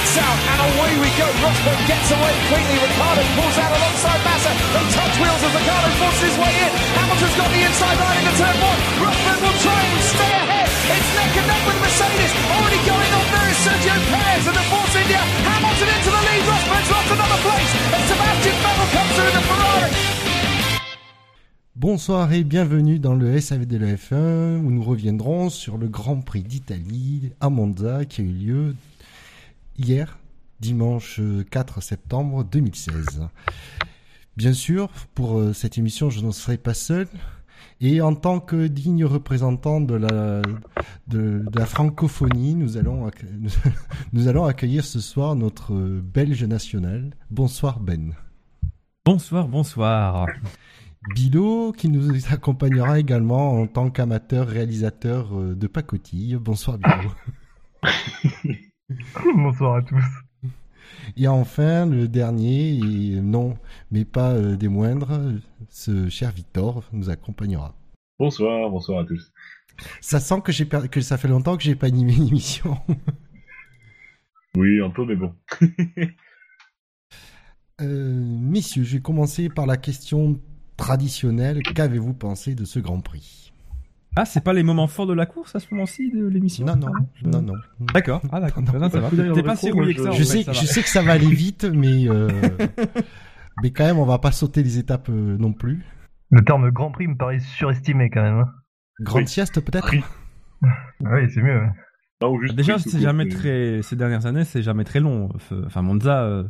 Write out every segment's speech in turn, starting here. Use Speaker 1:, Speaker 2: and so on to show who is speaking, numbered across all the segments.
Speaker 1: lights out, and away we go. Rosberg gets away quickly. Ricardo pulls out alongside Massa. They touch wheels as Ricardo forces his way in. Hamilton's got the inside line into turn one. Rosberg will try and stay ahead. It's neck and neck with Mercedes. Already going on there is Sergio Perez and the Force India. Hamilton into the lead. Rosberg's lost another place. And Sebastian Vettel comes through the Ferrari.
Speaker 2: Bonsoir et bienvenue dans le SAV de la F1 où nous reviendrons sur le Grand Prix d'Italie à Monza qui a eu lieu hier, dimanche 4 septembre 2016. Bien sûr, pour euh, cette émission, je ne serai pas seul. Et en tant que digne représentant de la, de, de la francophonie, nous allons, nous, allons accueillir ce soir notre Belge national. Bonsoir Ben.
Speaker 3: Bonsoir, bonsoir.
Speaker 2: Bilo, qui nous accompagnera également en tant qu'amateur réalisateur euh, de pacotille. Bonsoir Bilo.
Speaker 4: Bonsoir à tous.
Speaker 2: Et enfin, le dernier, et non, mais pas euh, des moindres, ce cher Victor nous accompagnera.
Speaker 5: Bonsoir, bonsoir à tous.
Speaker 2: Ça sent que, j'ai per- que ça fait longtemps que j'ai pas animé une émission.
Speaker 5: Oui, un peu, mais bon.
Speaker 2: Euh, messieurs, je vais commencer par la question traditionnelle. Qu'avez-vous pensé de ce Grand Prix?
Speaker 3: Ah, c'est pas les moments forts de la course à ce moment-ci de l'émission
Speaker 2: Non, non,
Speaker 3: Je-
Speaker 2: non, non.
Speaker 3: D'accord, ah d'accord,
Speaker 2: Non,
Speaker 3: Non, ça va. T'es pas si rouillé que
Speaker 5: je-
Speaker 3: ça.
Speaker 2: sais, je que ça va aller vite, mais euh, mais quand même, on va pas sauter les étapes euh, non plus.
Speaker 4: Le terme Grand Prix me paraît surestimé quand même. hein.
Speaker 2: Grande
Speaker 5: Oui.
Speaker 2: sieste peut-être.
Speaker 4: Oui, c'est mieux. ouais.
Speaker 5: Non, ou juste
Speaker 3: Déjà, c'est jamais
Speaker 5: mais-
Speaker 3: très. Ces dernières années, c'est jamais très long. Enfin, Monza, euh,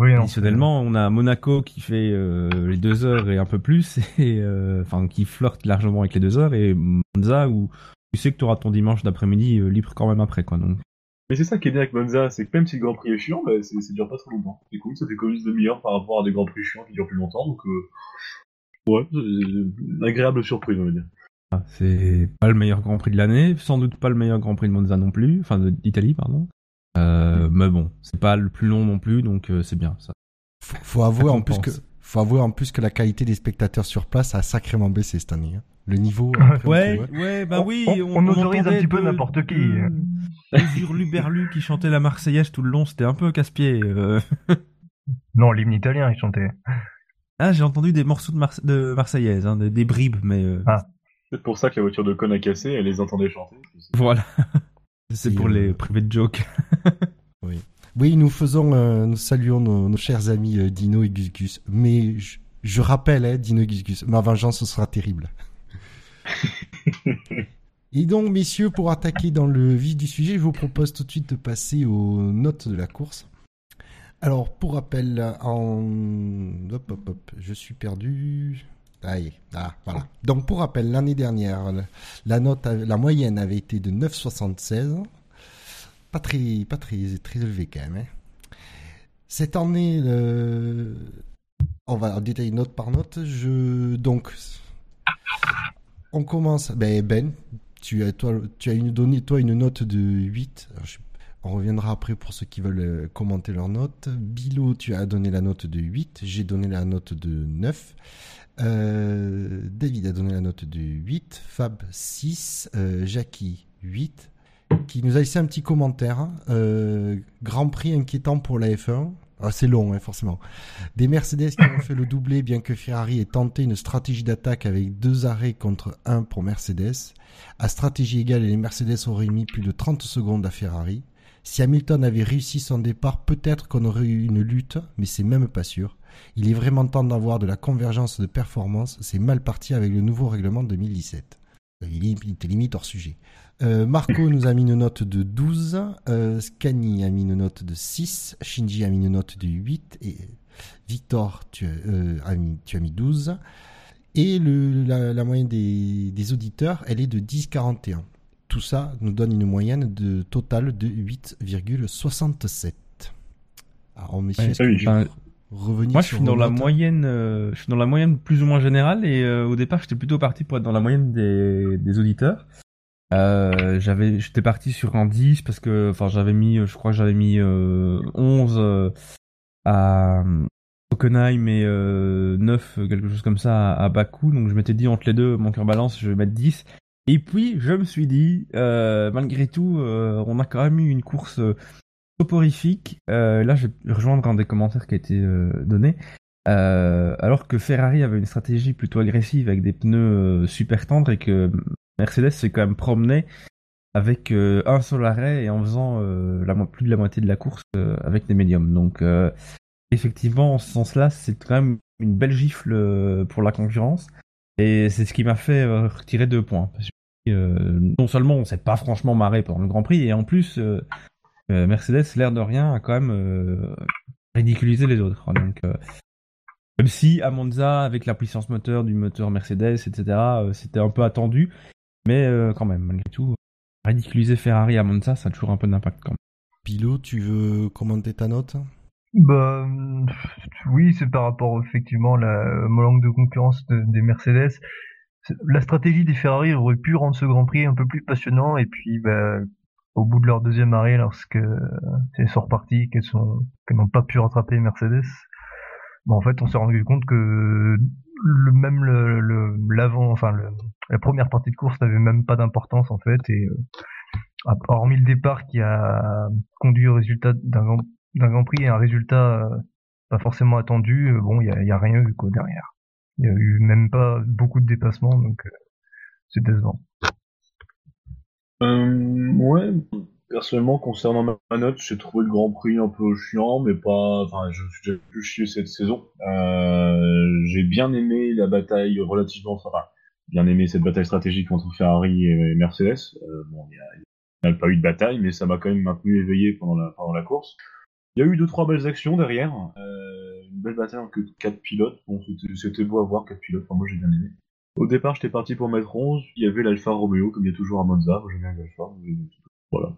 Speaker 4: Oui, non.
Speaker 3: traditionnellement, on a Monaco qui fait euh, les deux heures et un peu plus, et euh, enfin qui flirte largement avec les deux heures, et Monza où tu sais que tu auras ton dimanche d'après-midi euh, libre quand même après, quoi. Donc,
Speaker 5: Mais c'est ça qui est bien avec Monza, c'est que même si le Grand Prix est chiant, bah, c'est, ça dure pas trop longtemps. C'est cool, ça fait comme une demi-heure par rapport à des Grands Prix chiants qui durent plus longtemps, donc euh... ouais, c'est une agréable surprise, on va dire.
Speaker 3: ah, c'est pas le meilleur Grand Prix de l'année, sans doute pas le meilleur Grand Prix de Monza non plus, enfin d'Italie, pardon. Euh, mais bon, c'est pas le plus long non plus, donc euh, c'est bien ça.
Speaker 2: Faut, faut avouer en plus que faut avouer en plus que la qualité des spectateurs sur place a sacrément baissé cette année. hein. Le niveau.
Speaker 3: Ouais,
Speaker 2: hein.
Speaker 3: ouais, bah
Speaker 4: On-
Speaker 3: oui.
Speaker 4: on- on autorise un petit peu n'importe qui.
Speaker 3: de- de Hurluberlu qui chantait la Marseillaise tout le long, c'était un peu casse-pied. euh.
Speaker 4: Non, l'hymne italien, il chantait.
Speaker 3: Ah, j'ai entendu des morceaux de, Marse- de Marseillaise, hein, des, des bribes, mais euh,
Speaker 4: Ah.
Speaker 5: C'est pour ça que la voiture de Con a cassé, elle les entendait chanter.
Speaker 3: voilà. C'est pour
Speaker 2: euh,
Speaker 3: les privés de joke.
Speaker 2: Oui, nous faisons, euh, nous saluons nos, nos chers amis euh, Dino et Gus Gus. Mais je, je rappelle, hein, Dino et Gus Gus, ma vengeance sera terrible. Et donc, messieurs, pour attaquer dans le vif du sujet, je vous propose tout de suite de passer aux notes de la course. Alors, pour rappel, en... Hop, hop, hop, je suis perdu. Donc, pour rappel, l'année dernière, la note, la moyenne avait été de 9,76. Pas très, pas très, élevé quand même. hein. Cette année, on va détailler note par note. Donc, on commence. Ben, ben tu as, toi, tu as donné toi une note de 8. Alors, je- on reviendra après pour ceux qui veulent euh, commenter leur note. Bilo, tu as donné la note de 8. J'ai donné la note de 9. Euh, David a donné la note de 8. Fab 6. Euh, Jackie 8. Qui nous a laissé un petit commentaire. Euh, Grand prix inquiétant pour la F1. Ah, c'est long, hein, forcément. Des Mercedes qui ont fait le doublé, bien que Ferrari ait tenté une stratégie d'attaque avec deux arrêts contre un pour Mercedes. À stratégie égale, les Mercedes auraient mis plus de 30 secondes à Ferrari. Si Hamilton avait réussi son départ, peut-être qu'on aurait eu une lutte, mais c'est même pas sûr. Il est vraiment temps d'avoir de la convergence de performance. C'est mal parti avec le nouveau règlement de 2017. Il est- il était limite hors sujet. Euh, Marco nous a mis une note de 12. Euh, Scani a mis une note de 6. Shinji a mis une note de 8. Et Victor, tu, as- euh, a mis, tu as mis 12. Et le, la, la moyenne des, des auditeurs, elle est de 10,41. Tout ça nous donne une moyenne de totale de 8,67. Alors, messieurs,
Speaker 3: Ouais,
Speaker 2: revenir
Speaker 3: Moi, je suis dans la moyenne, euh, je suis dans la moyenne plus ou moins générale et euh, au départ, j'étais plutôt parti pour être dans la moyenne des, des auditeurs. Euh, j'avais, j'étais parti sur un 10 parce que, enfin, j'avais mis, je crois que j'avais mis euh, 11 euh, à Hockenheim et euh, 9, quelque chose comme ça à, à Bakou. Donc, je m'étais dit entre les deux, mon cœur balance, je vais mettre 10. Et puis, je me suis dit, euh, malgré tout, euh, on a quand même eu une course euh, soporifique. Euh, là, je vais rejoindre un des commentaires qui a été euh, donné. Euh, alors que Ferrari avait une stratégie plutôt agressive avec des pneus super tendres et que Mercedes s'est quand même promené avec un seul arrêt et en faisant la, plus de la moitié de la course avec des médiums. Donc effectivement, en ce sens-là, c'est quand même une belle gifle pour la concurrence. Et c'est ce qui m'a fait retirer deux points. Parce que, non seulement on s'est pas franchement marré pendant le Grand Prix, et en plus, euh, Mercedes, l'air de rien, a quand même euh, ridiculisé les autres. Donc, euh, même si à Monza, avec la puissance moteur du moteur Mercedes, etc., euh, c'était un peu attendu, mais euh, quand même, malgré tout, ridiculiser Ferrari à Monza, ça a toujours un peu d'impact quand même.
Speaker 2: Pilo, tu veux commenter ta note?
Speaker 4: Bah, oui, c'est par rapport effectivement à la manque de concurrence de- des Mercedes. La stratégie des Ferrari aurait pu rendre ce Grand Prix un peu plus passionnant et puis bah, au bout de leur deuxième arrêt, lorsque euh, elles sont reparties, qu'elles n'ont pas pu rattraper Mercedes, bon, en fait, on s'est rendu compte que même l'avant, enfin la première partie de course n'avait même pas d'importance en fait et euh, hormis le départ qui a conduit au résultat d'un grand Prix et un résultat euh, pas forcément attendu, bon, il y a, rien eu quoi derrière. Il y a eu même pas beaucoup de dépassements, donc c'est décevant.
Speaker 5: Euh, ouais, personnellement, concernant ma, note, j'ai trouvé le Grand Prix un peu chiant, mais pas. Enfin, je suis déjà plus chier cette saison. Euh, j'ai bien aimé la bataille relativement. Enfin, bien aimé cette bataille stratégique entre Ferrari et Mercedes. Euh, bon, il n'y a pas eu de bataille, mais ça m'a quand même maintenu éveillé pendant la, pendant la course. Il y a eu deux trois belles actions derrière. Euh, une belle bataille entre quatre pilotes. Bon, c'était beau à voir quatre pilotes. Enfin, moi, j'ai bien aimé. Au départ, j'étais parti pour mettre 11. Il y avait l'Alfa Romeo, comme il y a toujours à Monza. Moi, J'aime bien l'Alfa. Voilà.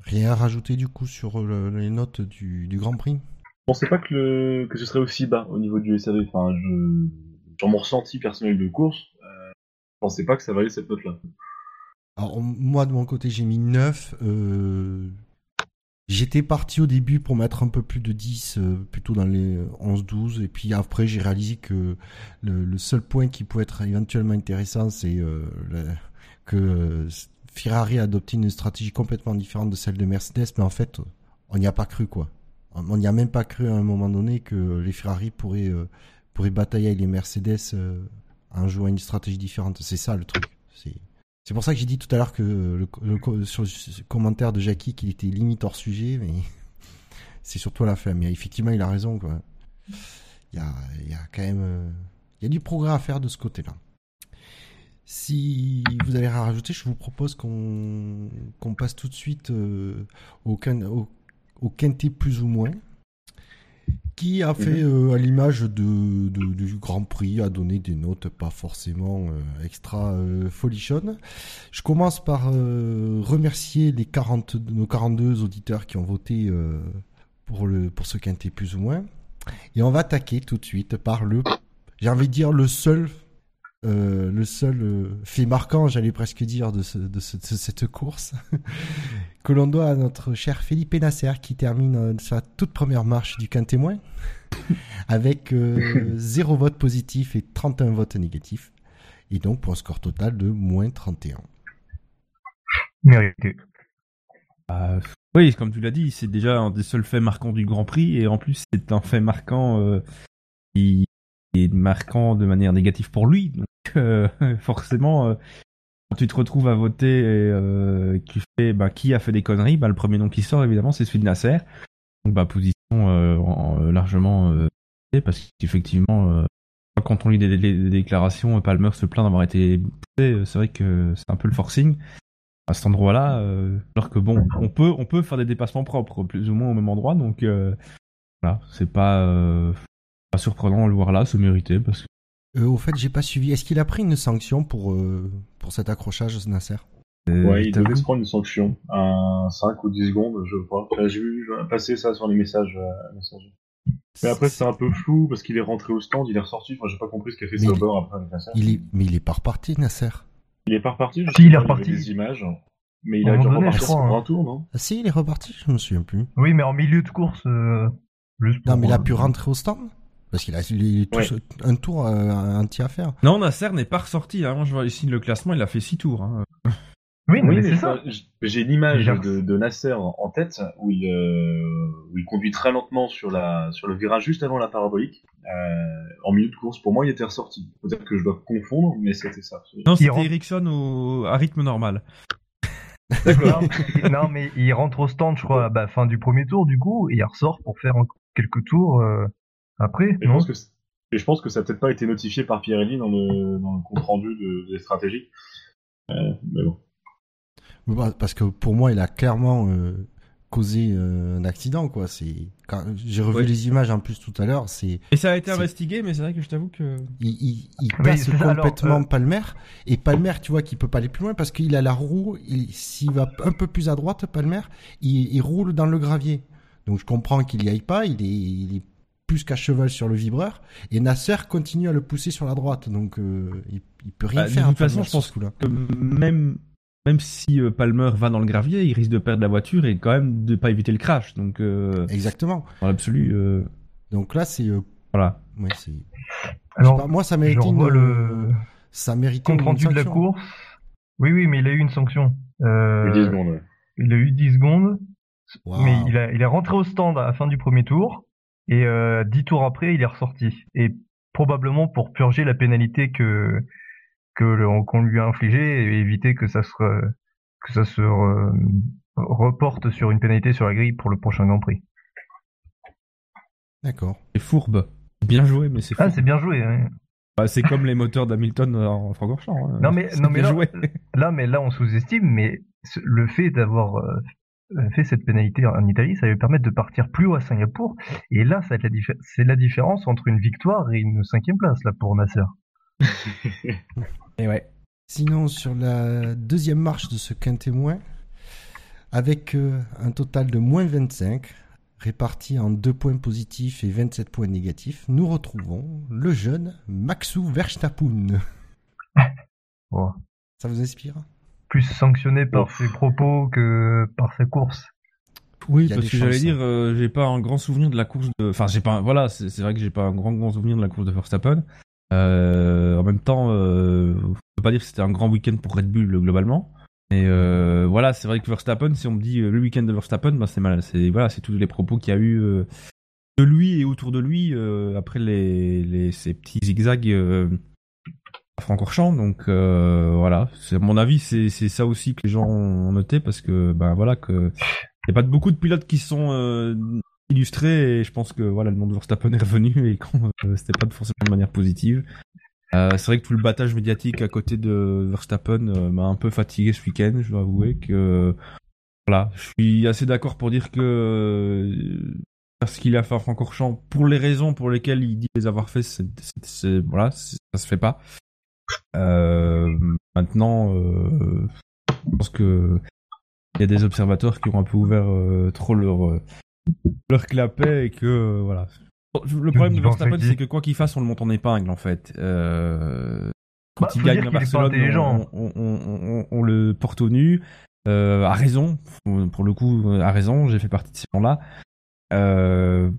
Speaker 2: Rien à rajouter du coup sur le- les notes du, du Grand Prix?
Speaker 5: Je pensais pas que, le... que ce serait aussi bas au niveau du SAV. Enfin, je... sur mon ressenti personnel de course, euh, je pensais pas que ça valait cette note-là.
Speaker 2: Alors moi de mon côté j'ai mis 9. euh, J'étais parti au début pour mettre un peu plus de 10, euh, plutôt dans les 11-12. Et puis après j'ai réalisé que le, seul point qui pouvait être éventuellement intéressant c'est euh, que euh, Ferrari a adopté une stratégie complètement différente de celle de Mercedes. Mais en fait on n'y a pas cru quoi. On n'y a même pas cru à un moment donné que les Ferrari pourraient, euh, pourraient batailler avec les Mercedes euh, en jouant une stratégie différente. C'est ça le truc. C'est... C'est pour ça que j'ai dit tout à l'heure que le, sur le commentaire de Jackie qu'il était limite hors sujet, mais c'est surtout la fin. Mais effectivement, il a raison. Il, y a, quand même euh, il y a du progrès à faire de ce côté-là. Si vous avez rien à rajouter, je vous propose qu'on passe tout de suite euh, au, au, au quintet plus ou moins, qui a fait, euh, à l'image de, de- du Grand Prix, a donné des notes pas forcément euh, extra euh, folichonnes. Je commence par remercier les 40, nos 42 auditeurs qui ont voté pour, le, pour ce quintet plus ou moins. Et on va attaquer tout de suite par le, j'ai envie de dire le seul, euh, le seul euh, fait marquant, j'allais presque dire, de, ce- de ce- de cette course, que l'on doit à notre cher Philippe Nasser qui termine euh, sa toute première marche du quintet moins avec euh, 0 vote positif et 31 votes négatifs. Et donc pour un score total de moins 31.
Speaker 4: Mérité.
Speaker 3: Oui, comme tu l'as dit, c'est déjà un des seuls faits marquants du Grand Prix, et en plus c'est un fait marquant euh, qui est marquant de manière négative pour lui. Donc euh, forcément, euh, quand tu te retrouves à voter et euh, tu fais bah, qui a fait des conneries, bah, le premier nom qui sort évidemment c'est celui de Nasser. Donc bah, position euh, en- largement parce qu'effectivement quand on lit des, déclarations, Palmer se plaint d'avoir été c'est vrai que c'est un peu le forcing à cet endroit-là, alors que bon, on peut, on peut faire des dépassements propres, plus ou moins au même endroit, donc voilà, c'est pas, pas surprenant de le voir là, se mériter, parce que
Speaker 2: Euh, au fait, j'ai pas suivi. Est-ce qu'il a pris une sanction pour, euh, pour cet accrochage, Nasser?
Speaker 3: Euh,
Speaker 5: Ouais, il devait se prendre une sanction à 5 ou 10 secondes, je crois. Enfin, J'ai vu passer ça sur les messages. euh, messages. Mais après, c'est un peu flou parce qu'il est rentré au stand, il est ressorti. Enfin, j'ai pas compris ce qu'a fait
Speaker 2: Mais il-
Speaker 5: Sauber après avec Nasser.
Speaker 2: il est, mais il est pas reparti, Nasser.
Speaker 5: Il est pas reparti, je
Speaker 4: Si, il est reparti.
Speaker 5: des images. Mais il a
Speaker 4: un
Speaker 5: dû repartir
Speaker 4: crois,
Speaker 5: pour
Speaker 4: hein.
Speaker 5: un tour, non?
Speaker 2: Ah si, il est reparti, je me souviens plus.
Speaker 4: Oui, mais en milieu de course, euh, juste
Speaker 2: Non, mais il a
Speaker 4: euh,
Speaker 2: pu rentrer au stand? Parce qu'il a il est tout
Speaker 5: Ouais.
Speaker 2: un tour euh, entier à faire.
Speaker 3: Non, Nasser n'est pas ressorti, hein. moi je vois ici le classement, il a fait 6 tours. Hein.
Speaker 4: Oui, c'est ça.
Speaker 5: j'ai l'image de, de Nasser en tête où il, euh, où il conduit très lentement sur, la, sur le virage juste avant la parabolique. Euh, en milieu de course, pour moi, il était ressorti. Peut-être que je dois confondre, mais c'était ça.
Speaker 3: Non, c'était
Speaker 4: rentre-
Speaker 3: Ericsson au... à rythme normal.
Speaker 4: Non, non, mais il rentre au stand, je crois, à la fin du premier tour, du coup, et il ressort pour faire encore quelques tours euh, après,
Speaker 5: Et je pense que, c- et je pense que ça n'a peut-être pas été notifié par Pirelli dans le, dans le compte rendu de, des stratégies. Euh, mais bon.
Speaker 2: Bah, Parce que pour moi, il a clairement euh, causé euh, un accident, quoi. C'est quand j'ai revu
Speaker 3: Ouais.
Speaker 2: les images en plus tout à l'heure, c'est
Speaker 3: Et ça a été
Speaker 2: C'est-
Speaker 3: investigué, mais c'est vrai que je t'avoue que.
Speaker 2: il, il, il
Speaker 4: Oui,
Speaker 2: passe
Speaker 4: alors,
Speaker 2: complètement
Speaker 4: euh,
Speaker 2: Palmer et Palmer, tu vois, qu'il peut pas aller plus loin parce qu'il a la roue. il- S'il va un peu plus à droite, Palmer, il, il roule dans le gravier. Donc je comprends qu'il y aille pas. Il est, il est plus qu'à cheval sur le vibreur et Nasser continue à le pousser sur la droite. Donc euh, il, il peut rien
Speaker 3: Bah, de
Speaker 2: faire.
Speaker 3: toute
Speaker 2: Palmer,
Speaker 3: façon, je pense que même, même si euh, Palmer va dans le gravier, il risque de perdre la voiture et quand même de pas éviter le crash. Donc, euh,
Speaker 2: Exactement.
Speaker 3: dans l'absolu, euh,
Speaker 2: Donc là, c'est euh,
Speaker 3: voilà.
Speaker 2: ouais,
Speaker 4: Alors,
Speaker 2: pas, moi, ça
Speaker 4: je
Speaker 2: méritait une,
Speaker 4: le
Speaker 2: ça méritait
Speaker 4: compte
Speaker 2: une
Speaker 4: rendu de la
Speaker 2: sanction.
Speaker 4: course. Oui, oui, mais il a eu une sanction. Euh,
Speaker 5: 10 secondes,
Speaker 4: il a eu 10 secondes, mais il, a, il est rentré au stand à la fin du premier tour, et euh, 10 tours après, il est ressorti. Et probablement pour purger la pénalité que que le- qu'on lui a infligée et éviter que ça se que ça se re- reporte sur une pénalité sur la grille pour le prochain Grand Prix.
Speaker 2: D'accord.
Speaker 3: C'est fourbe. Bien joué, mais c'est
Speaker 4: Ah, c'est bien joué. hein.
Speaker 3: Bah, c'est comme les moteurs d'Hamilton en Francorchamps. hein.
Speaker 4: Non, mais- non, mais là- mais là, on sous-estime, mais le fait d'avoir euh, fait cette pénalité en Italie, ça va lui permettre de partir plus haut à Singapour. Et là, ça va être la diffé- c'est la différence entre une victoire et une cinquième place là pour Nasser.
Speaker 3: Et ouais.
Speaker 2: Sinon, sur la deuxième marche de ce quintémoin, avec euh, un total de moins 25, réparti en 2 points positifs et 27 points négatifs, nous retrouvons le jeune Maxou Verstappen.
Speaker 4: Bon.
Speaker 2: Ça vous inspire?
Speaker 4: Plus sanctionné par
Speaker 5: Ouf.
Speaker 4: ses propos que par sa course.
Speaker 3: Oui, parce que j'allais dire, euh, j'ai pas un grand souvenir de la course de. Enfin, j'ai pas. un- Voilà, c'est vrai que j'ai pas un grand grand souvenir de la course de Verstappen. Euh, en même temps, euh, on peut pas dire que c'était un grand week-end pour Red Bull globalement. Mais euh, voilà, c'est vrai que Verstappen, si on me dit euh, le week-end de Verstappen, ben c'est mal. C'est voilà, c'est tous les propos qu'il y a eu euh, de lui et autour de lui euh, après les, les ces petits zigzags euh, Francorchamps. Donc euh, voilà, c'est à mon avis, c'est ça aussi que les gens ont noté parce que ben voilà que il a pas beaucoup de pilotes qui sont euh, illustrés et je pense que voilà le nom de Verstappen est revenu et quand euh, c'était pas forcément de manière positive. Euh, c'est vrai que tout le battage médiatique à côté de Verstappen m'a un peu fatigué ce week-end, je dois avouer que voilà, je suis assez d'accord pour dire que parce qu'il a fait à Francorchamps pour les raisons pour lesquelles il dit les avoir fait, c'est, voilà, ça se fait pas. Euh, maintenant, euh, je pense que il y a des observateurs qui ont un peu ouvert euh, trop leur leur clapet et que voilà. Le problème de Verstappen, c'est que quoi qu'il fasse, on le monte en épingle en fait. Quand
Speaker 4: Bah,
Speaker 3: il gagne à Barcelone, on, on, le porte au nu. Euh, à raison, pour le coup, à raison. J'ai fait partie de ces gens-là. Euh,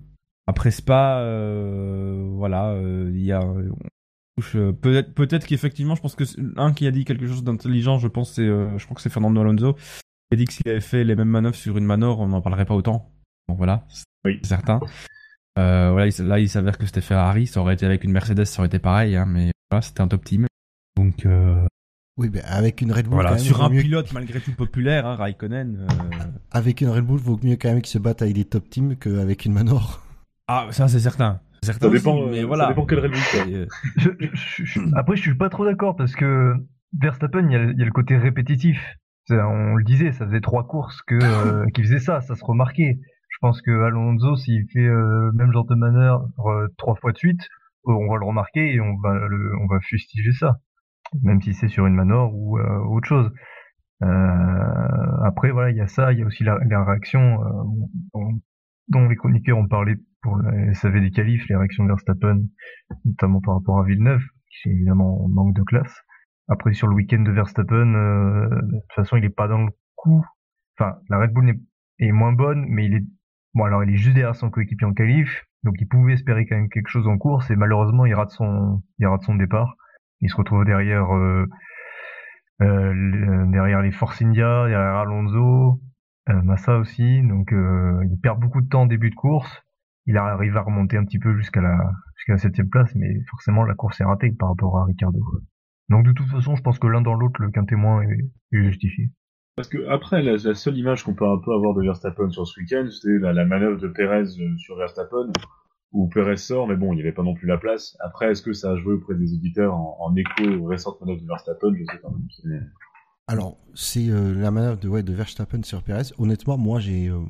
Speaker 3: après Spa, euh, voilà, il y a euh, peut-être peut-être qu'effectivement, je pense que c'est- un qui a dit quelque chose d'intelligent, je pense, c'est, euh, je crois que c'est Fernando Alonso, qui a dit que s'il avait fait les mêmes manœuvres sur une manor, on n'en parlerait pas autant. Bon voilà, c'est
Speaker 5: Oui.
Speaker 3: certain. Euh, voilà, il là, il s'avère que c'était Ferrari, ça aurait été avec une Mercedes, ça aurait été pareil, hein, mais voilà, c'était un top team. Donc euh,
Speaker 2: Oui, ben avec une Red Bull,
Speaker 3: voilà,
Speaker 2: quand même,
Speaker 3: sur un
Speaker 2: mieux-
Speaker 3: pilote malgré tout populaire, hein, Raikkonen. euh,
Speaker 2: avec une Red Bull, vaut mieux quand même qu'ils se battent avec des top teams qu'avec une Manor.
Speaker 3: Ah, ça c'est certain. C'est certain
Speaker 5: Ça dépend,
Speaker 3: aussi, mais
Speaker 5: euh,
Speaker 3: voilà.
Speaker 5: ça dépend quel Red Bull, quoi.
Speaker 3: Et, euh,
Speaker 4: Je- je- je- après, je suis pas trop d'accord parce que Verstappen, il y a, il y a le côté répétitif. On le disait, ça faisait trois courses que euh, qu'il faisait ça, ça se remarquait. Je pense que Alonso, s'il fait euh, même genre de manœuvre euh, trois fois de suite, on va le remarquer et on va le, on va fustiger ça, même si c'est sur une manœuvre ou euh, autre chose. Euh, après, voilà, il y a ça, il y a aussi la, la réaction euh, dont, dont les chroniqueurs ont parlé pour la SAV des qualifs, les réactions de Verstappen, notamment par rapport à Villeneuve, qui évidemment manque de classe. Après, sur le week-end de Verstappen, euh, de toute façon, il est pas dans le coup. Enfin, la Red Bull n'est- est moins bonne, mais il est bon. Alors, il est juste derrière son coéquipier en qualif, donc il pouvait espérer quand même quelque chose en course, et malheureusement, il rate son, il rate son départ. Il se retrouve derrière euh, Euh, derrière les Force India, derrière Alonso, Massa aussi. Donc il perd beaucoup de temps en début de course. Il arrive à remonter un petit peu jusqu'à la jusqu'à la septième place, mais forcément la course est ratée par rapport à Ricardo. Donc de toute façon, je pense que l'un dans l'autre, le quin témoin est, est justifié.
Speaker 5: Parce que après, la, la seule image qu'on peut un peu avoir de Verstappen sur ce week-end, c'était la, la manœuvre de Perez euh, sur Verstappen, où Perez sort, mais bon, il n'y avait pas non plus la place. Après, est-ce que ça a joué auprès des auditeurs en, en écho aux récentes manœuvres de Verstappen? Je sais pas.
Speaker 2: Alors, c'est euh, la manœuvre de, ouais, de Verstappen sur Perez. Honnêtement, moi, j'ai. euh,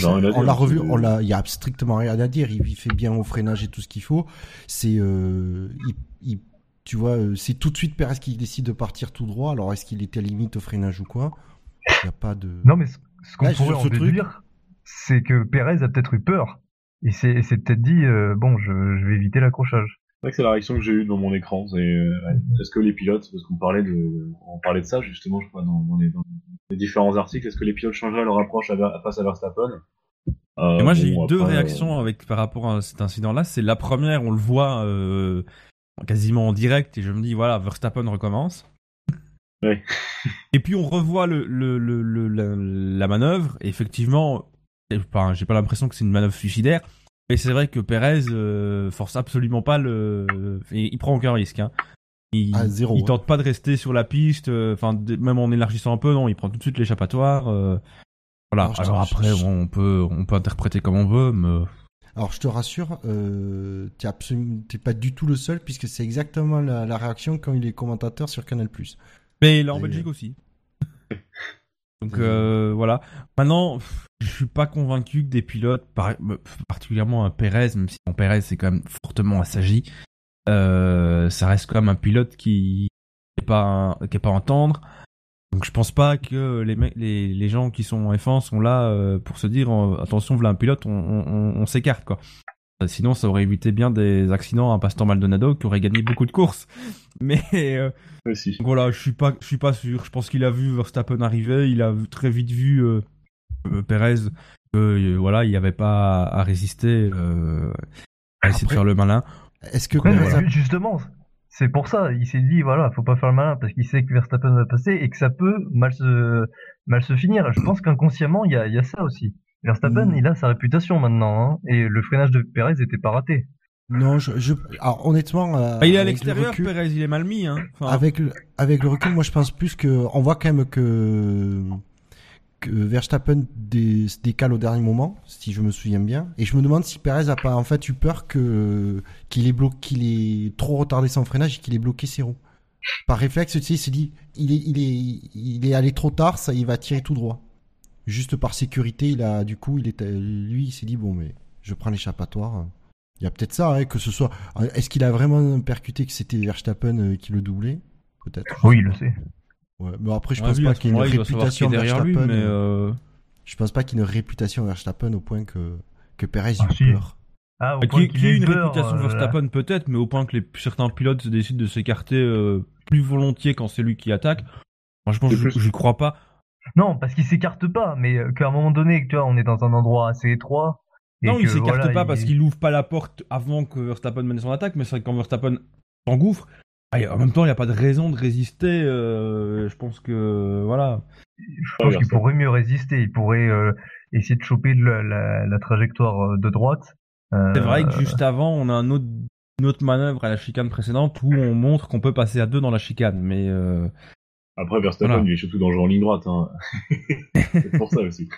Speaker 5: Bon, à
Speaker 2: on l'a revu, on l'a, il y a strictement rien à dire. Il, il fait bien au freinage et tout ce qu'il faut. C'est, euh, il, il- tu vois, euh, c'est tout de suite Perez qui décide de partir tout droit. Alors, est-ce qu'il était limite au freinage ou quoi? Il n'y a pas de.
Speaker 4: Non, mais ce, ce qu'on pourrait en
Speaker 2: ce truc-
Speaker 4: déduire, c'est que Perez a peut-être eu peur. Et c'est peut-être dit, euh, bon, je, je vais éviter l'accrochage.
Speaker 5: C'est vrai que c'est la réaction que j'ai eue devant mon écran. C'est, euh, est-ce que les pilotes, parce qu'on parlait de, on parlait de ça justement, je crois, dans, dans les, dans les différents articles, est-ce que les pilotes changeraient leur approche à Ver- face à Verstappen? Euh,
Speaker 3: Et moi, j'ai eu deux réactions avec par rapport à cet incident-là. C'est la première, on le voit euh, quasiment en direct, et je me dis voilà, Verstappen recommence.
Speaker 5: Ouais.
Speaker 3: Et puis on revoit le, le, le, le- la, la manœuvre. Et effectivement, j'ai pas, j'ai pas l'impression que c'est une manœuvre suicidaire. Mais c'est vrai que Perez euh, force absolument pas le. et il prend aucun risque. Hein. Il,
Speaker 2: Ah, zéro,
Speaker 3: il
Speaker 2: ouais.
Speaker 3: tente pas de rester sur la piste. euh, Enfin, même en élargissant un peu, non, il prend tout de suite l'échappatoire. euh, voilà.
Speaker 2: Alors,
Speaker 3: après,
Speaker 2: je-
Speaker 3: on peut on peut interpréter comme on veut, mais
Speaker 2: Alors, je te rassure, euh, t'es absolument, t'es pas du tout le seul puisque c'est exactement la, la réaction quand il est commentateur sur Canal+.
Speaker 3: Mais il est en
Speaker 2: Et-
Speaker 3: Belgique aussi. Donc
Speaker 2: Et-
Speaker 3: euh, voilà. Maintenant, je suis pas convaincu que des pilotes, par- euh, particulièrement un Perez, même si mon Perez c'est quand même fortement assagi, euh, ça reste quand même un pilote qui est pas un- qui est pas entendre. Donc je pense pas que les, mecs- les, les gens qui sont en F1 sont là euh, pour se dire euh, attention, voilà un pilote, on- on s'écarte quoi. Euh, Sinon, ça aurait évité bien des accidents à Pastor Maldonado qui aurait gagné beaucoup de courses. Mais euh,
Speaker 5: ouais, si.
Speaker 3: donc voilà, je suis pas, je suis pas sûr. Je pense qu'il a vu Verstappen arriver, il a très vite vu euh, euh, Perez que euh, voilà, il n'y avait pas à, à résister, euh, à essayer de
Speaker 2: Après-
Speaker 3: faire le malin.
Speaker 2: Est-ce que
Speaker 4: Ouais,
Speaker 2: Perez a-
Speaker 4: mais justement, c'est pour ça. Il s'est dit, voilà, faut pas faire le malin parce qu'il sait que Verstappen va passer et que ça peut mal se, mal se finir. Je pense qu'inconsciemment, il y a, il y a ça aussi. Verstappen,
Speaker 2: Mm.
Speaker 4: il a sa réputation maintenant, hein, et le freinage de Perez était pas raté.
Speaker 2: Non, je, je... Alors, honnêtement, euh,
Speaker 3: Ah, il est à
Speaker 2: le
Speaker 3: l'extérieur, Perez, il est mal mis. Hein. Enfin,
Speaker 2: Avec le, avec le recul, moi je pense plus que on voit quand même que que Verstappen dé- se décale au dernier moment, si je me souviens bien, et je me demande si Perez a pas en fait eu peur que qu'il ait bloqué, qu'il ait trop retardé son freinage et qu'il ait bloqué ses roues. Par réflexe, tu sais, il s'est dit, il est, il est, il est allé trop tard, ça, il va tirer tout droit. Juste par sécurité, il a, du coup, il est, lui, il s'est dit bon, mais je prends l'échappatoire. Il y a peut-être ça, hein, que ce soit. Est-ce qu'il a vraiment percuté que c'était Verstappen euh, qui le doublait? Peut-être.
Speaker 4: Oui, il le sait.
Speaker 2: Ouais, mais après, je
Speaker 3: a
Speaker 2: pense pas qu'il y ait une réputation
Speaker 3: derrière lui,
Speaker 2: Verstappen.
Speaker 3: mais euh,
Speaker 2: Je pense pas qu'il y ait une réputation Verstappen au point que que Perez
Speaker 4: Ah,
Speaker 2: ait
Speaker 4: si.
Speaker 2: peur.
Speaker 4: Ah, au point qu'il
Speaker 3: ait
Speaker 4: ait
Speaker 3: une
Speaker 4: eu peur,
Speaker 3: réputation de
Speaker 4: euh,
Speaker 3: Verstappen peut-être, mais au point que les, certains pilotes décident de s'écarter euh, plus volontiers quand c'est lui qui attaque. Franchement, je je crois pas.
Speaker 4: Non, parce qu'il s'écarte pas, mais euh, qu'à un moment donné, tu vois, on est dans un endroit assez étroit. et
Speaker 3: Non, il s'écarte
Speaker 4: voilà,
Speaker 3: pas
Speaker 4: il-
Speaker 3: parce qu'il ouvre pas la porte avant que Verstappen mène son attaque, mais c'est vrai que quand Verstappen s'engouffre, ah, en même temps, il n'y a pas de raison de résister. euh, je pense que voilà.
Speaker 4: Je pense qu'il pourrait mieux résister. Il pourrait euh, essayer de choper la, la, la trajectoire de droite. Euh,
Speaker 3: C'est vrai que juste avant, on a un autre, une autre manœuvre à la chicane précédente où on montre qu'on peut passer à deux dans la chicane, mais euh,
Speaker 5: Après, Verstappen,
Speaker 3: Voilà.
Speaker 5: il est surtout dangereux en ligne droite. Hein. c'est pour ça aussi.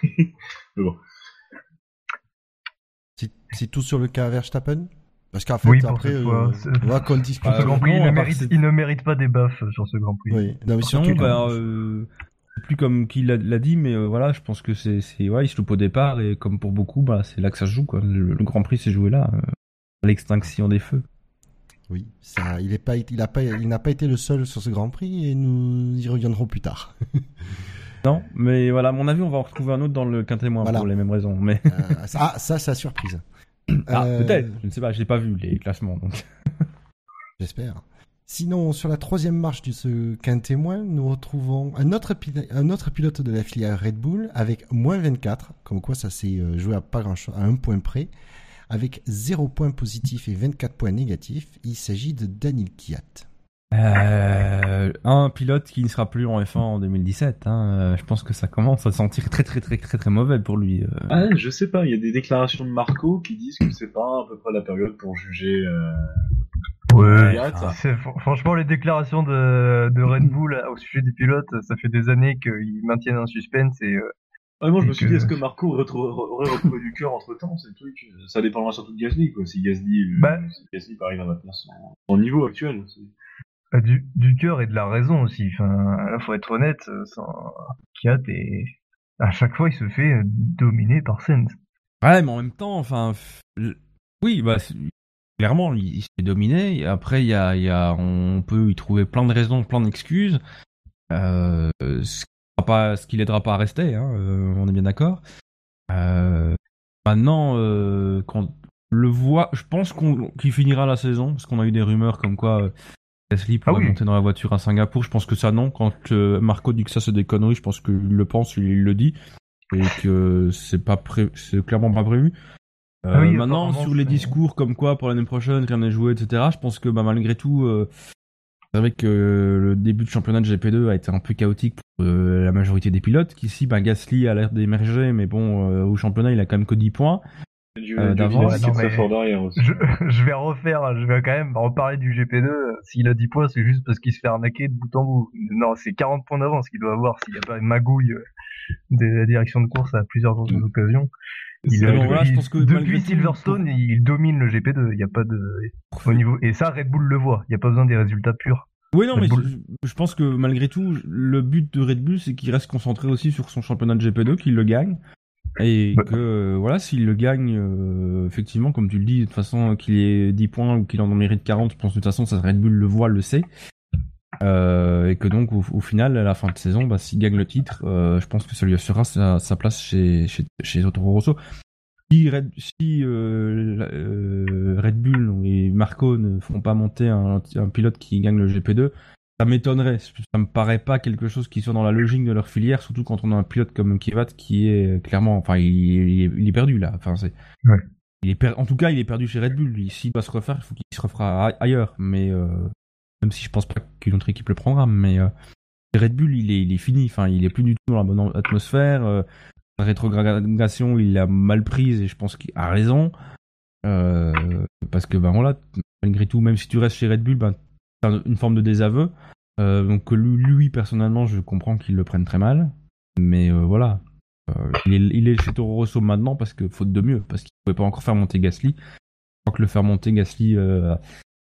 Speaker 5: Mais bon.
Speaker 2: C'est tout sur le cas Verstappen Parce qu'en fait,
Speaker 4: Oui,
Speaker 2: après,
Speaker 4: fois,
Speaker 2: euh, on voit qu'on discute.
Speaker 3: Ah,
Speaker 4: Grand Prix,
Speaker 3: non,
Speaker 4: il, ne mérite,
Speaker 3: c'est-
Speaker 4: il ne mérite pas des baffes sur ce Grand Prix.
Speaker 2: Oui, non, mais
Speaker 3: sinon,
Speaker 2: surtout.
Speaker 3: bah, euh, plus comme qui l'a dit, mais euh, voilà, je pense que c'est, c'est, ouais, il se loupe au départ et comme pour beaucoup, bah, c'est là que ça se joue, quoi. Le, le Grand Prix s'est joué là, euh, à l'extinction des feux.
Speaker 2: Oui, ça, il est pas, il a pas, il n'a pas été le seul sur ce Grand Prix et nous y reviendrons plus tard.
Speaker 3: Non, mais voilà, à mon avis, on va en retrouver un autre dans le quintémoin
Speaker 2: Voilà.
Speaker 3: pour les mêmes raisons. Mais
Speaker 2: Euh, ça- ah, ça, la surprise.
Speaker 3: ah,
Speaker 2: Euh,
Speaker 3: peut-être, je ne sais pas, je n'ai pas vu les classements. Donc.
Speaker 2: J'espère. Sinon, sur la troisième marche de ce quintémoin, nous retrouvons un autre, pil- un autre pilote de la filière Red Bull avec moins 24, comme quoi ça s'est euh, joué à pas grand à un point près, avec 0 points positifs et 24 points négatifs. Il s'agit de Daniel Kiat.
Speaker 3: Euh, un pilote qui ne sera plus en F1 en 2017. Hein, euh, je pense que ça commence à sentir très très très très très mauvais pour lui. euh.
Speaker 5: Ah, je sais pas, il y a des déclarations de Marco qui disent que c'est pas à peu près la période pour juger. Euh...
Speaker 4: Ouais. C'est- franchement, les déclarations de, de Red Bull au sujet du pilote, ça fait des années qu'ils maintiennent un suspense et euh,
Speaker 5: Ouais, moi je
Speaker 4: Et
Speaker 5: me suis
Speaker 4: que-
Speaker 5: dit, est-ce que Marco aurait retrouvé, du cœur entre temps C'est le truc. Ça dépendra surtout de Gasly, quoi. Si Gasly, euh,
Speaker 4: Bah.
Speaker 5: si Gasly arrive à maintenir son, son niveau actuel.
Speaker 4: euh, du, du cœur et de la raison aussi. Enfin, là, faut être honnête, euh, sans Kiat et à chaque fois, il se fait dominer par Sainz.
Speaker 3: Ouais, mais en même temps, enfin, oui, bah, clairement, il, il se fait dominer. Et après, il y a, il y a, on peut y trouver plein de raisons, plein d'excuses. Euh, ce pas, ce qui l'aidera pas à rester, hein, euh, on est bien d'accord. Euh, maintenant, euh, quand le voit, je pense qu'on, qu'il finira la saison, parce qu'on a eu des rumeurs comme quoi Gasly pourrait
Speaker 4: Ah oui.
Speaker 3: monter dans la voiture à Singapour. Je pense que ça, non. Quand Marco dit que ça, c'est des conneries, je pense qu'il le pense, il le dit. Et que c'est pas pré... c'est clairement pas prévu. Euh,
Speaker 4: Ah oui,
Speaker 3: maintenant, sur les discours comme quoi pour l'année prochaine, rien n'est joué, etc., je pense que bah, malgré tout, euh, c'est vrai que euh, le début de championnat de GP2 a été un peu chaotique pour euh, la majorité des pilotes. Qu'ici, bah, Gasly a l'air d'émerger, mais bon, euh, au championnat, il a quand même que 10 points.
Speaker 5: Du,
Speaker 3: Euh,
Speaker 5: du
Speaker 4: non, mais-. Je, je vais refaire, je vais quand même reparler du GP2. euh, S'il a 10 points, c'est juste parce qu'il se fait arnaquer de bout en bout. Non, c'est 40 points d'avance qu'il doit avoir s'il n'y a pas une magouille de la direction de course à plusieurs autres occasions. Il,
Speaker 3: C'est bon, voilà,
Speaker 4: il-
Speaker 3: je pense que
Speaker 4: depuis Silverstone, il domine le GP2. Il n'y a pas de au niveau et ça Red Bull le voit. Il n'y a pas besoin des résultats purs.
Speaker 3: Oui, non,
Speaker 4: Red
Speaker 3: mais
Speaker 4: Bull.
Speaker 3: je, je pense que malgré tout, le but de Red Bull, c'est qu'il reste concentré aussi sur son championnat de GP2, qu'il le gagne. Et
Speaker 4: Bah.
Speaker 3: que, euh, voilà, s'il le gagne, euh, effectivement, comme tu le dis, de toute façon, qu'il ait 10 points ou qu'il en mérite 40, je pense que de toute façon, ça, Red Bull le voit, le sait. Euh, et que donc, au, au final, à la fin de saison, bah, s'il gagne le titre, euh, je pense que ça lui assurera sa, sa place chez, chez, chez Toro Rosso. Si, Red, si euh, Red Bull et Marco ne font pas monter un, un pilote qui gagne le GP2, ça m'étonnerait. Ça me paraît pas quelque chose qui soit dans la logique de leur filière, surtout quand on a un pilote comme Kivat qui est clairement, enfin, il, il est, il est perdu là. Enfin, c'est,
Speaker 4: Ouais.
Speaker 3: il est per- en tout cas, il est perdu chez Red Bull. S'il doit se refaire, il faut qu'il se refera ailleurs. Mais euh, même si je pense pas qu'une autre équipe le prendra, mais euh, Red Bull, il est, fini. Enfin, il est plus du tout dans la bonne atmosphère. euh, la rétrogradation, il l'a mal prise et je pense qu'il a raison. Euh, parce que ben voilà, malgré tout, même si tu restes chez Red Bull, ben une forme de désaveu. Euh, donc lui, personnellement, je comprends qu'il le prenne très mal. Mais voilà, il, est, il est chez Toro Rosso maintenant parce que faute de mieux, parce qu'il pouvait pas encore faire monter Gasly. Je crois que le faire monter Gasly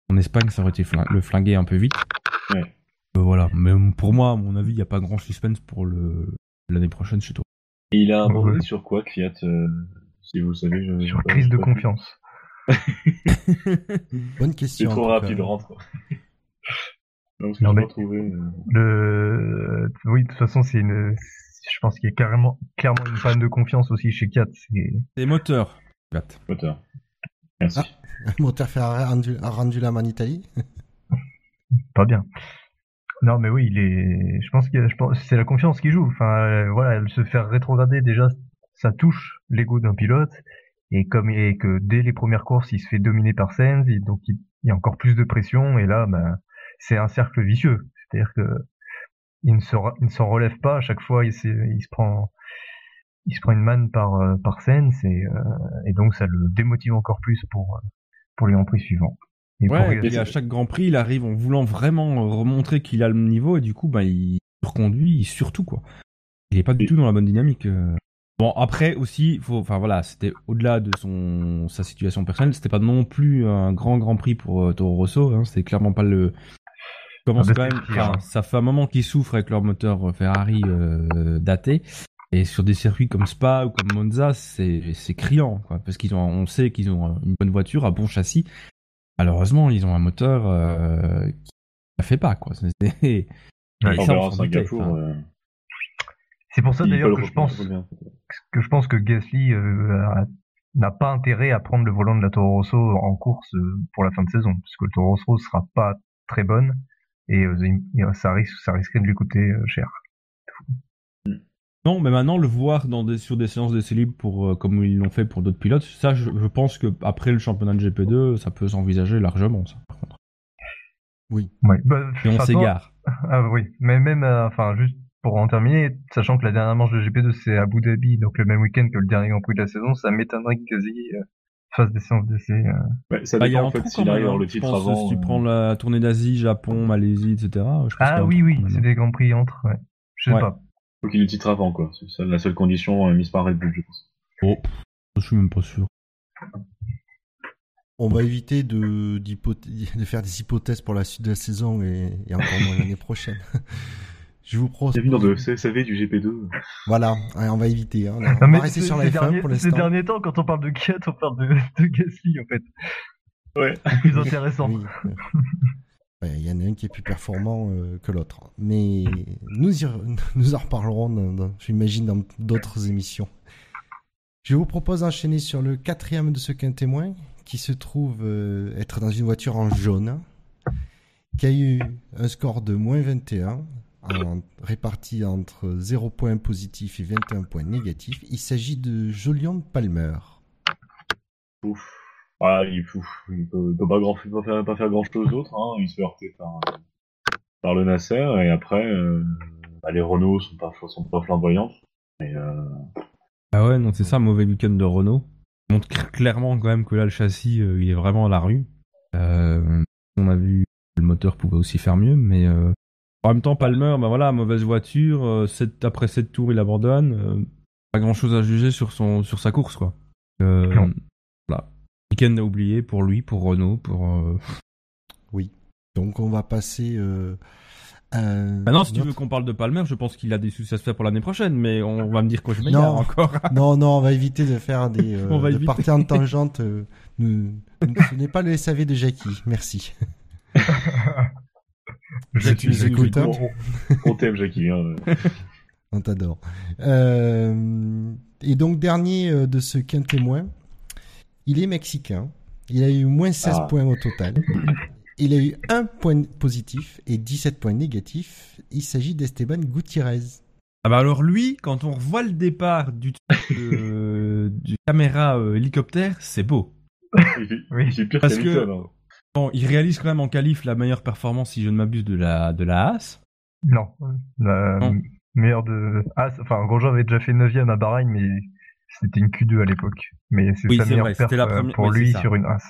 Speaker 3: en Espagne, ça aurait été flin- le flinguer un peu vite.
Speaker 5: Ouais.
Speaker 3: Euh, voilà, mais pour moi, à mon avis, il n'y a pas grand suspense pour le l'année prochaine chez Toro.
Speaker 5: Et il a abordé
Speaker 4: Ouais.
Speaker 5: sur quoi, Fiat euh, Si vous savez, je.
Speaker 4: Sur
Speaker 5: je-
Speaker 4: crise
Speaker 5: je-
Speaker 4: de confiance.
Speaker 2: Bonne
Speaker 5: C'est
Speaker 2: question.
Speaker 5: trop
Speaker 2: tout cas.
Speaker 5: rapide, rentre. Non,
Speaker 4: Non, mais-
Speaker 5: trouvé. euh,
Speaker 4: Le... Oui, de toute façon, c'est une. Je pense qu'il y a carrément, clairement une panne de confiance aussi chez Kiat. C'est
Speaker 3: C'est moteur.
Speaker 5: moteur. Merci.
Speaker 2: Ferrari a rendu, a rendu la main en Italie.
Speaker 4: pas bien. Non, mais oui, il est. Je pense que je pense c'est la confiance qui joue. Enfin, euh, voilà, se faire rétrograder déjà, ça touche l'ego d'un pilote. Et comme et que dès les premières courses, il se fait dominer par Sainz, donc il, y a encore plus de pression. Et là, ben, c'est un cercle vicieux. C'est-à-dire que il ne s'en relève pas à chaque fois. Il, il se prend il se prend une manne par euh, par et, euh, et donc ça le démotive encore plus pour euh, pour les Grands Prix suivants. Et pour
Speaker 3: Ouais, et à chaque Grand Prix, il arrive en voulant vraiment remontrer qu'il a le niveau et du coup, bah, il reconduit surtout quoi. Il est pas du tout dans la bonne dynamique. Bon, après aussi, faut, enfin voilà, c'était au-delà de son sa situation personnelle, c'était pas non plus un grand Grand Prix pour euh, Toro Rosso. Hein, c'était clairement pas le. Commence
Speaker 4: Ah,
Speaker 3: quand
Speaker 4: bah,
Speaker 3: même.
Speaker 4: c'est pire,
Speaker 3: enfin,
Speaker 4: hein.
Speaker 3: ça fait un moment qu'ils souffrent avec leur moteur Ferrari euh, daté. Et sur des circuits comme Spa ou comme Monza, c'est c'est criant, quoi, parce qu'ils ont, on sait qu'ils ont une bonne voiture, un bon châssis. Malheureusement, ils ont un moteur euh, qui ne fait pas, quoi. C'est-
Speaker 4: Ouais,
Speaker 5: euh,
Speaker 4: C'est pour ça
Speaker 5: il
Speaker 4: d'ailleurs que je pense que je pense que Gasly euh, a- n'a pas intérêt à prendre le volant de la Toro Rosso en course euh, pour la fin de saison, parce que le Toro Rosso sera pas très bonne et euh, ça risque ça risquerait de lui coûter euh, cher.
Speaker 3: Non, mais maintenant le voir dans des, sur des séances d'essai libre pour euh, comme ils l'ont fait pour d'autres pilotes, ça, je, je pense que après le championnat de GP2, ça peut s'envisager largement. Ça, par contre.
Speaker 4: Ouais. Bah,
Speaker 3: Et on s'égare.
Speaker 4: Ah oui, mais même, euh, enfin, juste pour en terminer, sachant que la dernière manche de GP2 c'est à Abu Dhabi, donc le même week-end que le dernier Grand Prix de la saison, ça m'étonnerait que Gasly euh, fasse des séances d'essai. euh.
Speaker 5: Ouais, ça
Speaker 3: Bah, il y a
Speaker 5: dépend
Speaker 3: un
Speaker 5: en fait s'il arrive
Speaker 3: hein.
Speaker 5: le
Speaker 3: Je
Speaker 5: titre
Speaker 3: pense,
Speaker 5: avant.
Speaker 3: Si tu
Speaker 5: euh,
Speaker 3: prends la tournée d'Asie, Japon, Malaisie, etc. Je pense
Speaker 4: Ah oui, oui, c'est
Speaker 3: hein.
Speaker 4: des Grands Prix entre, ouais. Je sais
Speaker 3: Ouais.
Speaker 4: pas.
Speaker 5: Faut qu'il le titre avant, quoi. C'est ça, la seule condition euh, mise par Red Bull, je pense.
Speaker 3: Oh, je suis même pas sûr.
Speaker 2: On va éviter de, faire des hypothèses pour la suite de la saison et, et encore moins l'année prochaine. Je vous propose.
Speaker 5: L'avenir de CSAV du GP2.
Speaker 2: Voilà, on va éviter. hein. On
Speaker 4: Non,
Speaker 2: va rester
Speaker 4: ces-
Speaker 2: sur
Speaker 4: ces
Speaker 2: la F1
Speaker 4: derniers-
Speaker 2: pour
Speaker 4: Ces
Speaker 2: l'instant.
Speaker 4: derniers temps, quand on parle de Kiat, on parle de, de Gasly, en fait.
Speaker 5: Ouais.
Speaker 4: C'est plus intéressant.
Speaker 2: Oui. Il y en a un qui est plus performant euh, que l'autre. Mais nous, en reparlerons, j'imagine, dans d'autres émissions. Je vous propose d'enchaîner sur le quatrième de ce qu'un témoin, qui se trouve euh, être dans une voiture en jaune, qui a eu un score de moins 21, en- réparti entre 0 points positif et 21 points négatifs. Il s'agit de Jolion Palmer.
Speaker 5: Ouf. Ah, il, ouf, il peut, il peut pas, grand, il peut pas faire, pas faire grand chose d'autre. Hein. Il se fait heurter par, par le Nasser et après, euh, bah, les Renault sont pas, sont pas flamboyantes. Et, euh,
Speaker 3: Ah ouais, non, c'est ça, mauvais week-end de Renault. Il montre cl- clairement quand même que là, le châssis, euh, il est vraiment à la rue. Euh, on a vu que le moteur pouvait aussi faire mieux, mais euh, en même temps, Palmer, bah voilà, mauvaise voiture. euh, sept- après 7 tours, il abandonne. euh, pas grand-chose à juger sur, son, sur sa course, quoi. Euh,
Speaker 4: Non.
Speaker 3: Voilà. Week-end à oublier pour lui, pour Renault, pour... euh,
Speaker 2: Donc on va passer... Euh,
Speaker 3: Maintenant, si tu
Speaker 2: notre-
Speaker 3: veux qu'on parle de Palmer, je pense qu'il a des soucis à se faire pour l'année prochaine, mais on va me dire quoi je
Speaker 2: Non.
Speaker 3: m'égare encore.
Speaker 2: Non, non, on va éviter de faire des euh,
Speaker 3: On va
Speaker 2: de
Speaker 3: éviter.
Speaker 2: partir en tangente. euh, nous- nous- ce n'est pas le SAV de Jackie. Merci.
Speaker 4: Je
Speaker 2: Si tu nous écoutes, hein.
Speaker 5: on, on t'aime, Jackie. Hein.
Speaker 2: On t'adore. Euh, et donc dernier euh, de ce qu'un témoin, il est mexicain. Il a eu moins 16
Speaker 5: Ah.
Speaker 2: points au total. Il a eu un point positif et 17 points négatifs. Il s'agit d'Esteban Gutiérrez.
Speaker 3: Ah bah alors lui, quand on revoit le départ du, euh, du caméra euh, hélicoptère, c'est beau.
Speaker 5: Il,
Speaker 4: Oui.
Speaker 5: est pire
Speaker 3: Parce que-
Speaker 5: hein.
Speaker 3: Bon, il réalise quand même en qualif la meilleure performance, si je ne m'abuse, de la, de la Haas.
Speaker 4: Non. La
Speaker 3: Non.
Speaker 4: meilleure de. C'est- enfin, Grosjean avait déjà fait 9ème à Bahreïn, mais c'était une Q2 à l'époque. Mais c'est
Speaker 3: Oui,
Speaker 4: sa
Speaker 3: c'est
Speaker 4: meilleure
Speaker 3: vrai,
Speaker 4: perf
Speaker 3: c'était la
Speaker 4: euh,
Speaker 3: première-
Speaker 4: pour
Speaker 3: oui,
Speaker 4: lui
Speaker 3: ça.
Speaker 4: sur une As.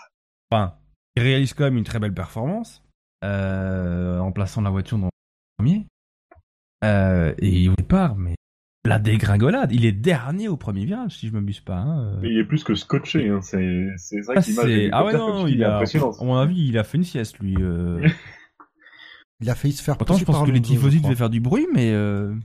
Speaker 3: Enfin, il réalise quand même une très belle performance euh, en plaçant la voiture dans le premier. Euh, et au départ, mais la dégringolade, il est dernier au premier virage, si je ne m'abuse pas. hein.
Speaker 5: Mais il est plus que scotché. Hein. C'est c'est vrai
Speaker 3: Ah,
Speaker 5: de
Speaker 3: ah ouais, non, il
Speaker 5: est
Speaker 3: a, à mon avis, il a fait une sieste, lui. euh.
Speaker 2: Il a failli se faire
Speaker 3: Pourtant, je pense
Speaker 2: par
Speaker 3: que les tifosi devaient faire du bruit, mais... euh,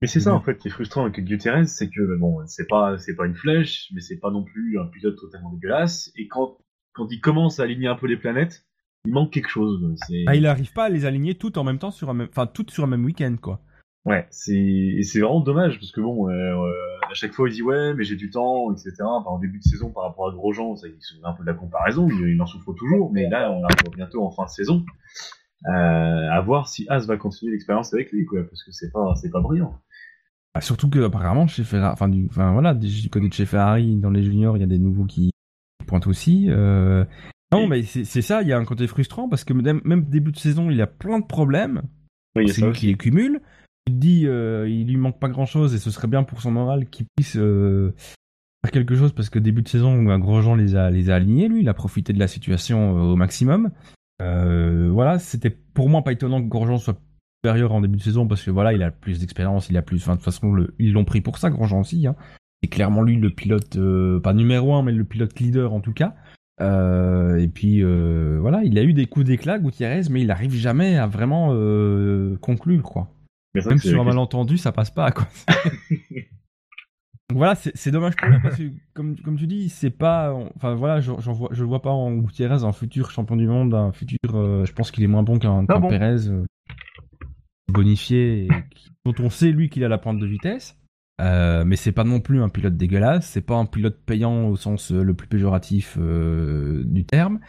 Speaker 5: Mais c'est ça
Speaker 2: Mhm.
Speaker 5: en fait qui est frustrant avec Gutiérrez, c'est que bon, c'est pas c'est pas une flèche, mais c'est pas non plus un pilote totalement dégueulasse. Et quand quand il commence à aligner un peu les planètes, il manque quelque chose.
Speaker 3: Ah, il n'arrive pas à les aligner toutes en même temps sur un même, enfin toutes sur un même week-end quoi.
Speaker 5: ouais, c'est et c'est vraiment dommage parce que bon, euh, euh, à chaque fois il dit ouais, mais j'ai du temps, etc. Enfin, en début de saison par rapport à Grosjean, ça il se souvient un peu de la comparaison, il, il en souffre toujours, mais là on arrive bientôt en fin de saison. Euh, à voir si As va continuer l'expérience avec lui quoi, parce que c'est pas c'est pas brillant.
Speaker 3: Ah, surtout que apparemment chez Ferrari, enfin du, enfin voilà, du côté de chez Ferrari dans les juniors, il y a des nouveaux qui pointent aussi. euh. Non, mais c'est ça, il y a un côté frustrant parce que même, même début de saison, il a plein de problèmes.
Speaker 5: Oui,
Speaker 3: c'est lui qui les cumule. Il te dit, euh, il lui manque pas grand chose et ce serait bien pour son moral qu'il puisse euh, faire quelque chose parce que début de saison, bah, Grosjean les a, les a alignés, lui, il a profité de la situation au maximum. Euh, voilà, c'était pour moi pas étonnant que Grosjean soit supérieur en début de saison parce que voilà, il a plus d'expérience, il a plus, enfin, de toute façon, le- ils l'ont pris pour ça, Grosjean aussi. Hein. C'est clairement lui le pilote, euh, pas numéro un, mais le pilote leader en tout cas. Euh, et puis euh, voilà, il a eu des coups d'éclat, Gutiérrez, mais il arrive jamais à vraiment conclure quoi.
Speaker 5: Mais
Speaker 3: Même sur un malentendu, ça passe pas quoi. Donc voilà, c'est dommage pour lui parce que comme, comme tu dis, c'est pas, enfin voilà, je, vois, je vois pas en Gutiérrez un futur champion du monde, un futur, euh, je pense qu'il est moins bon qu'un
Speaker 4: bon
Speaker 3: Pérez euh, bonifié, dont on sait lui qu'il a la pointe de vitesse. Euh, mais c'est pas non plus un pilote dégueulasse, c'est pas un pilote payant au sens euh, le plus péjoratif euh, du terme.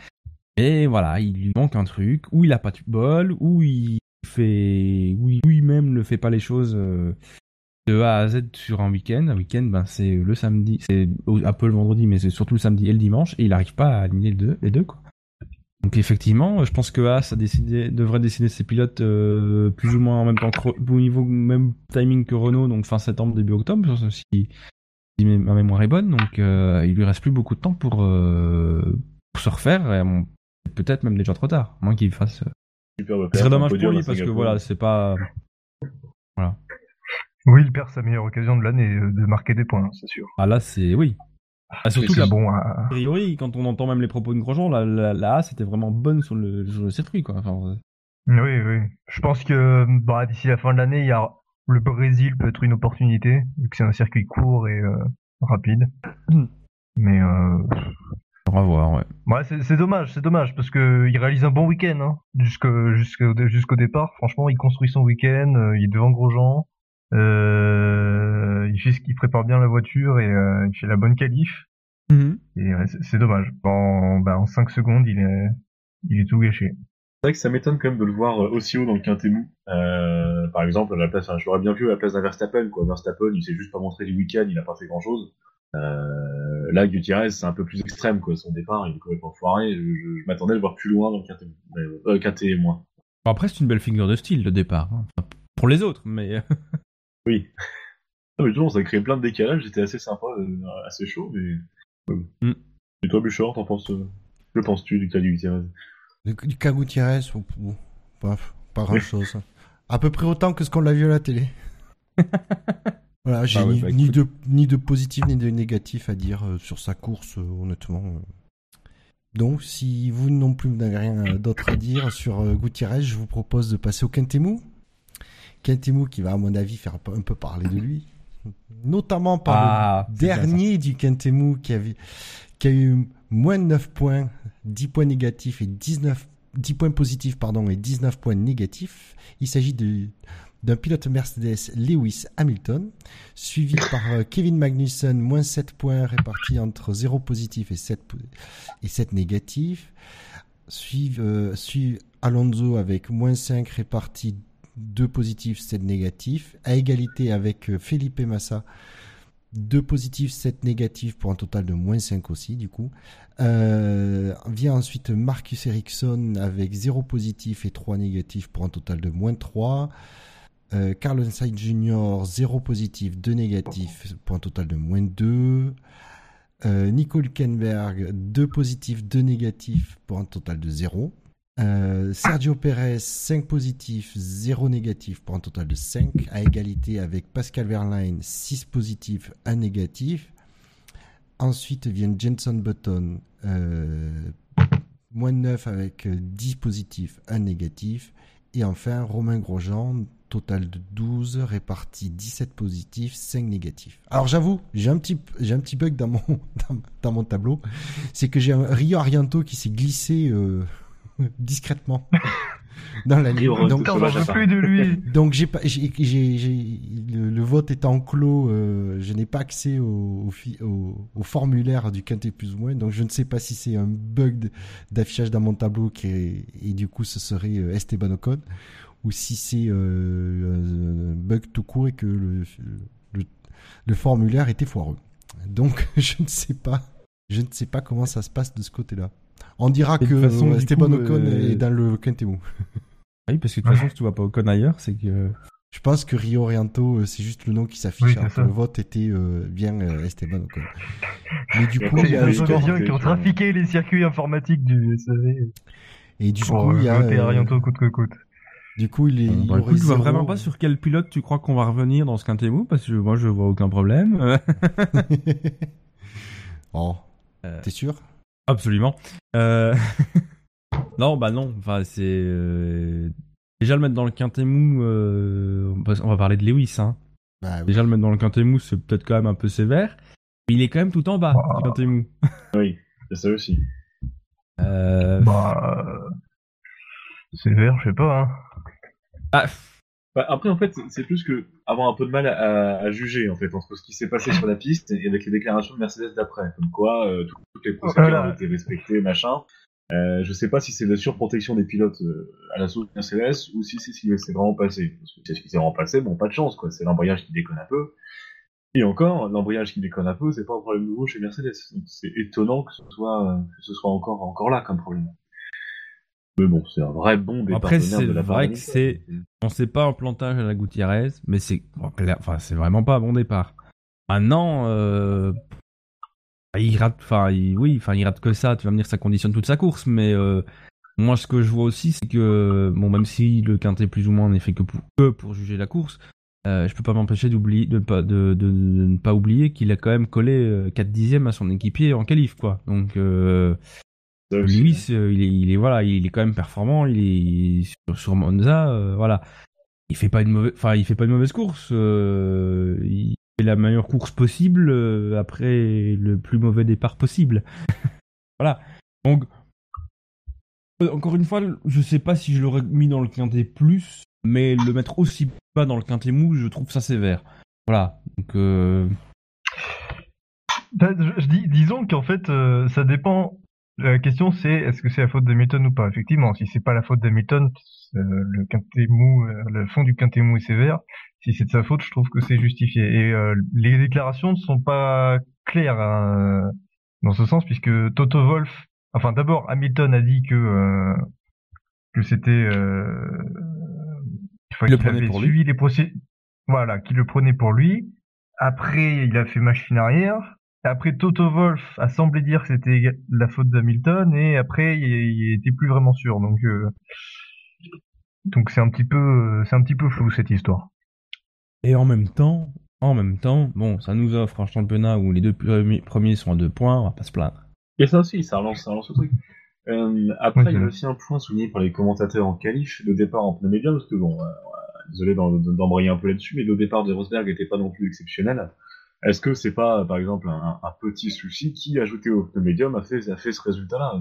Speaker 3: Et voilà, il lui manque un truc, ou il a pas de bol, ou il fait, ou il- lui-même ne fait pas les choses de A à Z sur un week-end. Un week-end, ben c'est le samedi, c'est un peu le vendredi, mais c'est surtout le samedi et le dimanche, et il arrive pas à aligner les deux, les deux quoi. Donc effectivement, je pense que Haas a décidé, devrait décider ses pilotes euh, plus ou moins en même temps, que, au niveau même timing que Renault, donc fin septembre, début octobre, si, si ma mémoire est bonne. Donc euh, il lui reste plus beaucoup de temps pour, euh, pour se refaire, et bon, peut-être même déjà trop tard, à moins qu'il fasse.
Speaker 5: Super, bah,
Speaker 3: Ce serait dommage pour lui parce que voilà, c'est pas.
Speaker 4: Oui, il perd sa meilleure occasion de l'année euh, de marquer des points, c'est sûr.
Speaker 3: Ah là, c'est oui. Ah, surtout qu'à
Speaker 4: bon. euh,
Speaker 3: a priori, quand on entend même les propos de Grosjean, la, la, la Haas était vraiment bonne sur le, sur le circuit, quoi. Enfin,
Speaker 4: Oui, oui. Je pense que bah, d'ici la fin de l'année, il y a le Brésil peut être une opportunité, vu que c'est un circuit court et euh, rapide. Mais euh,
Speaker 3: on va voir, ouais.
Speaker 4: ouais, c'est dommage, c'est dommage parce que il réalise un bon week-end hein, jusqu'au départ. Franchement, il construit son week-end, euh, il est devant Grosjean, euh, il fait ce qu'il prépare bien la voiture et euh, il fait la bonne qualif. Et ouais, c'est dommage. En, bah, en 5 secondes, il est il est tout gâché.
Speaker 5: C'est vrai que ça m'étonne quand même de le voir euh, aussi haut dans le quintet mou. Euh, par exemple, à la place, enfin, je l'aurais bien vu à la place d'un Verstappen, quoi. Verstappen, il s'est juste pas montré les week-ends, il a pas fait grand chose. Euh, là, Gutiérrez, c'est un peu plus extrême, quoi. Son départ, il est complètement foiré. Je, je- je m'attendais à le voir plus loin dans le quintet euh, quintet moins.
Speaker 3: Bon, après, c'est une belle figure de style, le départ. hein. Enfin, pour les autres, mais.
Speaker 5: Oui. Non, mais toujours, ça crée plein de décalages, j'étais assez sympa, euh, assez chaud, mais. ouais.
Speaker 3: Mm.
Speaker 5: Et toi, Bouchard, t'en penses, euh, que penses-tu du cas du Gutiérrez?
Speaker 2: Du, du cas Gutiérrez, bref, pas grand chose. À peu près autant que ce qu'on l'a vu à la télé. voilà, j'ai
Speaker 3: Ah ouais,
Speaker 2: ni,
Speaker 3: bah,
Speaker 2: ni de, ni de positif ni de négatif à dire euh, sur sa course, euh, honnêtement. euh. Donc, si vous non plus n'avez rien euh, d'autre à dire sur euh, Gutiérrez, je vous propose de passer au Quintemou. Quintemou qui va, à mon avis, faire un peu parler de lui. Notamment par
Speaker 3: Ah,
Speaker 2: le dernier du Quintemou qui, avait, qui a eu moins de 9 points, 10 points négatifs et 19, 10 points positifs pardon, et 19 points négatifs. Il s'agit de d'un pilote Mercedes Lewis Hamilton, suivi par euh, Kevin Magnussen, moins 7 points répartis entre 0 positif et 7, po- et 7 négatifs. Suivi, euh, suivi Alonso avec moins 5 répartis 2 positifs, 7 négatifs. À égalité avec euh, Felipe Massa, 2 positifs, 7 négatifs pour un total de moins 5 aussi du coup. Euh, vient ensuite Marcus Ericsson avec 0 positif et 3 négatifs pour un total de moins 3. Euh, Carlos Sainz Jr. 0 positif, 2 négatifs pour un total de moins 2. Euh, Nico Hülkenberg 2 positifs, 2 négatifs pour un total de 0. Euh, Sergio Perez 5 positifs, 0 négatif pour un total de 5. À égalité avec Pascal Verlaine 6 positifs, 1 négatif. Ensuite viennent Jenson Button, euh, moins 9 avec euh, 10 positifs, 1 négatif. Et enfin Romain Grosjean, total de 12, réparti 17 positifs, 5 négatifs. Alors j'avoue, j'ai un petit, bug dans mon, dans, dans mon tableau. C'est que j'ai un Rio Arianto qui s'est glissé euh, discrètement dans la ligne. Donc,
Speaker 4: Putain, j'en veux plus de lui.
Speaker 2: donc j'ai pas, j'ai, j'ai, j'ai- le, le vote étant clos, euh, je n'ai pas accès au, au, fi- au- au formulaire du quintet plus ou moins, donc je ne sais pas si c'est un bug d'affichage dans mon tableau qui est- et du coup ce serait euh, Esteban Ocon ou si c'est euh, un bug tout court et que le, le, le formulaire était foireux. Donc je ne sais pas, je ne sais pas comment ça se passe de ce côté-là. On dira
Speaker 3: Et de
Speaker 2: que
Speaker 3: toute façon,
Speaker 2: Esteban
Speaker 3: coup,
Speaker 2: Ocon
Speaker 3: euh,
Speaker 2: est dans le quintet mou.
Speaker 3: Oui, parce que de toute façon, si tu vois pas Ocon ailleurs, c'est que.
Speaker 2: Je pense que Rio Oriento, euh, c'est juste le nom qui s'affiche,
Speaker 4: Oui,
Speaker 2: le vote était euh, bien euh, Esteban Ocon. Mais du coup, il y a
Speaker 4: a
Speaker 2: le
Speaker 4: des
Speaker 2: score.
Speaker 4: gens qui ont trafiqué les circuits informatiques du SAV
Speaker 2: Et du
Speaker 4: pour
Speaker 2: coup, il y a, euh,
Speaker 4: Arianto coûte que coûte.
Speaker 2: du coup, il est, il
Speaker 3: Bah,
Speaker 2: aurait
Speaker 3: écoute, je vois
Speaker 2: zéro-
Speaker 3: vraiment pas sur quel pilote tu crois qu'on va revenir dans ce quintet mou, parce que moi, je vois aucun problème.
Speaker 2: oh,
Speaker 3: Euh,
Speaker 2: t'es sûr?
Speaker 3: Absolument. Euh... non, bah non. Enfin, c'est euh, déjà le mettre dans le quintet mou. euh, On va- parler de Lewis. Hein.
Speaker 2: Bah oui.
Speaker 3: Déjà le mettre dans le quintet mou, c'est peut-être quand même un peu sévère. Mais il est quand même tout en bas
Speaker 4: Ah.
Speaker 3: du quintet mou.
Speaker 5: Oui, c'est ça aussi.
Speaker 3: Euh...
Speaker 4: Bah, c'est vert, je sais pas. Hein.
Speaker 3: ah,
Speaker 5: Bah, après, en fait, c'est- plus que avoir un peu de mal à, à juger, en fait, entre ce qui s'est passé sur la piste et avec les déclarations de Mercedes d'après. Comme quoi, euh, tout- toutes les procédures
Speaker 4: Voilà.
Speaker 5: ont été respectées, machin. Euh, je sais pas si c'est la surprotection des pilotes euh, à la source de Mercedes ou si c'est ce qui s'est vraiment passé. Parce que c'est ce qui s'est vraiment passé, bon, pas de chance, quoi. C'est l'embrayage qui déconne un peu. Et encore, l'embrayage qui déconne un peu, c'est pas un problème nouveau chez Mercedes. Donc c'est étonnant que ce soit, euh, que ce soit encore, encore là comme problème. Mais bon, c'est un vrai bon départ
Speaker 3: Après, c'est vrai que c'est- On sait pas un plantage à la Gutiérrez, mais c'est enfin c'est vraiment pas un bon départ. Maintenant, euh, il rate, enfin il- oui, enfin il rate que ça. Tu vas me dire que ça conditionne toute sa course, mais euh, moi ce que je vois aussi, c'est que bon, même si le quintet plus ou moins n'est fait que pour, que pour juger la course, euh, je peux pas m'empêcher d'oublier, de, pas- de, de- de ne pas oublier qu'il a quand même collé euh, 4 dixièmes à son équipier en qualif, quoi. Donc euh, Lui,
Speaker 5: hein.
Speaker 3: c'est- il est, il est voilà, il est quand même performant. Il est sur, sur Monza, euh, voilà. Il fait pas une mauvaise, enfin, il fait pas une mauvaise course. euh, il fait la meilleure course possible euh, après le plus mauvais départ possible. voilà. Donc, euh, encore une fois, je sais pas si je l'aurais mis dans le quintet plus, mais le mettre aussi bas dans le quintet mou, je trouve ça sévère. Voilà. Donc, euh,
Speaker 4: Ben, je, je dis, disons qu'en fait, euh, ça dépend. La question c'est est-ce que c'est la faute d'Hamilton ou pas? Effectivement, si c'est pas la faute d'Hamilton, euh, le quintet mou, euh, le fond du quintet mou est sévère. Si c'est de sa faute, je trouve que c'est justifié. Et euh, les déclarations ne sont pas claires hein, dans ce sens, puisque Toto Wolf, enfin d'abord Hamilton a dit que euh, que c'était euh, qu'il avait
Speaker 3: pour lui.
Speaker 4: suivi les procédures, voilà, qu'il le prenait pour lui. Après, il a fait machine arrière. Après, Toto Wolf a semblé dire que c'était la faute d'Hamilton et après, il, il était plus vraiment sûr. Donc, euh, donc c'est un petit peu, euh, c'est un petit peu flou cette histoire.
Speaker 3: Et en même temps, en même temps, bon, ça nous offre un championnat où les deux premiers sont à deux points, on va pas se plaindre.
Speaker 5: Et ça aussi, ça relance, ça relance le truc. Euh, après, il y a aussi un point souligné par les commentateurs en qualif, le départ en pneu médium, parce que bon, euh, désolé d'embrayer un peu là-dessus, mais le départ de Rosberg n'était pas non plus exceptionnel. Est-ce que c'est pas, par exemple, un, un petit souci qui, ajouté au pneu médium, a fait, a fait ce résultat-là?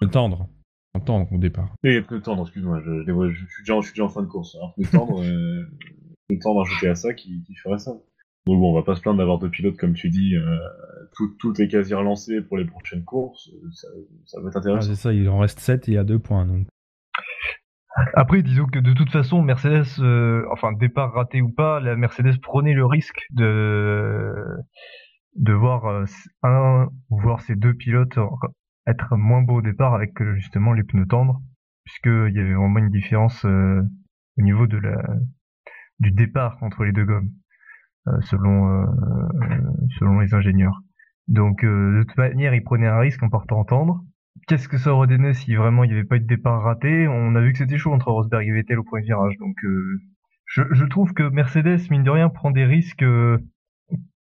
Speaker 3: Le tendre. Entendre au départ.
Speaker 5: Et pneu tendre, excuse-moi, je, suis déjà, je suis déjà en fin de course. Un pneu tendre, euh, pneu tendre ajouté à ça qui, qui ferait ça. Donc bon, on va pas se plaindre d'avoir deux pilotes, comme tu dis, euh, tout, tout est quasi relancé pour les prochaines courses, ça, ça va être
Speaker 3: Ah,
Speaker 5: intéressant.
Speaker 3: c'est ça, il en reste 7 et il y a deux points. Donc.
Speaker 4: Après, disons que de toute façon, Mercedes, euh, enfin départ raté ou pas, la Mercedes prenait le risque de de voir euh, un voir ces deux pilotes être moins beaux au départ avec euh, justement les pneus tendres, puisque il y avait vraiment une différence au niveau de la du départ entre les deux gommes, selon selon les ingénieurs. Donc de toute manière, ils prenaient un risque en partant en tendre. Qu'est-ce que ça aurait donné si vraiment il n'y avait pas eu de départ raté? On a vu que c'était chaud entre Rosberg et Vettel au premier virage. Donc euh, je, je trouve que Mercedes, mine de rien, prend des risques euh,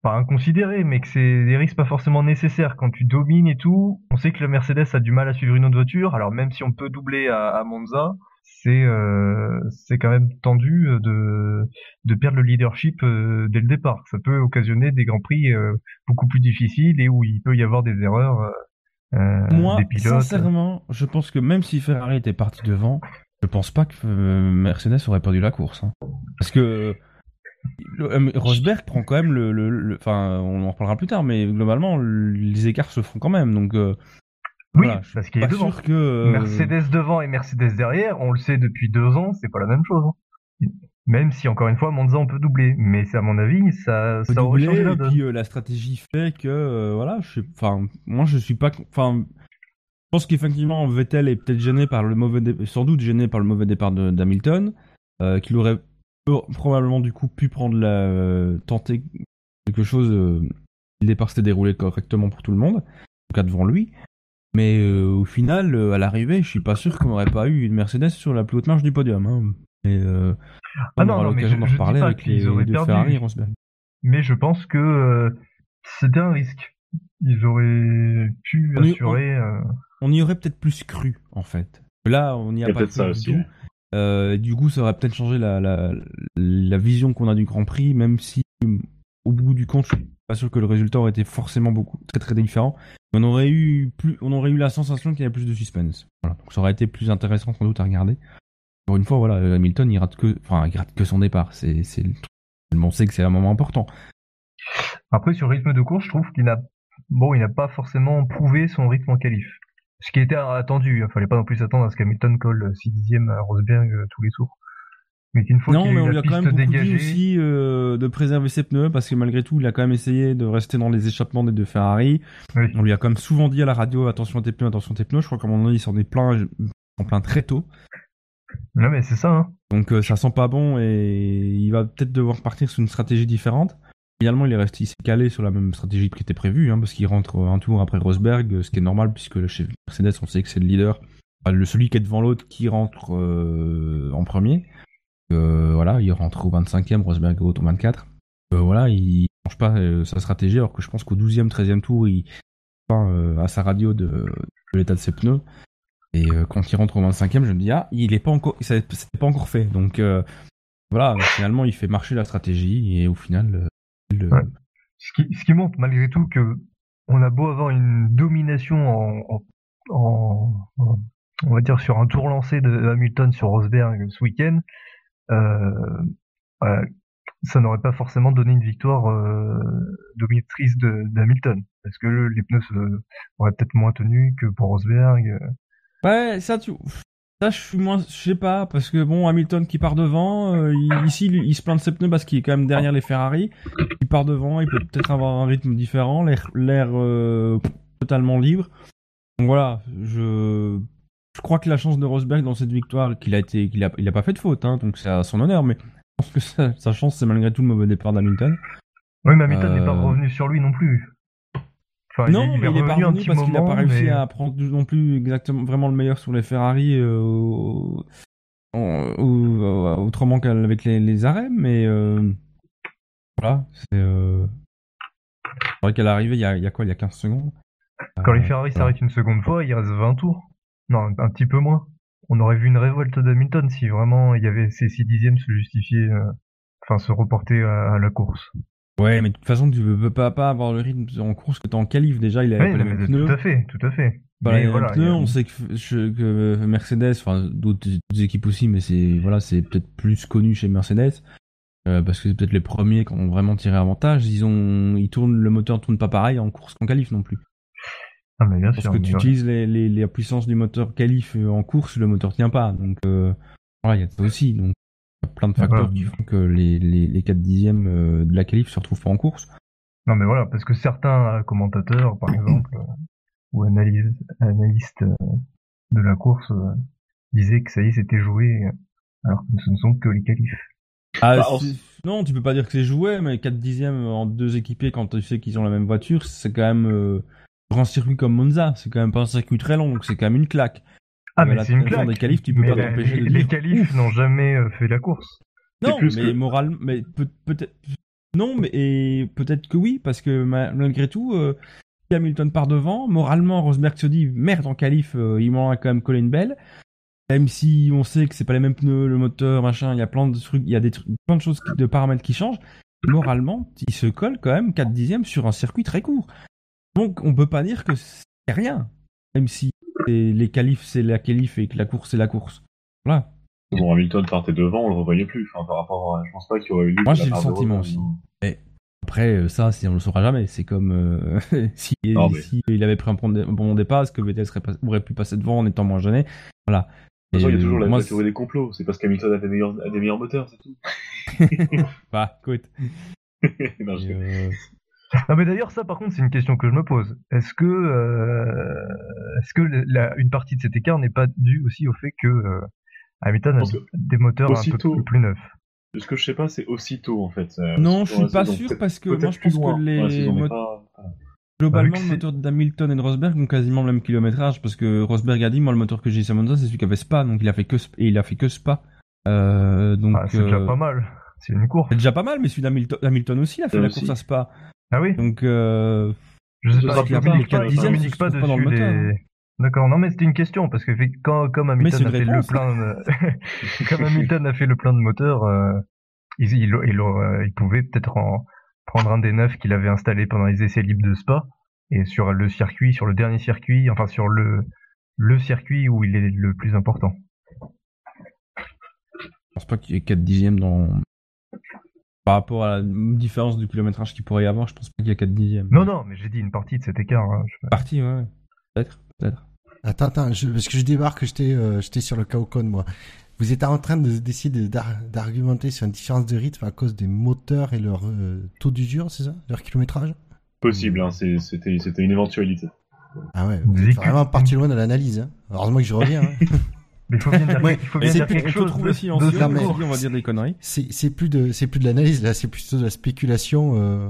Speaker 4: pas inconsidérés, mais que c'est des risques pas forcément nécessaires. Quand tu domines et tout, on sait que la Mercedes a du mal à suivre une autre voiture. Alors même si on peut doubler à, à Monza, c'est euh, c'est quand même tendu euh, de de perdre le leadership euh, dès le départ. Ça peut occasionner des grands prix euh, beaucoup plus difficiles et où il peut y avoir des erreurs. Euh,
Speaker 3: Moi,
Speaker 4: des pilotes.
Speaker 3: sincèrement, je pense que même si Ferrari était parti devant, je pense pas que euh, Mercedes aurait perdu la course. hein. Parce que le- euh, Rosberg prend quand même le, le- le- Enfin, on en reparlera plus tard, mais globalement, le- les écarts se font quand même. Donc, euh,
Speaker 4: Oui,
Speaker 3: voilà,
Speaker 4: parce qu'il est devant.
Speaker 3: que. euh,
Speaker 4: Mercedes devant et Mercedes derrière, on le sait depuis deux ans, c'est pas la même chose. hein. Même si encore une fois, Monza on peut doubler, mais c'est à mon avis, ça, ça aurait
Speaker 3: doubler,
Speaker 4: changé la
Speaker 3: et puis euh, la stratégie fait que euh, voilà je enfin moi je suis pas enfin je pense qu'effectivement Vettel est peut-être gêné par le mauvais dé- sans doute gêné par le mauvais départ de- d'Hamilton euh, qu'il aurait probablement du coup pu prendre la tenter quelque chose si le départ s'était déroulé correctement pour tout le monde en tout cas devant lui. Mais au final à l'arrivée je suis pas sûr qu'on n'aurait pas eu une Mercedes sur la plus haute marge du podium hein. Et euh,
Speaker 4: Ah
Speaker 3: on
Speaker 4: non,
Speaker 3: aura l'occasion
Speaker 4: je-
Speaker 3: d'en reparler avec les deux. Ferrari et
Speaker 4: Mais je pense que euh, c'était un risque. Ils auraient pu
Speaker 3: On
Speaker 4: assurer. euh,
Speaker 3: on y aurait peut-être plus cru en fait. Là, on n'y a,
Speaker 5: y a
Speaker 3: pas
Speaker 5: peut-être
Speaker 3: cru
Speaker 5: ça
Speaker 3: du
Speaker 5: aussi.
Speaker 3: tout.
Speaker 5: ouais.
Speaker 3: Euh, du coup, ça aurait peut-être changé la, la, la vision qu'on a du Grand Prix, même si au bout du compte, je suis pas sûr que le résultat aurait été forcément beaucoup très très différent. Mais on aurait eu plus, on aurait eu la sensation qu'il y avait plus de suspense. Voilà. Donc ça aurait été plus intéressant sans doute à regarder. Encore une fois, voilà, Hamilton, il rate que, enfin, il rate que son départ. C'est, c'est, le truc. on sait que c'est un moment important.
Speaker 4: Après, sur le rythme de course, je trouve qu'il n'a bon, il n'a pas forcément prouvé son rythme en qualif. Ce qui était attendu. Il fallait pas non plus s'attendre à ce qu'Hamilton colle 6 dixièmes à Rosberg euh, tous les tours. Mais qu'une fois
Speaker 3: Non,
Speaker 4: qu'il
Speaker 3: mais
Speaker 4: a
Speaker 3: on lui a quand même beaucoup dit aussi euh, de préserver ses pneus parce que malgré tout, il a quand même essayé de rester dans les échappements des deux Ferrari.
Speaker 4: Oui.
Speaker 3: On lui a quand même souvent dit à la radio attention à tes pneus, attention à tes pneus. Je crois qu'à un moment donné, il s'en est plein. Je- en plein très tôt.
Speaker 4: Non, mais c'est ça. Hein.
Speaker 3: Donc euh, ça sent pas bon et il va peut-être devoir partir sur une stratégie différente. Finalement, il est resté, s'est calé sur la même stratégie qui était prévue, hein, parce qu'il rentre un tour après Rosberg, ce qui est normal puisque chez Mercedes, on sait que c'est le leader, le celui qui est devant l'autre qui rentre euh, en premier. Euh, voilà, il rentre au 25e, Rosberg au 24. Euh, voilà, il change pas sa stratégie, alors que je pense qu'au 12e, 13e tour, il à sa radio de l'état de ses pneus. Et euh, quand il rentre au 25e, je me dis ah, il est pas encore, pas encore fait. Donc euh, voilà, finalement, il fait marcher la stratégie et au final, euh.
Speaker 4: Ce qui, montre malgré tout que on a beau avoir une domination en, en, on va dire sur un tour lancé de Hamilton sur Rosberg ce week-end, voilà, ça n'aurait pas forcément donné une victoire euh, dominatrice d'Hamilton parce que le- les pneus auraient peut-être moins tenu que pour Rosberg.
Speaker 3: Ouais, ça, tu... ça, je suis moins, je sais pas, parce que bon, Hamilton qui part devant, euh, il- ici, lui, il se plaint de ses pneus parce qu'il est quand même derrière les Ferrari. Il part devant, il peut peut-être avoir un rythme différent, l'air, l'air euh, totalement libre. Donc voilà, je, je crois que la chance de Rosberg dans cette victoire, qu'il a été, qu'il a, il a pas fait de faute, hein, donc c'est à son honneur, mais je pense que sa, sa chance, c'est malgré tout le mauvais départ d'Hamilton.
Speaker 4: Oui, mais Hamilton n'est pas
Speaker 3: Euh,
Speaker 4: revenu sur lui non plus. Enfin,
Speaker 3: non, mais il est
Speaker 4: un
Speaker 3: revenu
Speaker 4: petit
Speaker 3: parce qu'il a
Speaker 4: moment,
Speaker 3: pas réussi
Speaker 4: mais-
Speaker 3: à prendre non plus exactement vraiment le meilleur sur les Ferrari euh, au- autrement qu'avec les, les arrêts, mais euh, voilà, c'est euh, vrai qu'à l'arrivée, il y a, il y a quoi Il y a 15 secondes?
Speaker 4: Quand les
Speaker 3: Euh,
Speaker 4: Ferrari s'arrêtent une seconde fois, il reste 20 tours. Non, un, petit peu moins. On aurait vu une révolte d'Hamilton si vraiment il y avait ces 6 dixièmes se justifier, enfin se reporter à, à la course.
Speaker 3: Ouais, mais de toute façon, tu peux pas, pas avoir le rythme en course que t'as en qualif. Déjà, il avait
Speaker 4: Oui,
Speaker 3: pas les mêmes pneus.
Speaker 4: tout à fait, tout à fait. Mais
Speaker 3: les mêmes pneus,
Speaker 4: a-
Speaker 3: on sait que, je- que Mercedes, enfin d'autres équipes aussi, mais c'est voilà, c'est peut-être plus connu chez Mercedes euh, parce que c'est peut-être les premiers qui ont vraiment tiré avantage. Ils ont, ils tournent, le moteur tourne pas pareil en course qu'en qualif non plus.
Speaker 4: Ah, mais bien
Speaker 3: Parce
Speaker 4: sûr.
Speaker 3: que tu utilises les, les, les puissances du moteur qualif euh, en course, le moteur tient pas. Donc euh, voilà, il y a ça aussi. Donc a plein de
Speaker 4: Ah,
Speaker 3: facteurs
Speaker 4: voilà.
Speaker 3: qui font que les, les, les 4 dixièmes euh, de la qualif se retrouvent pas en course.
Speaker 4: Non, mais voilà, parce que certains commentateurs, par exemple, euh, ou analyse- analystes euh, de la course, disaient que ça y est, c'était joué, alors que ce ne sont que les qualifs.
Speaker 3: Ah,
Speaker 5: Bah,
Speaker 3: Non, tu peux pas dire que c'est joué, mais 4 dixièmes en deux équipiers quand tu sais qu'ils ont la même voiture, c'est quand même euh, grand circuit comme Monza, c'est quand même pas un circuit très long, donc c'est quand même une claque.
Speaker 4: Ah,
Speaker 3: Mais
Speaker 4: c'est une
Speaker 3: la fin
Speaker 4: claque.
Speaker 3: des qualifs, tu peux
Speaker 4: mais
Speaker 3: pas
Speaker 4: la-
Speaker 3: t'empêcher
Speaker 4: les,
Speaker 3: de
Speaker 4: les
Speaker 3: dire,
Speaker 4: qualifs n'ont jamais euh, fait la course.
Speaker 3: Non, mais
Speaker 5: que-
Speaker 3: moralement, mais peut- peut-être non, mais et peut-être que oui, parce que ma- malgré tout, euh, si Hamilton part devant, moralement, Rosberg se dit merde en qualif, euh, il m'en a quand même collé une belle. Même si on sait que c'est pas les mêmes pneus, le moteur, machin, il y a plein de trucs, il y a des trucs, plein de choses, de paramètres qui changent. Moralement, il se colle quand même 4 dixièmes sur un circuit très court. Donc on peut pas dire que c'est rien, même si les qualifs c'est la qualif et que la course c'est la course. Voilà.
Speaker 5: Bon, Hamilton partait devant, on le revoyait plus. Enfin, par rapport à... Je pense pas qu'il y aurait eu lutte
Speaker 3: Moi, j'ai le
Speaker 5: de
Speaker 3: sentiment aussi.
Speaker 5: non.
Speaker 3: Après, euh, ça, on le saura jamais. C'est comme euh, si,
Speaker 5: Non, mais-
Speaker 3: si il avait pris un bon, départ, est-ce que Vettel serait pas- aurait pu passer devant en étant moins gêné? Voilà.
Speaker 5: De toute façon, il y a toujours la,
Speaker 3: moi,
Speaker 5: théorie des complots. C'est parce qu'Hamilton a des meilleurs, a des meilleurs moteurs, c'est tout.
Speaker 3: Bah, écoute.
Speaker 5: Non, je-
Speaker 3: euh,
Speaker 4: Ah mais d'ailleurs ça par contre c'est une question que je me pose. Est-ce que euh, est-ce que la- une partie de cet écart n'est pas due aussi au fait que euh, Hamilton a
Speaker 5: que
Speaker 4: des moteurs un peu plus, plus neufs?
Speaker 5: Ce que je sais pas, c'est aussitôt, en fait. euh,
Speaker 3: Non, je suis pas
Speaker 5: saison.
Speaker 3: sûr parce que moi, je
Speaker 5: plus
Speaker 3: pense que les
Speaker 5: dans la saison, mais
Speaker 3: mot-
Speaker 5: pas- voilà.
Speaker 3: globalement,
Speaker 4: Avec
Speaker 3: le moteur d'Hamilton et de Rosberg ont quasiment le même kilométrage parce que Rosberg a dit, moi, le moteur que j'ai c'est celui qui avait Spa, donc il a fait que Spa, et il a fait que Spa. Euh, donc,
Speaker 4: Ah, C'est déjà pas mal. C'est une course.
Speaker 3: c'est déjà pas mal, mais celui d'Hamilton Hamilton aussi, il a fait la
Speaker 5: aussi.
Speaker 3: course à Spa.
Speaker 4: Ah oui.
Speaker 3: Donc, euh,
Speaker 4: Je sais pas. communique pas, communique pas
Speaker 3: trouvent pas dans le
Speaker 4: dessus
Speaker 3: moteur,
Speaker 4: les. D'accord. Non mais c'était une question parce que quand comme Hamilton a fait le plein de... comme Hamilton a fait le plein de moteur, euh, il, il, il pouvait peut-être en prendre un des neufs qu'il avait installé pendant les essais libres de Spa et sur le circuit, sur le dernier circuit, enfin sur le le circuit où il est le plus important.
Speaker 3: Je pense pas qu'il y ait 4 dixièmes dans. Par rapport à la différence du kilométrage qu'il pourrait y avoir, je pense pas qu'il y a 4 dixièmes.
Speaker 4: Non non, mais j'ai dit une partie de cet écart. hein, je-
Speaker 3: Parti, ouais. Peut-être, peut-être.
Speaker 2: Attends, attends, je- parce que je débarque, j'étais euh, sur le Kaokon, moi. Vous êtes en train de décider d'ar- d'argumenter sur une différence de rythme à cause des moteurs et leur euh, taux d'usure, c'est ça? Leur kilométrage?
Speaker 5: Possible, hein, c'était une éventualité.
Speaker 2: Ah ouais,
Speaker 4: Vous
Speaker 2: êtes vraiment parti loin de l'analyse. Hein. Heureusement que je reviens. Hein.
Speaker 4: Mais il faut bien dire,
Speaker 2: Ouais.
Speaker 4: il faut bien
Speaker 3: c'est
Speaker 4: dire quelque chose. de-
Speaker 3: silencieux,
Speaker 4: de
Speaker 2: Non,
Speaker 3: on
Speaker 2: mais-
Speaker 3: on va dire des conneries.
Speaker 2: C'est plus de c'est plus de l'analyse là, c'est plutôt de la spéculation. euh.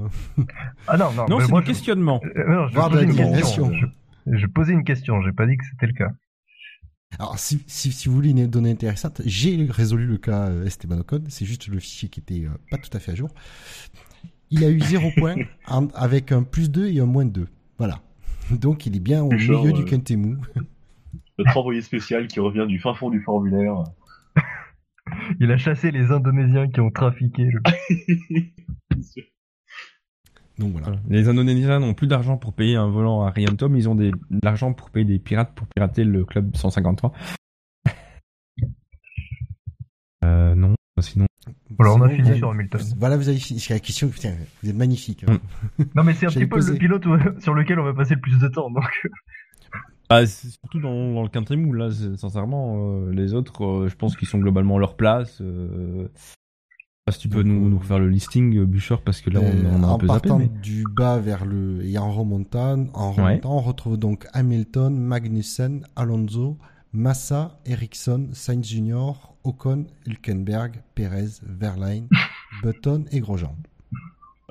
Speaker 4: Ah non, non,
Speaker 3: Non, c'est du questionnement.
Speaker 4: euh, non, je
Speaker 2: Voire de
Speaker 4: posais
Speaker 2: la
Speaker 4: une question. Je, je posais une question, j'ai pas dit que c'était le cas.
Speaker 2: Alors si, si, si vous voulez une donnée intéressante, j'ai résolu le cas euh, Esteban Ocon, c'est juste le fichier qui était euh, pas tout à fait à jour. Il a eu 0 points avec un plus 2 et un moins 2. Voilà. Donc il est bien au
Speaker 5: Bouchard,
Speaker 2: milieu du
Speaker 5: euh,
Speaker 2: Quintemou.
Speaker 5: Notre envoyé spécial qui revient du fin fond du formulaire.
Speaker 4: Il a chassé les Indonésiens qui ont trafiqué. Le...
Speaker 2: Donc voilà.
Speaker 3: Les Indonésiens n'ont plus d'argent pour payer un volant à Rianto, mais ils ont des- de l'argent pour payer des pirates pour pirater le club 153. Euh, non, sinon.
Speaker 4: Voilà, on a fini
Speaker 2: vous
Speaker 4: sur
Speaker 2: avez-
Speaker 4: Hamilton.
Speaker 2: Voilà, vous avez fini. C'est la question. Putain, vous êtes magnifique. hein.
Speaker 4: Non, mais c'est un petit peu le pilote sur lequel on va passer le plus de temps. Donc,
Speaker 3: Bah, surtout dans, dans le Quintemou, là, c'est- sincèrement, euh, les autres, euh, je pense qu'ils sont globalement à leur place. Euh... si tu peux nous, nous refaire le listing, euh, Bûcher, parce que là, on,
Speaker 2: Euh,
Speaker 3: on a un
Speaker 2: en
Speaker 3: peu zappé.
Speaker 2: partant
Speaker 3: mais-
Speaker 2: du bas vers le et en remontant, en
Speaker 3: Ouais.
Speaker 2: remontant, on retrouve donc Hamilton, Magnussen, Alonso, Massa, Ericsson, Sainz Jr., Ocon, Hülkenberg, Perez, Verlaine, Button et Grosjean.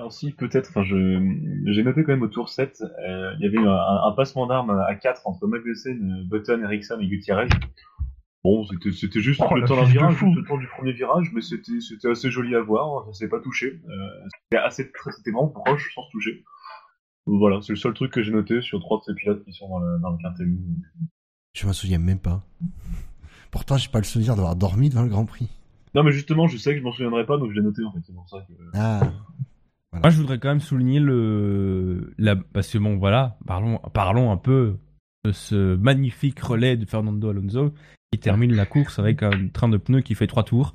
Speaker 5: Alors si, peut-être, enfin, j'ai noté quand même au tour 7, euh, il y avait un, un passement d'armes à 4 entre Magnussen, Button, Ericsson et Gutiérrez. Bon, c'était, juste
Speaker 4: Oh,
Speaker 5: le temps d'un virage, juste le temps du premier virage, mais c'était, assez joli à voir, ça s'est pas touché. Euh, c'était assez, très- c'était vraiment proche sans se toucher. Voilà, c'est le seul truc que j'ai noté sur trois de ces pilotes qui sont dans le, dans le Quintet.
Speaker 2: Je me souviens même pas. Pourtant, j'ai pas le souvenir d'avoir dormi devant le Grand Prix.
Speaker 5: Non, mais justement, je sais que je m'en souviendrai pas, donc je l'ai noté en fait, c'est pour ça que...
Speaker 2: Ah,
Speaker 3: Moi, je voudrais quand même souligner le, la, parce que bon, voilà, parlons, parlons un peu de ce magnifique relais de Fernando Alonso qui termine la course avec un train de pneus qui fait trois tours.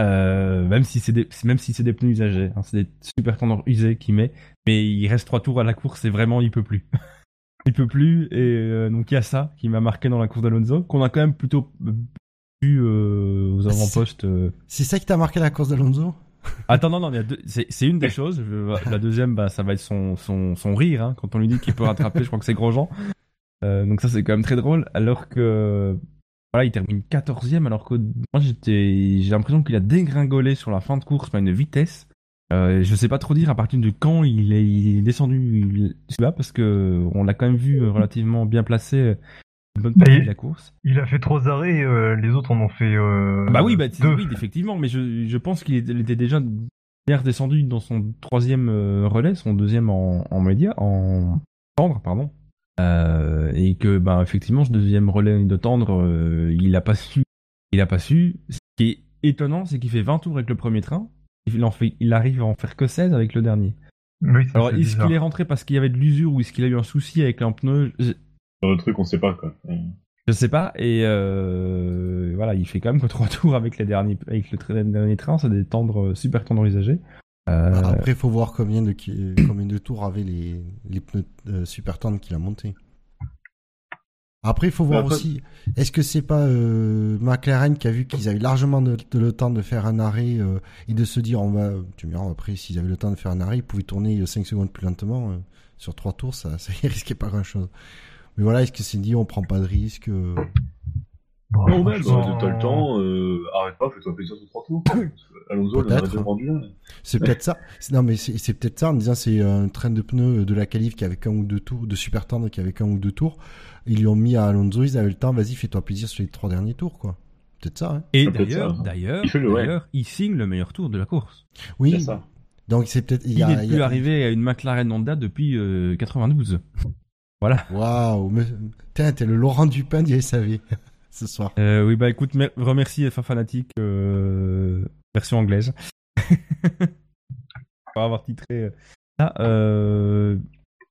Speaker 3: Euh, même si c'est des, même si c'est des pneus usagés, hein, c'est des super tendres usés qu'il met, mais il reste trois tours à la course et vraiment il peut plus. il peut plus et euh, donc il y a ça qui m'a marqué dans la course d'Alonso qu'on a quand même plutôt euh, vu euh, aux
Speaker 2: Ah, c'est-
Speaker 3: avant-postes.
Speaker 2: c'est ça qui t'a marqué la course d'Alonso?
Speaker 3: Attends, non, non, il y a deux- c'est c'est une des choses. La deuxième, bah, ça va être son, son, son rire, hein, quand on lui dit qu'il peut rattraper, je crois que c'est Grosjean. Euh, donc ça, c'est quand même très drôle. Alors que, voilà, il termine 14ème, alors que moi, j'étais, j'ai l'impression qu'il a dégringolé sur la fin de course, mais à une vitesse. Euh, je sais pas trop dire à partir de quand il est, il est descendu là, parce que on l'a quand même vu euh, relativement bien placé une bonne partie
Speaker 4: Mais-
Speaker 3: de la course.
Speaker 4: il a fait trois arrêts, euh, les autres en ont fait. Euh,
Speaker 3: Bah oui, bah,
Speaker 4: deux.
Speaker 3: oui, effectivement, mais je, je pense qu'il était, déjà bien redescendu dans son troisième euh, relais, son deuxième en, en média, en tendre, pardon. Euh, et que, bah, effectivement, ce deuxième relais de tendre, il a pas su, il a pas su. Ce qui est étonnant, c'est qu'il fait 20 tours avec le premier train. Il, en fait, il arrive à en faire que 16 avec le dernier.
Speaker 4: Oui,
Speaker 3: Alors, est-ce qu'il est rentré parce qu'il y avait de l'usure ou est-ce qu'il a eu un souci avec un pneu?
Speaker 5: Dans le truc, on sait pas, quoi. Euh,
Speaker 3: Je sais pas, et euh, voilà, il fait quand même que 3 tours avec, les derniers, avec le tra- dernier train, c'est des tendres, super tendres usagés. Euh,
Speaker 2: Après, il faut voir combien de, combien de tours avaient les, les pneus euh, super tendres qu'il a montés. Après, il faut voir
Speaker 5: Après-
Speaker 2: aussi, est-ce que c'est pas euh, McLaren qui a vu qu'ils avaient largement de, de le temps de faire un arrêt euh, et de se dire, on va, tu me diras, après, s'ils avaient le temps de faire un arrêt, ils pouvaient tourner 5 secondes plus lentement. euh, sur 3 tours, ça, ça y risquait pas grand-chose. Mais voilà, est-ce que c'est dit, on prend pas de risque euh,
Speaker 4: Bon,
Speaker 5: Non, même,
Speaker 4: franchement,
Speaker 5: t'as le temps, euh, arrête pas, fais-toi plaisir sur trois tours. Alonso, il en a
Speaker 2: Peut-être.
Speaker 5: un.
Speaker 2: C'est peut-être ça. Non, mais c'est peut-être ça en disant c'est un train de pneus de la qualif qui avait qu'un ou deux tours, de super tendre qui avait qu'un ou deux tours. Ils lui ont mis à Alonso, ils avaient le temps, vas-y, fais-toi plaisir sur les trois derniers tours, quoi. Peut-être ça, hein.
Speaker 3: et d'ailleurs,
Speaker 5: ça.
Speaker 3: d'ailleurs,
Speaker 5: Il ouais.
Speaker 3: signe le meilleur tour de la course.
Speaker 5: C'est
Speaker 2: Oui.
Speaker 5: ça.
Speaker 2: Donc c'est peut-être.
Speaker 3: Il
Speaker 2: y a-
Speaker 3: n'est plus
Speaker 2: y a-
Speaker 3: arrivé à une McLaren Honda depuis euh, 92. Voilà.
Speaker 2: Waouh, t'es le Laurent Dupin du SAV ce soir.
Speaker 3: Euh, oui, bah écoute, mer- remercie FA Fanatic, euh, version anglaise. Pour avoir titré euh, ça. euh,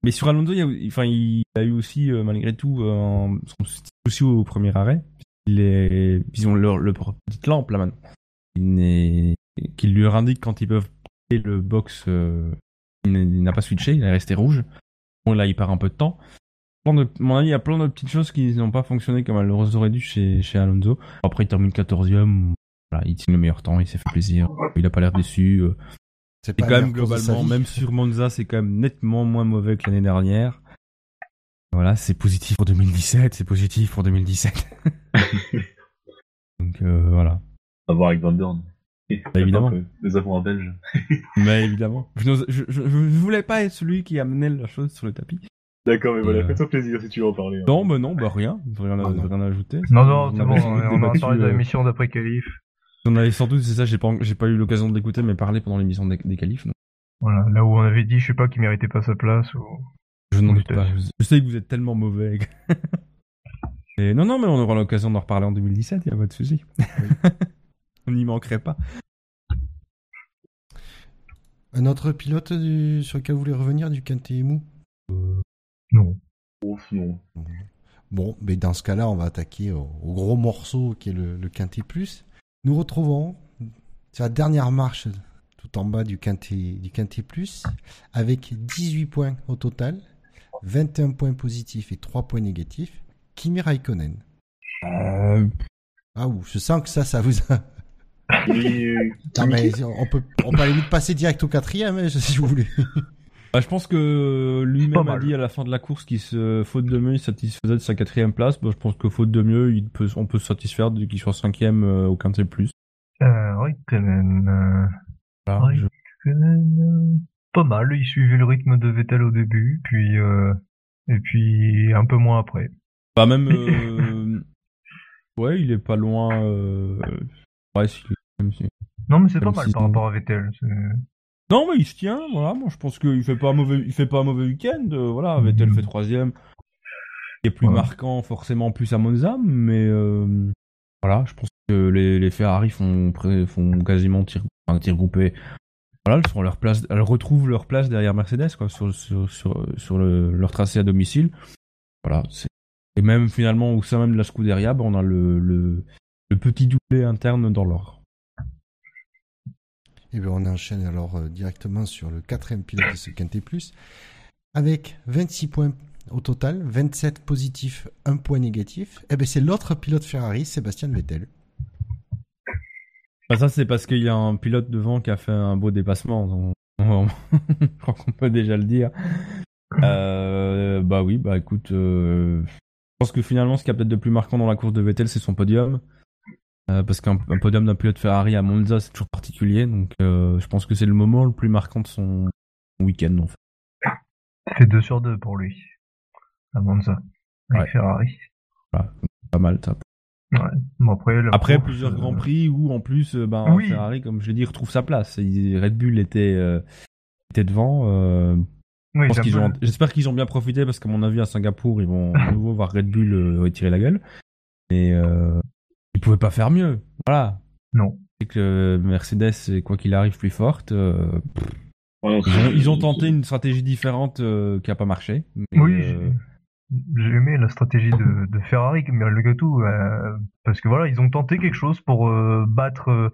Speaker 3: Mais sur Alonso, il, a, enfin, il a eu aussi, malgré tout, un- son souci au premier arrêt. Il est, ils ont leur, leur petite lampe là maintenant. Il qui lui indique quand ils peuvent le box. il n'a pas switché, il est resté rouge. Bon, là, il part un peu de temps. Plein de- à mon avis, il y a plein de petites choses qui n'ont pas fonctionné comme elles auraient dû chez, chez Alonso. Après, il termine 14ème. Voilà, il signe le meilleur temps, il s'est fait plaisir. Il a pas l'air déçu. euh,
Speaker 2: C'est
Speaker 3: quand même, globalement, même sur Monza, c'est quand même nettement moins mauvais que l'année dernière. Voilà, c'est positif pour 2017, c'est positif pour 2017. Donc euh, voilà.
Speaker 5: À voir avec Van Dorn.
Speaker 3: Bah, évidemment.
Speaker 5: Les avants belges.
Speaker 3: Mais évidemment. Je, je, je, je voulais pas être celui qui amenait la chose sur le tapis.
Speaker 5: D'accord, mais voilà,
Speaker 3: Euh.
Speaker 5: fais-toi plaisir si tu veux en parler. hein.
Speaker 3: Non, bah non, bah rien. Rien, à,
Speaker 2: Ah,
Speaker 3: rien à ajouter.
Speaker 4: Non, non, c'est bon, on a parlé de
Speaker 3: euh,
Speaker 4: l'émission d'après Calif.
Speaker 3: On avait sans doute, c'est ça, j'ai pas, j'ai pas eu l'occasion de l'écouter, mais parler pendant l'émission des, donc
Speaker 4: Voilà, là où on avait dit, je sais pas, qu'il méritait pas sa place. Ou...
Speaker 3: Je n'en doute pas. Je sais que vous êtes tellement mauvais. Et non, non, mais on aura l'occasion d'en reparler en 2017, y a pas de souci. on n'y manquerait pas.
Speaker 2: Un autre pilote du- sur lequel vous voulez revenir du Quintet Mou
Speaker 4: Non.
Speaker 5: Ouf, non.
Speaker 2: Bon, mais dans ce cas-là, on va attaquer au, au gros morceau qui est le, le Quintet Plus. Nous retrouvons sur la dernière marche tout en bas du Quintet, du Quintet Plus avec 18 points au total, 21 points positifs et 3 points négatifs. Kimi Raikkonen.
Speaker 3: Euh,
Speaker 2: Ah ouh, je sens que ça, ça vous a...
Speaker 5: Et,
Speaker 2: Non, mais on peut, on peut limite passer direct au quatrième, hein, si vous voulez.
Speaker 3: Bah, je pense que lui-même a dit à la fin de la course qu'il se, faute de mieux, il satisfaisait de sa quatrième place. Bah, je pense que faute de mieux, il peut, on peut se satisfaire de qu'il soit cinquième euh, au quintet plus.
Speaker 4: Euh, Raikkonen, euh,
Speaker 3: je-
Speaker 4: Raikkonen, euh, pas mal. Il suivait le rythme de Vettel au début, puis euh, et puis un peu moins après.
Speaker 3: Bah, même, euh, ouais, il est pas loin, ouais, si-
Speaker 4: Non, mais c'est pas mal par rapport à Vettel.
Speaker 3: Non, mais il se tient, voilà. Moi, je pense qu'il fait pas un mauvais, il fait pas un mauvais week-end. euh, voilà. Vettel fait troisième. Il est plus marquant, forcément, plus à Monza, mais euh, voilà, je pense que les, les Ferrari font, quasiment tir, enfin, tir groupé. Voilà, elles, sont leur place, elles retrouvent leur place derrière Mercedes, quoi, sur, sur, sur, sur le- leur tracé à domicile. Voilà, c'est- et même finalement, au sein même de la Scuderia, bah, on a le, le, le petit doublé interne dans l'or.
Speaker 2: Et bien, on enchaîne alors euh, directement sur le quatrième pilote de ce Quintet Plus, avec 26 points au total, 27 positifs, 1 point négatif. Et bien, c'est l'autre pilote Ferrari, Sébastien Vettel.
Speaker 3: Bah, ça, c'est parce qu'il y a un pilote devant qui a fait un beau dépassement. donc- je crois qu'on peut déjà le dire. Euh, bah oui, bah écoute, euh, je pense que finalement, ce qui a peut-être de plus marquant dans la course de Vettel, c'est son podium. Euh, parce qu'un un podium d'un pilote Ferrari à Monza, c'est toujours particulier. Donc, euh, je pense que c'est le moment le plus marquant de son week-end, en fait.
Speaker 4: C'est 2 sur 2 pour lui. À Monza. Avec
Speaker 3: Ouais.
Speaker 4: Ferrari.
Speaker 3: Pas mal, ça.
Speaker 4: Bon, après,
Speaker 3: plusieurs
Speaker 4: euh,
Speaker 3: grands prix où, en plus, ben,
Speaker 4: Oui.
Speaker 3: Ferrari, comme je l'ai dit, retrouve sa place. Red Bull était, euh, était devant. euh,
Speaker 4: Oui,
Speaker 3: J'espère qu'ils ont bien profité parce qu'à mon avis à Singapour ils vont à nouveau voir Red Bull euh, retirer la gueule. Euh, ils pouvaient pas faire mieux. Voilà.
Speaker 4: Non.
Speaker 3: C'est que Mercedes quoi qu'il arrive plus forte. euh,
Speaker 5: Ouais,
Speaker 3: ils, ont,
Speaker 5: c'est-
Speaker 3: ils ont tenté une stratégie différente euh, qui a pas marché. Mais,
Speaker 4: Oui,
Speaker 3: euh,
Speaker 4: j'ai aimé la stratégie de, de Ferrari, mais malgré tout, euh, parce que voilà, ils ont tenté quelque chose pour euh, battre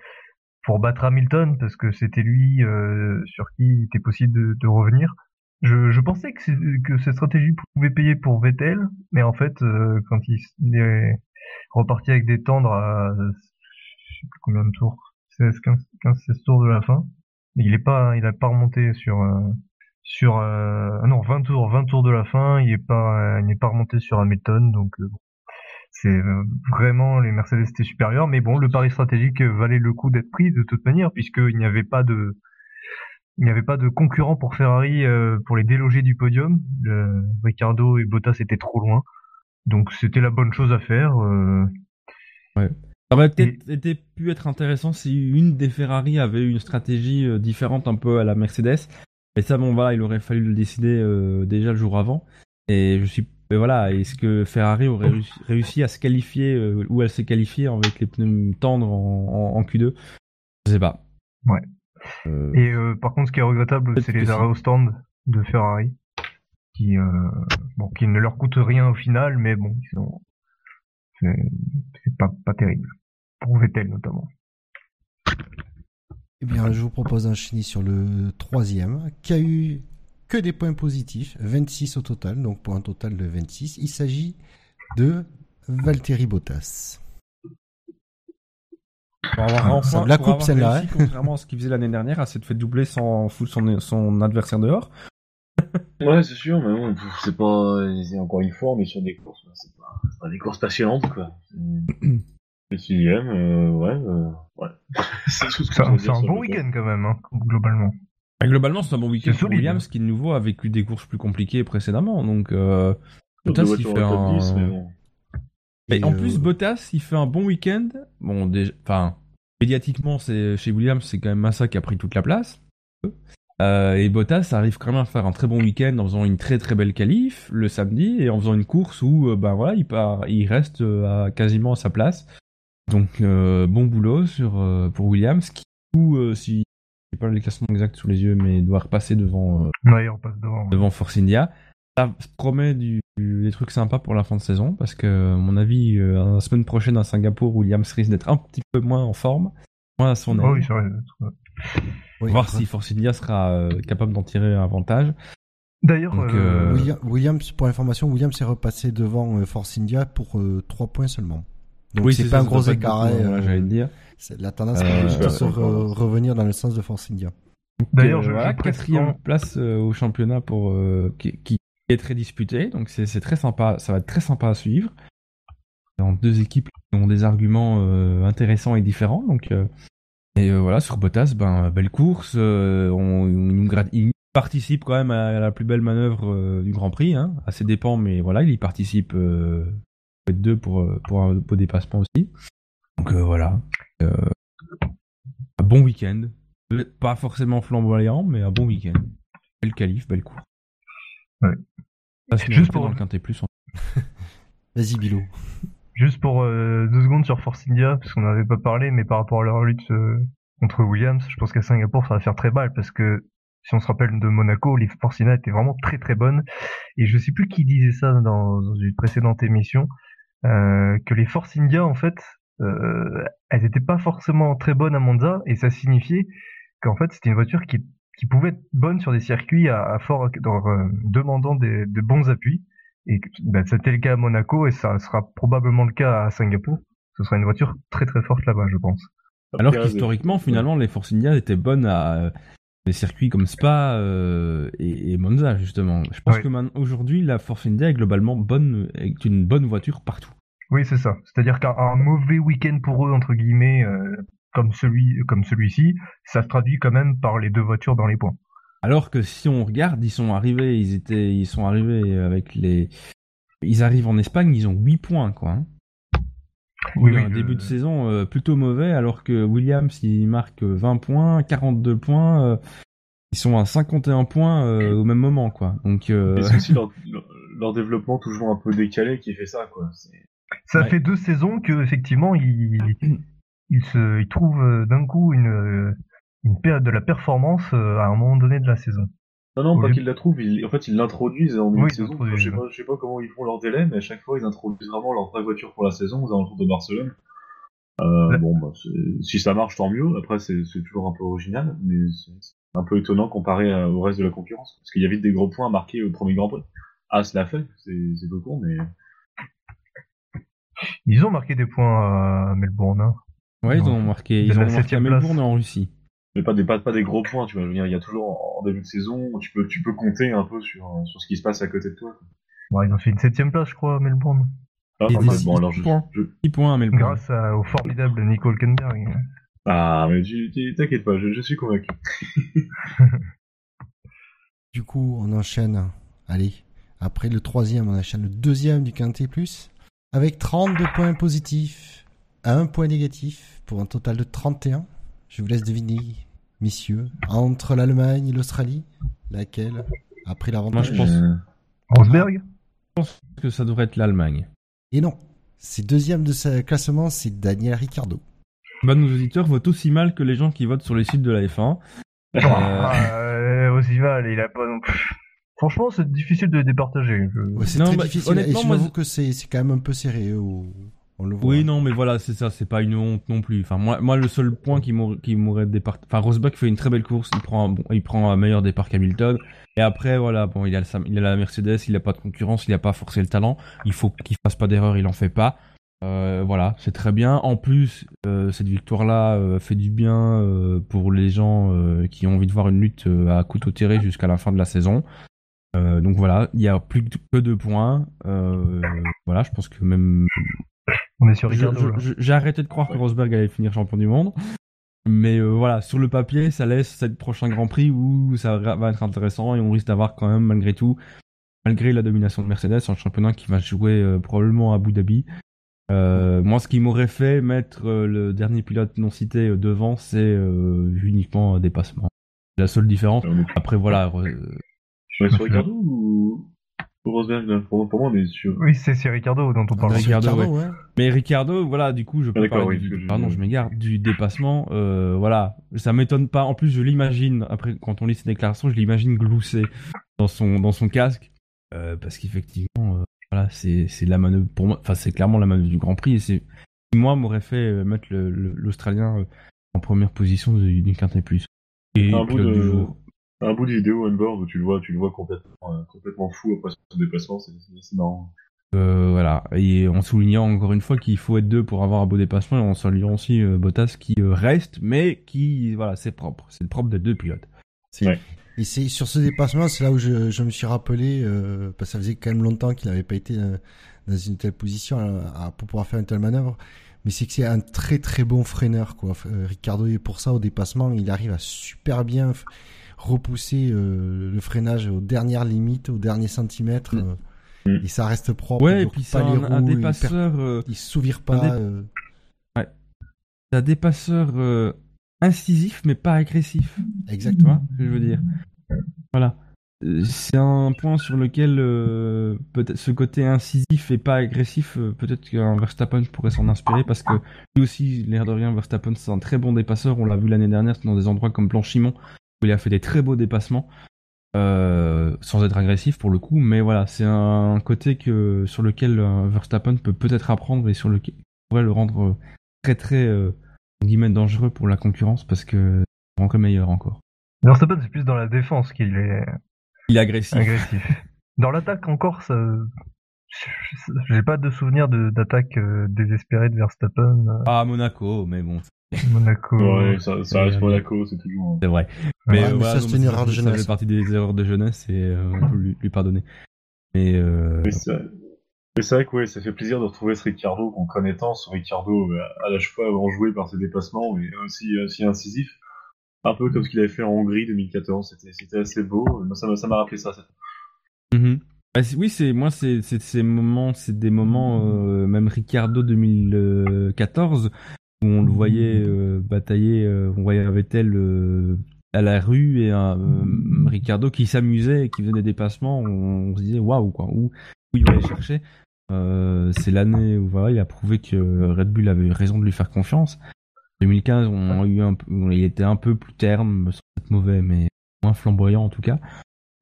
Speaker 4: pour battre Hamilton, parce que c'était lui euh, sur qui il était possible de, de revenir. Je, je pensais que, que cette stratégie pouvait payer pour Vettel, mais en fait, euh, quand il, est reparti avec des tendres à je sais plus combien de tours, 16, 15, 15 16 tours de la fin, il est pas, il a pas remonté sur euh, sur euh, ah non 20 tours 20 tours de la fin il est pas il n'est pas remonté sur Hamilton donc euh, c'est euh, vraiment les Mercedes étaient supérieurs mais bon le pari stratégique valait le coup d'être pris de toute manière puisqu'il n'y avait pas de il n'y avait pas de concurrent pour Ferrari euh, pour les déloger du podium Le- Ricardo et Bottas étaient trop loin donc c'était la bonne chose à faire euh,
Speaker 3: Ça aurait peut-être pu être intéressant si une des Ferrari avait eu une stratégie euh, différente un peu à la Mercedes. Et ça, bon, voilà, il aurait fallu le décider euh, déjà le jour avant. Et je suis, et voilà, est-ce que Ferrari aurait réussi, réussi à se qualifier où elle s'est qualifiée avec les pneus tendres en, en- en Q2 Je sais pas.
Speaker 4: Ouais.
Speaker 3: Euh,
Speaker 4: Et euh, par contre, ce qui est regrettable, c'est les arrêts au stand de Ferrari, qui, euh, bon, qui ne leur coûtent rien au final, mais bon, ils sont, c'est pas, pas terrible. Pour Vettel notamment.
Speaker 2: Eh bien, je vous propose d'enchaîner sur le troisième, qui a eu que des points positifs, 26 au total, donc pour un total de 26. Il s'agit de Valtteri Bottas.
Speaker 3: Pour avoir enfin,
Speaker 2: ça me la coupe, celle-là,
Speaker 3: réussi, contrairement à ce qu'il faisait l'année dernière, à s'être fait doubler sans foutre son, son adversaire dehors.
Speaker 5: Ouais, c'est sûr, mais bon, c'est pas. Encore une fois, on est sur des courses, c'est pas, c'est pas des courses passionnantes, quoi. Le sixième, euh, ouais, euh, ouais. c'est tout ce que
Speaker 4: C'est un,
Speaker 5: dire
Speaker 4: bon week-end quand même, hein, globalement.
Speaker 3: Bah, Globalement, c'est un bon week-end pour Williams, qui de nouveau a vécu des courses plus compliquées précédemment. Donc, euh, Bottas, il fait un...
Speaker 5: 10, mais bon.
Speaker 3: Et
Speaker 2: Et,
Speaker 3: en
Speaker 2: euh,
Speaker 3: plus, Bottas, il fait un bon week-end. Bon, déjà, enfin, médiatiquement, c'est chez Williams, c'est quand même Massa qui a pris toute la place. Euh, et Bottas arrive quand même à faire un très bon week-end en faisant une très très belle qualif le samedi et en faisant une course où, euh, ben voilà, il part, il reste euh, à quasiment à sa place. Donc, euh, bon boulot sur pour Williams qui, ou si j'ai pas le classement exact sous les yeux, mais doit repasser devant
Speaker 4: Ouais, on passe devant.
Speaker 3: devant Force India. Ça promet du, du- des trucs sympas pour la fin de saison parce que, à mon avis, euh, la semaine prochaine à Singapour, Williams risque d'être un petit peu moins en forme, moins à son aise.
Speaker 4: Oh oui, c'est vrai.
Speaker 2: oui,
Speaker 3: Voir si Force India sera euh, capable d'en tirer un avantage.
Speaker 4: D'ailleurs, euh,
Speaker 3: euh,
Speaker 2: William- Williams, pour information, Williams est repassé devant euh, Force India pour 3 points seulement. Donc c'est
Speaker 3: ça,
Speaker 2: pas un gros écart.
Speaker 3: j'allais dire.
Speaker 2: c'est- La tendance
Speaker 3: Euh,
Speaker 2: est se
Speaker 5: pas.
Speaker 2: re- revenir dans le sens de Force India.
Speaker 4: d'ailleurs, je,
Speaker 3: voilà, quatrième place euh, au championnat pour euh, qui, qui est très disputé, donc c'est très sympa, ça va être très sympa à suivre. Dans deux équipes qui ont des arguments euh, intéressants et différents, donc euh, et euh, voilà sur Bottas, ben belle course, on, il, participe quand même à la plus belle manœuvre du Grand Prix, hein, à ses dépens, mais voilà, il y participe. Deux pour pour un beau dépassement aussi. Donc voilà, un bon week-end. Pas forcément flamboyant, mais un bon week-end. Belle qualif, belle course. Se
Speaker 4: Juste pour-
Speaker 3: dans le Quintet Plus. en-
Speaker 2: Vas-y, Bilo.
Speaker 4: Juste pour euh, deux secondes sur Force India, parce qu'on n'avait pas parlé, mais par rapport à leur lutte euh, contre Williams, je pense qu'à Singapour, ça va faire très mal, parce que si on se rappelle de Monaco, les Force India étaient vraiment très très bonnes. Et je sais plus qui disait ça dans, dans une précédente émission, euh, que les Force India, en fait, euh, elles étaient pas forcément très bonnes à Monza, et ça signifiait qu'en fait, c'était une voiture qui, qui pouvait être bonne sur des circuits à, à fort, dans, euh, demandant des, de bons appuis. Et que- ben, c'était le cas à Monaco et ça sera probablement le cas à Singapour. Ce sera une voiture très très forte là-bas, je pense.
Speaker 3: Alors qu'historiquement, finalement, les Force India étaient bonnes à euh, des circuits comme Spa euh, et, et Monza, justement. Je pense
Speaker 4: Oui.
Speaker 3: que aujourd'hui, la Force India est globalement bonne, est une bonne voiture partout.
Speaker 4: Oui, c'est ça. C'est-à-dire qu'un un mauvais week-end pour eux entre guillemets, euh, comme celui comme celui-ci, ça se traduit quand même par les deux voitures dans les points.
Speaker 3: Alors que si on regarde, ils sont arrivés, ils étaient, ils sont arrivés avec les, ils arrivent en Espagne, ils ont 8 points, quoi. hein.
Speaker 4: Oui,
Speaker 3: un
Speaker 4: je-
Speaker 3: début de saison euh, plutôt mauvais, alors que Williams, il marque 20 points, 42 points, euh, ils sont à 51 points euh, au même moment, quoi. Donc, euh,
Speaker 5: c'est aussi leur, développement toujours un peu décalé qui fait ça, quoi.
Speaker 4: Ça
Speaker 3: Ouais.
Speaker 4: fait deux saisons que effectivement il il se il trouve euh, d'un coup une une période de la performance euh, à un moment donné de la saison.
Speaker 5: Non, non,
Speaker 4: Au
Speaker 5: pas
Speaker 4: lieu-
Speaker 5: qu'ils la trouvent, ils- en fait, ils l'introduisent en milieu
Speaker 4: Oui,
Speaker 5: de saison. Je sais pas, je sais pas comment ils font leur délai, mais à chaque fois, ils introduisent vraiment leur vraie voiture pour la saison aux alentours de Barcelone. Euh. Bon, bah, si ça marche, tant mieux. Après, c'est toujours un peu original, mais c'est un peu étonnant comparé à- au reste de la concurrence. Parce qu'il y a vite des gros points marqués au premier Grand Prix. As l'a fait, c'est c'est peu con, mais
Speaker 4: Ils ont marqué des points à Melbourne. hein.
Speaker 3: Ouais, ils
Speaker 4: Non.
Speaker 3: ont marqué, ils ont marqué à
Speaker 4: septième
Speaker 3: Melbourne en Russie.
Speaker 5: mais pas des pas, pas des gros points. Tu vois, je veux dire, il y a toujours en début de saison, tu peux tu peux compter un peu sur sur ce qui se passe à côté de toi.
Speaker 4: Bon, ils ont fait une septième place, je crois, à Melbourne,
Speaker 5: Ah, mal.
Speaker 3: six
Speaker 5: bon, alors je,
Speaker 3: points.
Speaker 5: je-
Speaker 3: 6 points à Melbourne.
Speaker 4: grâce à- au formidable Nico Hülkenberg.
Speaker 5: ah, mais t'inquiète pas, je, je suis convaincu.
Speaker 2: Du coup, on enchaîne. Allez, après le troisième, on enchaîne le deuxième du Quintet Plus. Avec 32 points positifs, un point négatif, pour un total de 31. Je vous laisse deviner, messieurs, entre l'Allemagne et l'Australie, laquelle a pris l'avantage
Speaker 3: Moi, je pense-
Speaker 5: Euh,
Speaker 4: Rosberg
Speaker 3: Je pense que ça devrait être l'Allemagne.
Speaker 2: Et non, c'est deuxième de ce classement, c'est Daniel Ricciardo.
Speaker 3: Bah, nos auditeurs votent aussi mal que les gens qui votent sur les sites de la F1. Euh,
Speaker 4: Ah, aussi mal, il a pas non plus. Franchement, c'est difficile de les départager. Je-
Speaker 2: Ouais, c'est
Speaker 3: Non,
Speaker 2: très
Speaker 3: bah,
Speaker 2: difficile, et
Speaker 3: honnêtement,
Speaker 2: je
Speaker 3: moi,
Speaker 2: que c'est c'est quand même un peu serré, au-
Speaker 3: Oui, non, mais voilà, c'est ça, c'est pas une honte non plus. Enfin, moi, moi le seul point qui m'aurait départ... Enfin, Rosberg fait une très belle course, il prend un, meilleur départ qu'Hamilton. Et après, voilà, bon, il a, il a la Mercedes, il a pas de concurrence, il a pas forcé le talent. Il faut qu'il fasse pas d'erreur, il en fait pas. Euh, voilà, c'est très bien. En plus, euh, cette victoire-là euh, fait du bien pour les gens qui ont envie de voir une lutte à couteau tiré jusqu'à la fin de la saison. Donc voilà, il y a plus que deux points. Voilà, je pense que même
Speaker 4: On est sur
Speaker 3: Je-
Speaker 4: Ricardo.
Speaker 3: je- je- J'ai arrêté de croire que. Rosberg allait finir champion du monde. Mais euh, voilà, sur le papier, ça laisse cette prochain Grand Prix où ça va être intéressant et on risque d'avoir quand même, malgré tout, malgré la domination de Mercedes, un championnat qui va se jouer euh, probablement à Abu Dhabi. Euh, moi, ce qui m'aurait fait mettre euh, le dernier pilote non cité euh, devant, c'est euh, uniquement un dépassement. La seule différence.
Speaker 5: Est
Speaker 3: Après, voilà. euh,
Speaker 5: est sur Ricardo ou Rosberg là pour, pour moi, on est sur.
Speaker 4: Oui, c'est c'est Ricardo dont on parle.
Speaker 3: Avec- Ricardo,
Speaker 2: Ricardo, ouais.
Speaker 3: Mais Ricardo, voilà, du coup, je peux
Speaker 5: D'accord,
Speaker 3: parler
Speaker 5: oui,
Speaker 3: du,
Speaker 5: je-
Speaker 3: pardon, je m'égare, du dépassement, euh, voilà, ça m'étonne pas. En plus, je l'imagine, après, quand on lit ses déclarations, je l'imagine glousser dans son, dans son casque, euh, parce qu'effectivement, euh, voilà, c'est, c'est la manœuvre, pour moi, enfin, c'est clairement la manœuvre du Grand Prix, et c'est, moi, m'aurait fait euh, mettre le- le- l'Australien euh, en première position du, du Quintet Plus. Et
Speaker 5: Un bout
Speaker 3: du
Speaker 5: de-
Speaker 3: jour.
Speaker 5: Un bout de vidéo on-board où tu le vois, tu le vois complètement, euh, complètement fou après son déplacement, c'est marrant.
Speaker 3: Euh, voilà, et en soulignant encore une fois qu'il faut être deux pour avoir un beau dépassement, et en soulignant aussi euh, Bottas qui euh, reste, mais qui, voilà, c'est propre, c'est le propre d'être deux pilotes.
Speaker 2: Et c'est sur ce dépassement, c'est là où je, je me suis rappelé, euh, parce que ça faisait quand même longtemps qu'il n'avait pas été euh, dans une telle position à- à- pour pouvoir faire une telle manœuvre. Mais c'est que c'est un très très bon freineur, quoi. Euh, Ricardo est pour ça au dépassement, il arrive à super bien repousser euh, le freinage aux dernières limites, aux derniers centimètres,
Speaker 3: Mm.
Speaker 2: euh,
Speaker 5: Mm.
Speaker 2: et ça reste propre.
Speaker 3: Ouais,
Speaker 2: il
Speaker 3: et puis
Speaker 2: pas
Speaker 3: c'est
Speaker 2: les
Speaker 3: un, un
Speaker 2: roues, il
Speaker 3: dépasseur, euh,
Speaker 2: il se souvire
Speaker 3: un
Speaker 2: pas.
Speaker 3: dé-
Speaker 2: euh,
Speaker 3: c'est un dépasseur euh, incisif, mais pas agressif. Tu
Speaker 2: exactement.
Speaker 3: vois ce que je veux dire? Voilà. C'est un point sur lequel euh, peut-être ce côté incisif et pas agressif, euh, peut-être qu'un Verstappen pourrait s'en inspirer parce que lui aussi, l'air de rien, Verstappen c'est un très bon dépasseur. On l'a vu l'année dernière dans des endroits comme Blanchimont il a fait des très beaux dépassements euh, sans être agressif pour le coup. Mais voilà, c'est un côté que sur lequel euh, Verstappen peut peut-être apprendre et sur lequel il pourrait le rendre euh, très très euh, entre guillemets dangereux pour la concurrence parce que c'est encore meilleur encore.
Speaker 4: Verstappen, c'est plus dans la défense qu'il est
Speaker 3: Il est agressif.
Speaker 4: agressif. Dans l'attaque encore, ça... j'ai pas de souvenir de- d'attaque désespérée de Verstappen.
Speaker 3: Ah, Monaco, mais bon,
Speaker 4: Monaco.
Speaker 5: Ouais, ça, ça reste. Monaco, c'est toujours.
Speaker 3: c'est vrai.
Speaker 2: Ouais,
Speaker 3: Mais,
Speaker 2: mais
Speaker 3: euh, voilà,
Speaker 2: ça, c'est une erreur de
Speaker 3: Ça
Speaker 2: jeunesse.
Speaker 3: fait partie des erreurs de jeunesse et euh, on peut lui, lui pardonner. Mais euh,
Speaker 5: Mais c'est mais vrai que ouais, ça fait plaisir de retrouver ce Ricardo qu'on connaît tant, ce Ricardo à la fois enjoué par ses dépassements et aussi, aussi incisif. Un peu comme ce qu'il avait fait en Hongrie 2014, c'était c'était assez beau. Ça m'a ça rappelé ça. ça.
Speaker 3: mhm. Bah, oui, c'est moi, c'est c'est ces moments, c'est des moments, euh, même Ricardo 2014 où on le voyait euh, batailler, euh, on voyait Vettel euh, à la rue et un euh, Ricardo qui s'amusait et qui faisait des dépassements. On, on se disait waouh quoi, où, il va aller chercher. Euh, c'est l'année où voilà, il a prouvé que Red Bull avait eu raison de lui faire confiance. 2015, on a eu un peu, il était un peu plus terme, sans être mauvais, mais moins flamboyant en tout cas.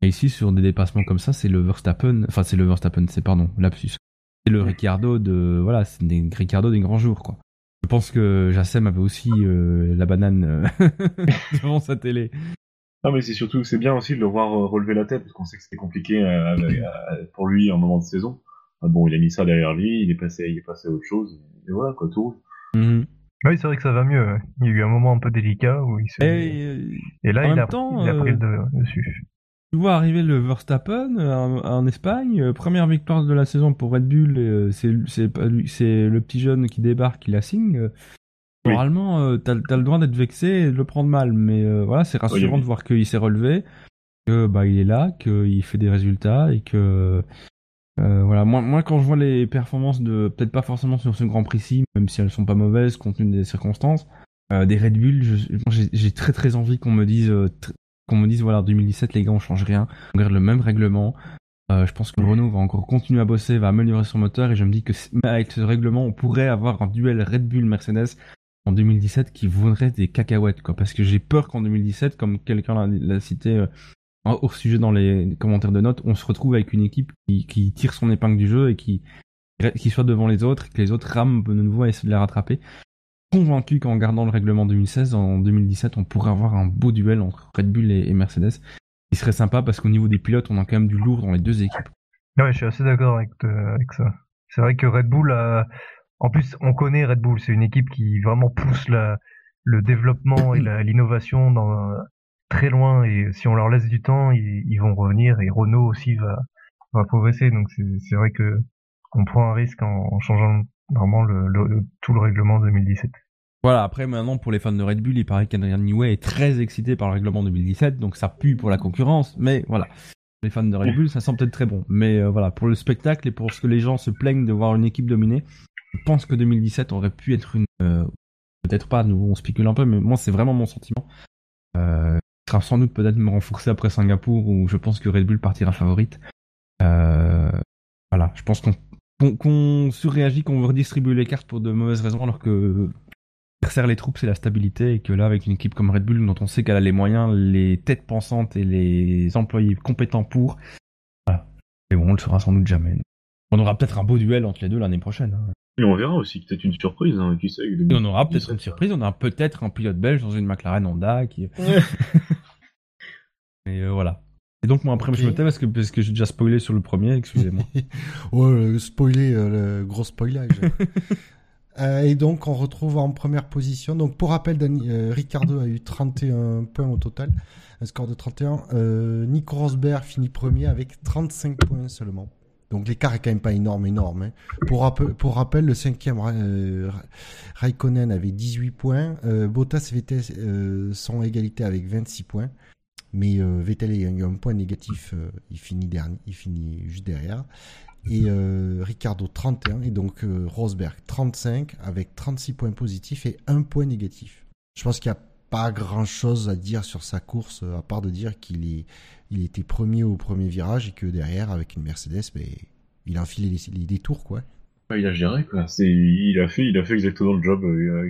Speaker 3: Et ici, sur des dépassements comme ça, c'est le Verstappen, enfin c'est le Verstappen, c'est pardon, lapsus. C'est le Ricardo de, voilà, c'est des Ricardo des grands jours quoi. Je pense que Jassem avait aussi euh, la banane euh, devant sa télé.
Speaker 5: Non, mais c'est surtout c'est bien aussi de le voir euh, relever la tête parce qu'on sait que c'était compliqué euh, avec- euh, pour lui en moment de saison. Ah bon, il a mis ça derrière lui, il est passé, il est passé à autre chose. Et voilà quoi, tout roule.
Speaker 3: Mhm.
Speaker 4: Oui, c'est vrai que ça va mieux. ouais. Il y a eu un moment un peu délicat où il se...
Speaker 3: Et
Speaker 4: Et là, il a,
Speaker 3: temps,
Speaker 4: il a pris
Speaker 3: euh,
Speaker 4: le de- dessus.
Speaker 3: Tu vois arriver le Verstappen euh, en, en Espagne, euh, première victoire de la saison pour Red Bull, euh, c'est le petit jeune qui débarque qui la signe.
Speaker 5: Oui.
Speaker 3: Euh, t'as le droit d'être vexé et de le prendre mal, mais euh, voilà, c'est rassurant
Speaker 5: oui.
Speaker 3: de voir qu'il s'est relevé, que bah il est là, qu'il fait des résultats et que euh, voilà. Moi, moi, quand je vois les performances de, peut-être pas forcément sur ce Grand Prix-ci, même si elles sont pas mauvaises compte tenu des circonstances, euh, des Red Bull, j'ai très très envie qu'on me dise, qu'on me dise voilà, 2017 les gars, on change rien, on garde le même règlement. Euh, je pense que Renault va encore continuer à bosser, va améliorer son moteur et je me dis que avec ce règlement, on pourrait avoir un duel Red Bull-Mercedes en 2017 qui vaudrait des cacahuètes, quoi. Parce que j'ai peur qu'en 2017, comme quelqu'un l'a- cité euh, au sujet dans les commentaires de notes, on se retrouve avec une équipe qui, tire son épingle du jeu et qui, qui soit devant les autres, et que les autres rament de nouveau et essaient de les rattraper. Convaincu qu'en gardant le règlement 2016, en 2017, on pourrait avoir un beau duel entre Red Bull et, Mercedes. Il serait sympa parce qu'au niveau des pilotes, on a quand même du lourd dans les deux équipes.
Speaker 4: Ouais, je suis assez d'accord avec, avec ça. C'est vrai que Red Bull. En plus, on connaît Red Bull, c'est une équipe qui vraiment pousse le développement et l'innovation dans très loin et si on leur laisse du temps, ils, vont revenir et Renault aussi va, va progresser. Donc c'est c'est vrai que on prend un risque en, en changeant vraiment tout le règlement 2017.
Speaker 3: Voilà, après maintenant pour les fans de Red Bull, il paraît qu'Adrian Newey est très excité par le règlement 2017, donc ça pue pour la concurrence, mais voilà. Les fans de Red Bull, ça sent peut-être très bon. Mais euh, voilà, pour le spectacle et pour ce que les gens se plaignent de voir une équipe dominée, je pense que 2017 aurait pu être une... euh, peut-être pas, nous on spécule un peu, mais moi c'est vraiment mon sentiment. Euh, il sera sans doute peut-être me renforcer après Singapour, où je pense que Red Bull partira favorite. Euh, voilà, je pense qu'on qu'on qu'on surréagit, qu'on veut redistribuer les cartes pour de mauvaises raisons, alors que serre les troupes, c'est la stabilité, et que là, avec une équipe comme Red Bull, dont on sait qu'elle a les moyens, les têtes pensantes et les employés compétents pour, voilà. Mais bon, on le saura sans doute jamais. On aura peut-être un beau duel entre les deux l'année prochaine. hein.
Speaker 5: Et on verra aussi, peut-être une surprise, hein, qui sait.
Speaker 3: Et on aura peut-être une surprise, on aura peut-être un pilote belge dans une McLaren Honda qui. Mais euh, voilà. Et donc moi après je me tais parce que parce que j'ai déjà spoilé sur le premier, excusez-moi.
Speaker 2: Ouais, le spoiler, euh, le gros spoilage. Euh, et donc, on retrouve en première position. Donc, pour rappel, euh, Ricardo a eu 31 points au total. Un score de 31. Euh, Nico Rosberg finit premier avec 35 points seulement. Donc, l'écart est quand même pas énorme, énorme. hein. Pour, rappel, pour rappel, le cinquième, euh, Raikkonen avait 18 points. Euh, Bottas et Vettel euh, sont à égalité avec 26 points. Mais euh, Vettel a eu un point négatif. euh, il, finit dernier, il finit juste derrière et euh, Ricardo 31 et donc euh, Rosberg 35 avec 36 points positifs et un point négatif. Je pense qu'il n'y a pas grand chose à dire sur sa course à part de dire qu'il est il était premier au premier virage et que derrière avec une Mercedes ben, il a enfilé les, les détours quoi.
Speaker 5: Ouais, il a géré, quoi. C'est, il a fait, il a fait exactement le job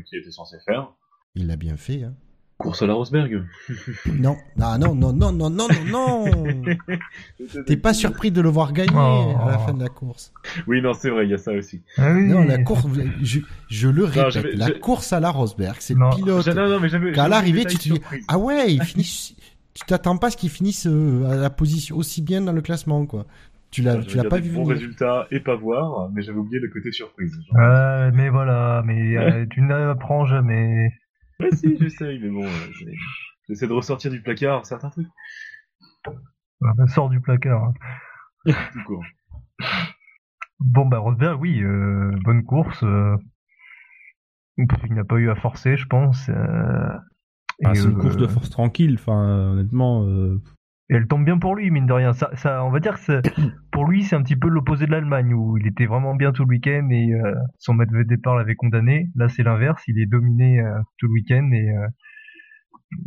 Speaker 5: qu'il était censé faire.
Speaker 2: Il l'a bien fait hein.
Speaker 5: Course à la Rosberg.
Speaker 2: Non, ah non non non non non non non. T'es pas surpris de le voir gagner
Speaker 4: Oh.
Speaker 2: à la fin de la course.
Speaker 5: Oui, non, c'est vrai, il y a ça aussi.
Speaker 4: Ah oui.
Speaker 2: Non, la course je, je le répète, la course à la Rosberg, c'est le pilote
Speaker 5: Non, non, mais j'avais
Speaker 2: l'arrivée, tu te dis, ah ouais, il finit, tu t'attends pas à ce qu'il finisse euh, à la position aussi bien dans le classement, quoi. Tu l'as,
Speaker 5: J'avais
Speaker 2: tu l'as pas vu
Speaker 5: bons
Speaker 2: venir.
Speaker 5: résultats et pas voir, mais j'avais oublié le côté surprise. genre.
Speaker 4: Mais voilà, mais euh, tu n'apprends jamais.
Speaker 5: Ouais, si, j'essaye, mais bon, euh, j'essaie de ressortir du placard certains trucs,
Speaker 4: Euh, Sors du placard. hein.
Speaker 5: tout court.
Speaker 4: Bon, bah Rosberg, oui, euh, bonne course. euh, il n'a pas eu à forcer, je pense. euh,
Speaker 3: Ah,
Speaker 4: et,
Speaker 3: c'est une
Speaker 4: euh,
Speaker 3: course de force tranquille, enfin euh, honnêtement. euh,
Speaker 4: Et elle tombe bien pour lui, mine de rien. Ça, ça, on va dire que pour lui, c'est un petit peu l'opposé de l'Allemagne, où il était vraiment bien tout le week-end et euh, son maître de départ l'avait condamné. Là, c'est l'inverse. Il est dominé euh, tout le week-end et euh,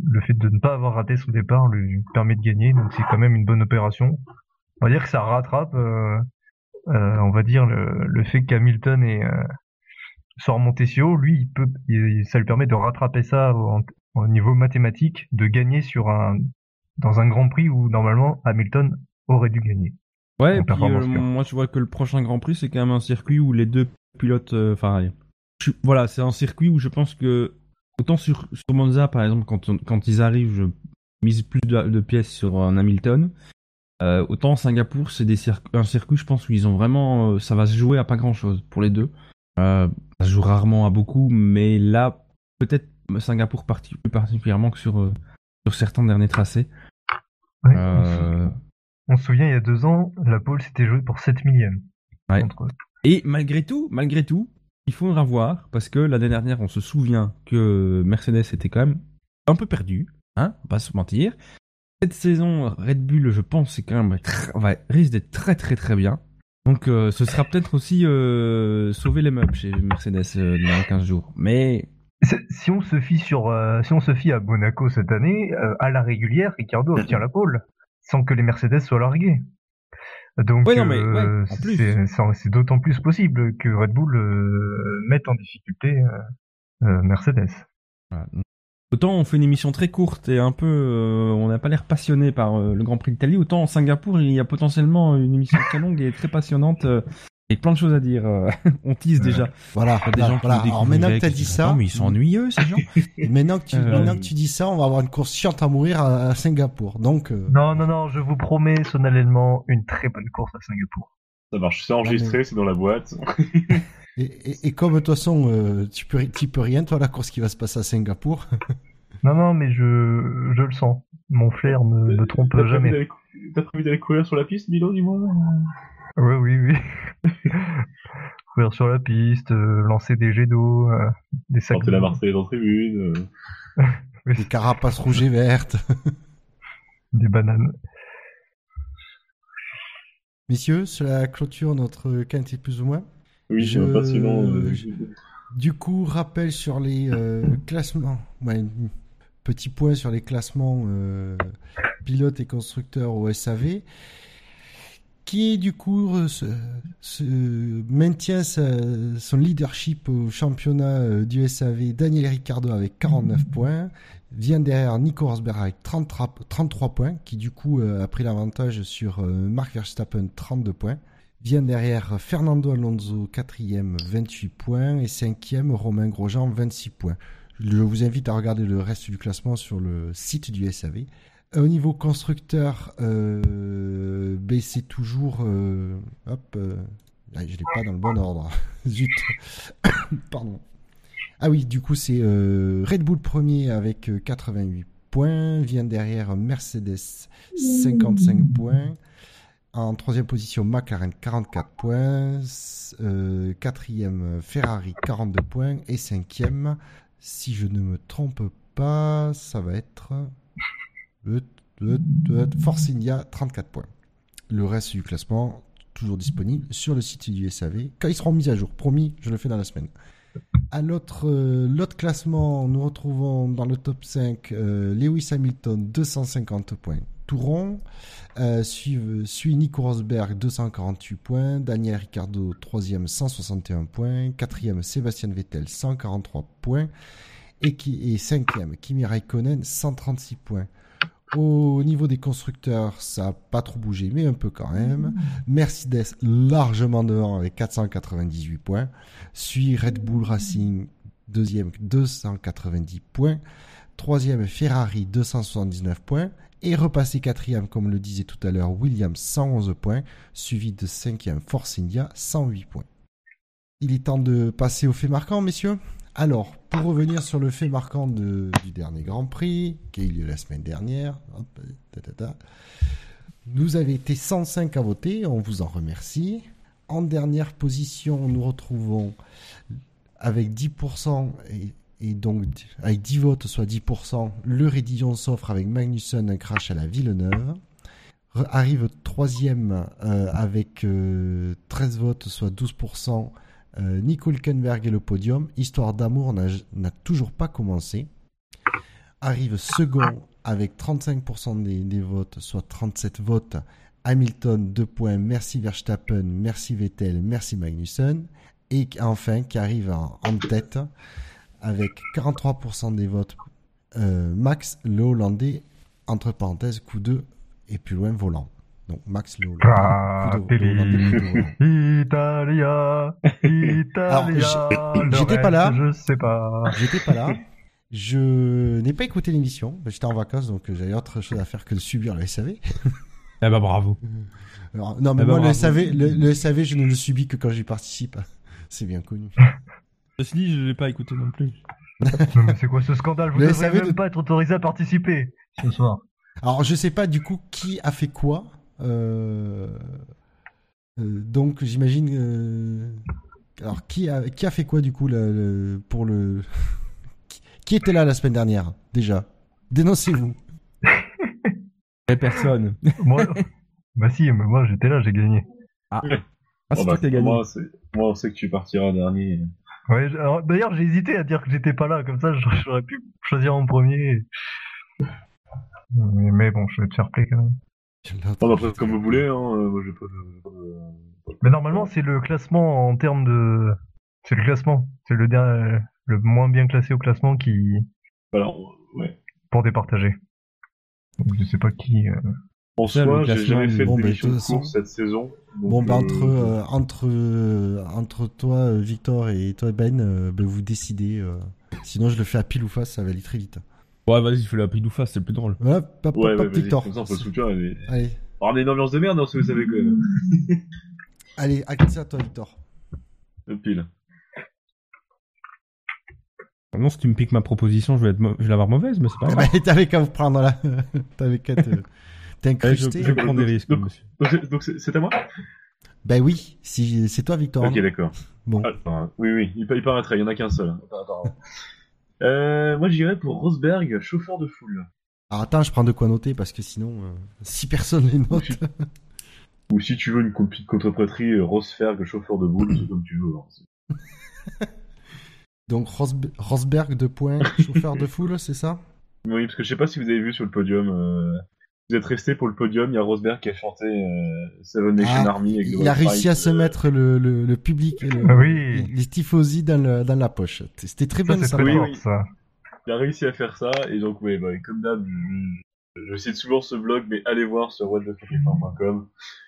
Speaker 4: le fait de ne pas avoir raté son départ lui permet de gagner. Donc, c'est quand même une bonne opération. On va dire que ça rattrape, on va dire, le, le fait qu'Hamilton soit remonté si haut. Lui, il peut, il- ça lui permet de rattraper ça au, au niveau mathématique, de gagner sur un dans un Grand Prix où normalement Hamilton aurait dû gagner.
Speaker 3: Ouais, et puis euh, moi je vois que le prochain Grand Prix c'est quand même un circuit où les deux pilotes, euh, enfin, voilà, c'est un circuit où je pense que autant sur, sur Monza par exemple quand on- quand ils arrivent, je mise plus de, de pièces sur un Hamilton. Euh, autant Singapour c'est des circ- un circuit je pense où ils ont vraiment, ça va se jouer à pas grand chose pour les deux. Ça se joue rarement à beaucoup, mais là peut-être Singapour parti, plus particulièrement que sur sur certains derniers tracés.
Speaker 4: Ouais,
Speaker 3: Euh,
Speaker 4: On se souvient, il y a deux ans, la pole s'était jouée pour 7 millièmes.
Speaker 3: Ouais. Et malgré tout, malgré tout, il faudra voir, parce que l'année dernière, on se souvient que Mercedes était quand même un peu perdu, hein, on va pas se mentir. Cette saison, Red Bull, je pense, c'est quand même va- risque d'être très très très bien. Donc, euh, ce sera peut-être aussi euh, sauver les meubles chez Mercedes dans 15 jours. Mais
Speaker 4: Si on se fie sur, euh, si on se fie à Monaco cette année, euh, à la régulière, Ricardo obtient la pole, sans que les Mercedes soient largués. Donc,
Speaker 3: Ouais,
Speaker 4: euh,
Speaker 3: ouais,
Speaker 4: c'est d'autant plus possible que Red Bull euh, mette en difficulté euh, euh, Mercedes.
Speaker 3: voilà. autant on fait une émission très courte et un peu, euh, on n'a pas l'air passionné par euh, le Grand Prix d'Italie, autant en Singapour, il y a potentiellement une émission très longue et très passionnante. Et plein de choses à dire. euh, on tease déjà.
Speaker 2: Voilà,
Speaker 3: des gens
Speaker 2: voilà. Alors maintenant que t'as dit ça,
Speaker 3: mais ils sont ennuyeux ces gens.
Speaker 2: maintenant que tu,
Speaker 3: Euh,
Speaker 2: maintenant que tu dis ça, on va avoir une course chiante à mourir à, à Singapour. Donc, euh,
Speaker 4: Non, non, non, je vous promets solennellement une très bonne course à Singapour.
Speaker 5: Ça marche, c'est enregistré, c'est dans la boîte.
Speaker 2: et, et, et comme de toute façon, euh, tu peux, tu peux rien, toi, la course qui va se passer à Singapour.
Speaker 4: Non, non, mais je, je le sens. Mon flair me, me trompe jamais.
Speaker 5: T'as prévu d'aller courir sur la piste, Milo, dis-moi
Speaker 4: Ouais, oui, oui. Courir sur la piste, euh, lancer des jets d'eau, euh, des sacs.
Speaker 5: Porter la. Marseillaise en tribune. euh.
Speaker 4: Oui,
Speaker 2: Des carapaces rouges et vertes.
Speaker 4: des bananes.
Speaker 2: Messieurs, cela clôture notre quintet plus ou moins.
Speaker 5: Oui,
Speaker 2: Je-
Speaker 5: euh,
Speaker 2: je- Du coup, rappel sur les euh, classements. Ouais, petit point sur les classements euh, pilotes et constructeurs au SAV. Qui du coup euh, se, se maintient sa- son leadership au championnat euh, du SAV. Daniel Ricciardo avec 49 points. Vient derrière Nico Rosberg avec 33, 33 points, qui du coup euh, a pris l'avantage sur Mark Verstappen 32 points. Vient derrière Fernando Alonso, quatrième, 28 points. Et cinquième, Romain Grosjean, 26 points. Je vous invite à regarder le reste du classement sur le site du SAV. Euh, Au niveau constructeur, euh, ben, c'est toujours... euh, hop, euh, je l'ai pas dans le bon ordre. Zut. Pardon. Ah oui, du coup, c'est Red Bull premier avec euh, 88 points. Vient derrière Mercedes, 55 points. En troisième position, McLaren 44 points. Quatrième, Ferrari 42 points. Et cinquième, si je ne me trompe pas, ça va être India 34 points. Le reste du classement, toujours disponible sur le site du SAV. Quand ils seront mis à jour, promis, je le fais dans la semaine. À l'autre euh, classement, nous retrouvons dans le top 5 euh, Lewis Hamilton 250 points, tout rond. Euh, suit Nico Rosberg 248 points, Daniel Ricciardo 3e 161 points, 4e Sébastien Vettel 143 points et 5e Kimi Raikkonen 136 points. Au niveau des constructeurs, ça n'a pas trop bougé, mais un peu quand même. Mercedes largement devant avec 498 points. Suit Red Bull Racing, deuxième 290 points. Troisième Ferrari 279 points. Et repassé quatrième, comme le disait tout à l'heure, Williams 111 points. Suivi de cinquième Force India 108 points. Il est temps de passer au fait marquant, messieurs. Alors, pour revenir sur le fait marquant du dernier Grand Prix, qui a eu lieu la semaine dernière, nous avez été 105 à voter, on vous en remercie. En dernière position, nous retrouvons avec 10% et, donc avec 10 votes, soit 10%, le Rédillon s'offre avec Magnussen un crash à la Villeneuve. Arrive troisième euh, avec euh, 13 votes, soit 12%, euh, Nico et le podium. Histoire d'amour n'a toujours pas commencé. Arrive second avec 35% des, votes, soit 37 votes. Hamilton, 2 points. Merci Verstappen, merci Vettel, merci Magnussen. Et enfin, qui arrive en, en tête avec 43% des votes. euh, Max, le Hollandais, entre parenthèses, coup 2 et plus loin, volant. Donc Max, de- de volant.
Speaker 4: Italia, Italia.
Speaker 2: J'étais pas là.
Speaker 4: Je sais pas.
Speaker 2: J'étais pas là. Je n'ai pas écouté l'émission. J'étais en vacances, donc j'avais autre chose à faire que de subir le SAV.
Speaker 3: Eh bah bravo.
Speaker 2: Alors, non, mais
Speaker 3: Eh ben,
Speaker 2: moi, le. SAV, le, le SAV, je ne le subis que quand j'y participe. C'est bien connu.
Speaker 3: Ceci dit, je l'ai pas écouté non plus.
Speaker 4: Non, mais c'est quoi ce scandale? Vous ne devriez
Speaker 2: de-
Speaker 4: même pas être autorisé à participer ce soir.
Speaker 2: Alors, je sais pas du coup qui a fait quoi. Euh, euh, donc, j'imagine. euh, Alors, qui a, qui a fait quoi du coup le- pour le. Qui- était là la semaine dernière déjà? Dénoncez-vous.
Speaker 3: Et personne.
Speaker 4: Moi, bah si, mais moi j'étais là, j'ai gagné.
Speaker 3: Ah,
Speaker 5: Ah
Speaker 3: c'est
Speaker 5: bah,
Speaker 3: toi qui as gagné.
Speaker 5: moi, on sait que tu partiras dernier.
Speaker 4: Ouais, D'ailleurs, j'ai hésité à dire que j'étais pas là, comme ça j'aurais- j'aurais pu choisir en premier. Mais, mais bon, je vais te faire play quand même.
Speaker 5: Après, comme vous voulez, hein, euh, moi, j'ai pas de. pas de-
Speaker 4: Mais normalement, c'est le classement en termes de. C'est le classement. C'est le, dernier- le moins bien classé au classement qui.
Speaker 5: Voilà, on- ouais.
Speaker 4: pour départager. Donc, je sais pas qui. euh,
Speaker 5: En soi, j'ai jamais fait
Speaker 2: bon,
Speaker 5: de
Speaker 2: bah,
Speaker 5: d'émission
Speaker 2: de
Speaker 5: cette saison.
Speaker 2: Bon, bah,
Speaker 5: euh,
Speaker 2: entre, euh, entre, euh, entre toi, euh, Victor, et toi, Ben, euh, bah, vous décidez. euh. Sinon, je le fais à pile ou face, ça va aller très vite.
Speaker 3: Ouais, vas-y, fais la pile ou face, c'est le plus drôle.
Speaker 2: Hop,
Speaker 5: Ouais, ouais, vas-y,
Speaker 2: Victor.
Speaker 5: comme ça, on peut le soutien. Mais...
Speaker 2: Allez,
Speaker 5: On a une ambiance de merde, hein, si vous savez quand même.
Speaker 2: allez, à qui ça, toi, Victor
Speaker 5: Le pile.
Speaker 3: Non, si tu me piques ma proposition, je vais, être mau- je vais l'avoir mauvaise, mais c'est pas
Speaker 2: Eh
Speaker 3: grave.
Speaker 2: ben, T'avais qu'à vous prendre là. T'avais qu'à te-
Speaker 3: Ouais, je,
Speaker 2: t'incruster.
Speaker 3: je prends des risques,
Speaker 5: Donc-
Speaker 3: monsieur.
Speaker 5: Donc, c'est- Donc, c'est c'est à moi?
Speaker 2: Ben oui, si c'est toi Victor.
Speaker 5: Ok, d'accord.
Speaker 2: Bon.
Speaker 5: Attends, oui, oui, il, il paraîtrait, il y en a qu'un seul. Attends, attends. Euh, moi, j'irais pour Rosberg, chauffeur de foule.
Speaker 2: Alors attends, je prends de quoi noter parce que sinon, euh, si personne les note.
Speaker 5: Ou si tu veux une copie de contre-prêterie, euh, Rosberg, chauffeur de boule, c'est comme tu veux. hein.
Speaker 2: Donc Rosbe- Rosberg de points, chauffeur de foule, c'est ça?
Speaker 5: Oui, parce que je sais pas si vous avez vu sur le podium. euh, Vous êtes resté pour le podium, il y a Rosberg qui a chanté euh, Seven Nation
Speaker 2: Ah,
Speaker 5: Army avec
Speaker 2: Il a réussi à se
Speaker 5: mettre
Speaker 2: mettre le, le, le public, le-
Speaker 4: Ah oui.
Speaker 2: les tifosi dans, le- dans la poche. C'était très bien ça.
Speaker 4: très
Speaker 5: Oui,
Speaker 4: fort,
Speaker 5: oui.
Speaker 4: ça.
Speaker 5: Il a réussi à faire ça, et donc, ouais, bah, comme d'hab, je, je cite souvent ce blog, mais allez voir sur whatthefuckingfan.com,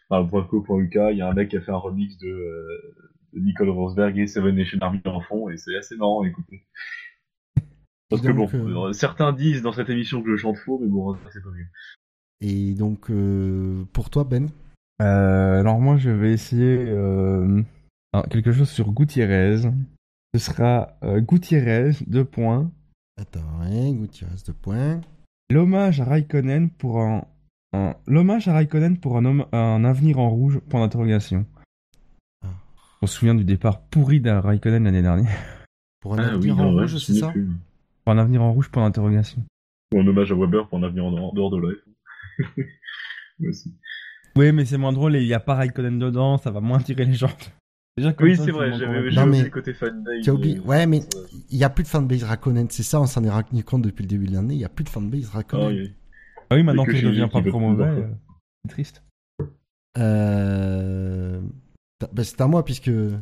Speaker 5: enfin, .co.uk, il y a un mec qui a fait un remix de, euh, de Nicole Rosberg et Seven Nation Army en fond, et c'est assez marrant à écouter. Parce que bon,
Speaker 2: euh,
Speaker 5: euh, certains disent dans cette émission que je chante faux, mais bon, c'est pas mieux.
Speaker 2: Et donc, euh, pour toi, Ben
Speaker 3: Euh, alors moi, je vais essayer euh, alors, quelque chose sur Gutiérrez. Ce sera euh, Gutiérrez, deux points.
Speaker 2: Attends, hein, Gutiérrez de points.
Speaker 3: L'hommage à Raikkonen pour un, un- l'hommage à Raikkonen pour un, homme, un avenir en rouge. Point d'interrogation.
Speaker 2: Ah.
Speaker 3: On se souvient du départ pourri d'un Raikkonen l'année dernière.
Speaker 2: Pour un
Speaker 5: Ah
Speaker 2: avenir en rouge, c'est ça.
Speaker 3: Pour un avenir en rouge. Point d'interrogation.
Speaker 5: Ou un hommage à Weber pour un avenir en dehors dehors de la F1. Moi aussi.
Speaker 3: Oui, mais c'est moins drôle et il n'y a pas Raikkonen dedans. Ça va moins tirer les gens. Déjà
Speaker 5: Oui, c'est vrai, j'avais oublié le côté fanbase.
Speaker 2: Tu as oublié.
Speaker 5: mais-
Speaker 2: Ouais, mais il n'y a plus de fanbase Raikkonen, c'est ça, on s'en est rendu compte depuis le début de l'année. Il n'y a plus de fanbase Raikkonen.
Speaker 5: oui.
Speaker 3: Ah oui, maintenant qu'il devient pas trop mauvais, euh, c'est triste.
Speaker 2: Euh... bah, c'est à moi puisque. euh,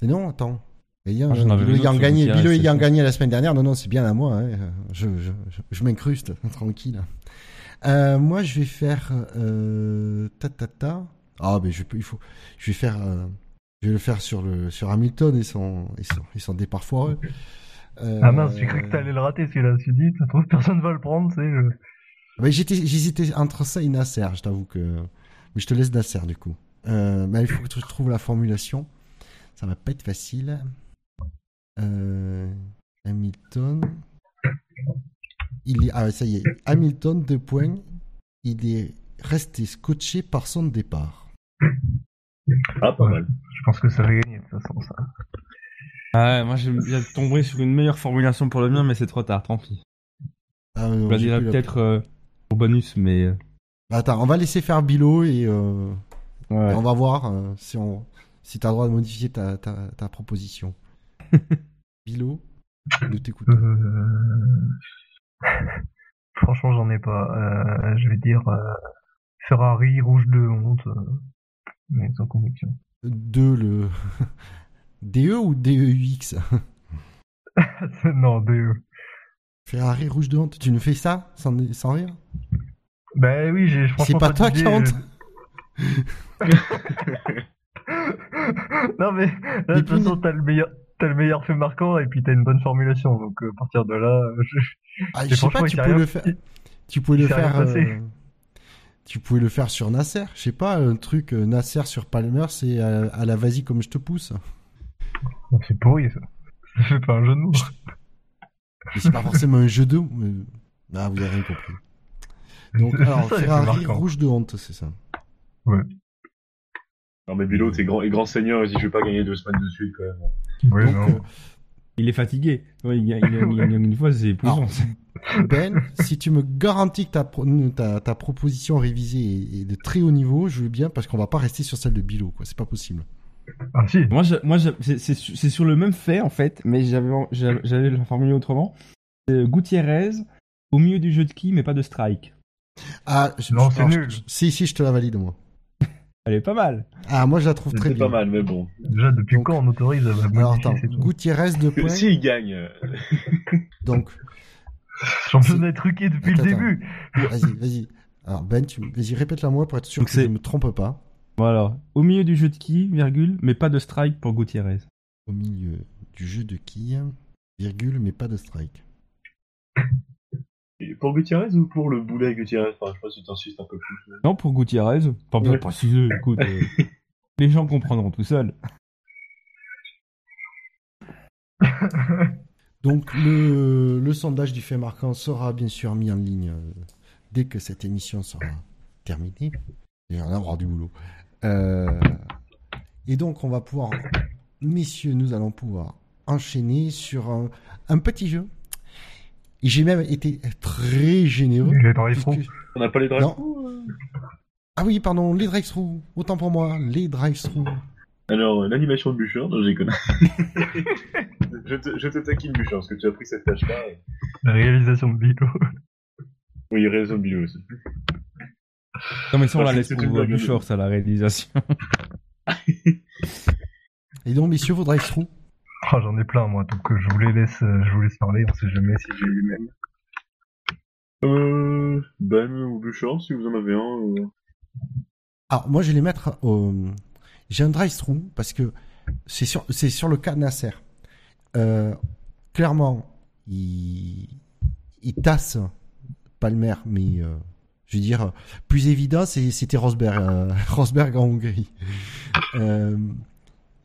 Speaker 2: Mais non, attends. Bien,
Speaker 3: Ah,
Speaker 2: Bilo ayant gagné, Bilo ayant gagné la semaine dernière, non, non, c'est bien à moi. hein. Je, je, je, je m'incruste, tranquille. Euh, moi, je vais faire. Euh... Ta, ta, ta. Ah, mais je peux, il faut. Je vais faire. euh, Je vais le faire sur, le, sur Hamilton et son, et son, et son départ foireux. Euh,
Speaker 4: Ah mince, j'ai cru que t'allais le rater celui-là. Suis dit, ça trouve, personne va le prendre, tu sais. je-
Speaker 2: bah, j'étais- J'hésitais entre ça et Nasser, je t'avoue que. Mais je te laisse Nasser du coup. Bah, il faut que tu trouves la formulation. Ça va pas être facile. Hamilton. Il est... Ah, ça y est. Hamilton, deux points. Il est resté scotché par son départ.
Speaker 5: Ah, pas mal.
Speaker 4: Je pense que ça va gagner de toute façon, ça.
Speaker 3: Ah ouais, moi je viens de tomber sur une meilleure formulation pour le mien, mais c'est trop tard, tant pis.
Speaker 2: Ah, non,
Speaker 3: Je la
Speaker 2: j'ai
Speaker 3: peut-être euh, au bonus, mais... euh,
Speaker 2: Attends, on va laisser faire Bilo et, euh,
Speaker 3: ouais.
Speaker 2: et on va voir euh, si, on... si tu as le droit de modifier ta, ta, ta proposition. Bilo, nous t'écoutons.
Speaker 4: Franchement, j'en ai pas. Euh, je vais dire euh, Ferrari rouge de honte, euh, mais sans conviction.
Speaker 2: de le DE ou DEUX
Speaker 4: non, DE.
Speaker 2: Ferrari rouge de honte, tu nous fais ça sans, sans rire?
Speaker 4: Bah oui, j'ai franchement
Speaker 2: pas toi qui honte.
Speaker 4: non mais là, de toute façon, t'as le meilleur. T'as le meilleur fait marquant et puis t'as une bonne formulation. Donc euh, à partir de là, euh, je...
Speaker 2: ah, Je sais pas, tu pouvais le faire. Tu pouvais le faire. euh, Tu pouvais le faire sur Nasser. Je sais pas, un truc euh, Nasser sur Palmer, c'est à, à la vas-y comme je te pousse.
Speaker 4: C'est pourri ça. Fait pas un jeu de mots.
Speaker 2: Mais c'est pas forcément un jeu de. mais- Ah, vous avez rien compris. Donc,
Speaker 4: C'est
Speaker 2: alors,
Speaker 4: ça,
Speaker 2: Ferrari rouge de honte, c'est ça.
Speaker 5: Non, mais Bilo, t'es grand, et grand seigneur, il dit, je vais pas gagner deux semaines de suite, quand même.
Speaker 4: Ouais,
Speaker 2: Donc,
Speaker 4: non.
Speaker 2: euh,
Speaker 3: Il est fatigué. Ouais, il gagne une fois, c'est épouvant.
Speaker 2: Ben, si tu me garantis que ta, pro- ta, ta proposition révisée est, de très haut niveau, je veux bien parce qu'on va pas rester sur celle de Bilo, quoi. C'est pas possible.
Speaker 4: Ah si.
Speaker 3: Moi, je- moi je- c'est- c'est su- c'est sur le même fait, en fait, mais j'avais la formulé autrement. Euh, Gutiérrez au milieu du jeu de qui, mais pas de strike.
Speaker 2: Ah, je-
Speaker 4: Non,
Speaker 2: je-
Speaker 4: c'est nul.
Speaker 2: je- Si, si, je te la valide, moi.
Speaker 3: Elle est pas mal.
Speaker 2: Ah, moi, je la trouve très
Speaker 5: C'est
Speaker 2: bien.
Speaker 5: pas mal, mais bon.
Speaker 4: Déjà, depuis
Speaker 2: Donc-
Speaker 4: quand on autorise à
Speaker 2: Alors, attends. Gutiérrez, deux points.
Speaker 5: S'il gagne, euh,
Speaker 2: Donc,
Speaker 4: Championnat truqué depuis
Speaker 2: Attends,
Speaker 4: le début.
Speaker 2: vas-y, vas-y. Alors, Ben, tu, vas-y, répète-la moi pour être sûr
Speaker 3: Donc
Speaker 2: que je
Speaker 3: c'est-
Speaker 2: me trompe pas.
Speaker 3: Voilà. Au milieu du jeu de qui, virgule, mais pas de strike pour Gutiérrez.
Speaker 2: Au milieu du jeu de quilles, virgule, mais pas de strike.
Speaker 5: Et pour Gutiérrez ou pour le boulet Gutiérrez? Enfin, je sais pas si t'insistes un peu plus. mais-
Speaker 3: Non, pour Gutiérrez. Pas besoin de
Speaker 5: Ouais.
Speaker 3: préciser, écoute. euh, les gens comprendront tout seuls.
Speaker 2: Donc, le, le sondage du fait marquant sera bien sûr mis en ligne euh, dès que cette émission sera terminée. Et on aura du boulot. Euh, et donc, on va pouvoir, messieurs, nous allons pouvoir enchaîner sur un, un petit jeu. Et j'ai même été très généreux.
Speaker 4: Les drive-thru.
Speaker 2: puisque-
Speaker 5: On n'a pas les drive.
Speaker 2: Ah oui, pardon, les drive-thru. Autant pour moi, les drive-thru.
Speaker 5: Alors, euh, l'animation de Bûcher, non, j'ai connu. je, te, je te taquine Bûcher, parce que tu as pris cette tâche-là.
Speaker 4: La réalisation de Bilo.
Speaker 5: Oui, réseau de Bilou aussi.
Speaker 3: Non, mais ça, on la laisse pour euh. Bouchard, ça, la réalisation.
Speaker 2: Et donc, messieurs, vos drive-thru.
Speaker 4: Ah, j'en ai plein, moi, donc euh, je vous les laisse, euh, je vous laisse parler, on sait jamais si j'ai les mêmes.
Speaker 5: Euh, Ben ou Bûcher, si vous en avez un. euh.
Speaker 2: Alors, moi, je vais les mettre au. J'ai un drive-thru parce que c'est sur, c'est sur le cas de Nasser. Euh, clairement, il, il tasse Palmer, mais euh, je veux dire, plus évident, c'est- c'était Rosberg, euh, Rosberg en Hongrie.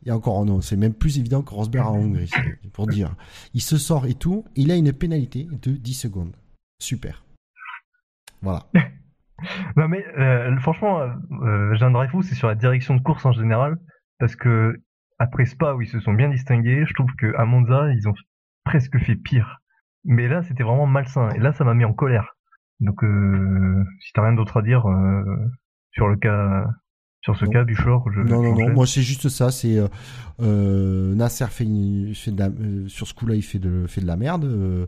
Speaker 2: Euh, et encore, non, c'est même plus évident que Rosberg en Hongrie, pour dire. Il se sort et tout, il a une pénalité de 10 secondes. Super. Voilà.
Speaker 4: Non mais euh, franchement, euh, euh, Jean Dreyfus, c'est sur la direction de course en général, parce que après Spa où ils se sont bien distingués, je trouve que à Monza ils ont presque fait pire. Mais là c'était vraiment malsain et là ça m'a mis en colère. Donc euh, si t'as rien d'autre à dire sur le cas, sur ce
Speaker 2: Non.
Speaker 4: cas Buchor, je
Speaker 2: Non, non, non, moi c'est juste ça, c'est euh, euh, Nasser fait, une- fait de la, euh, sur ce coup-là il fait de, fait de la merde euh,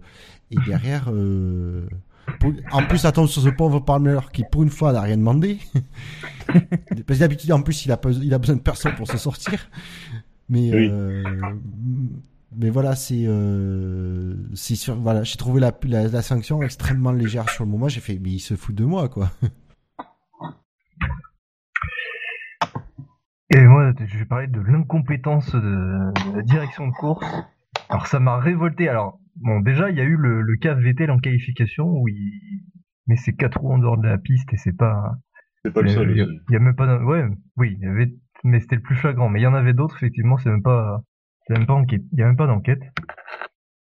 Speaker 2: et derrière euh, pour- en plus attends sur ce pauvre Palmer qui pour une fois n'a rien demandé parce que d'habitude en plus il a, pas- il a besoin de personne pour se sortir mais
Speaker 5: Oui.
Speaker 2: euh, mais voilà c'est euh, c'est sur voilà j'ai trouvé la, la, la sanction extrêmement légère sur le moment j'ai fait mais il se fout de moi quoi
Speaker 4: Et moi, je vais parler de l'incompétence de, la direction de course. Alors ça m'a révolté. Alors bon, déjà il y a eu le, le cas Vettel en qualification où il met ses quatre roues en dehors de la piste et c'est pas.
Speaker 5: C'est pas le seul
Speaker 4: il y a,
Speaker 5: aussi.
Speaker 4: il y a même pas. Ouais, oui, il y avait, mais c'était le plus flagrant. Mais il y en avait d'autres effectivement. C'est même pas. C'est même pas enquête. Il y a même pas d'enquête.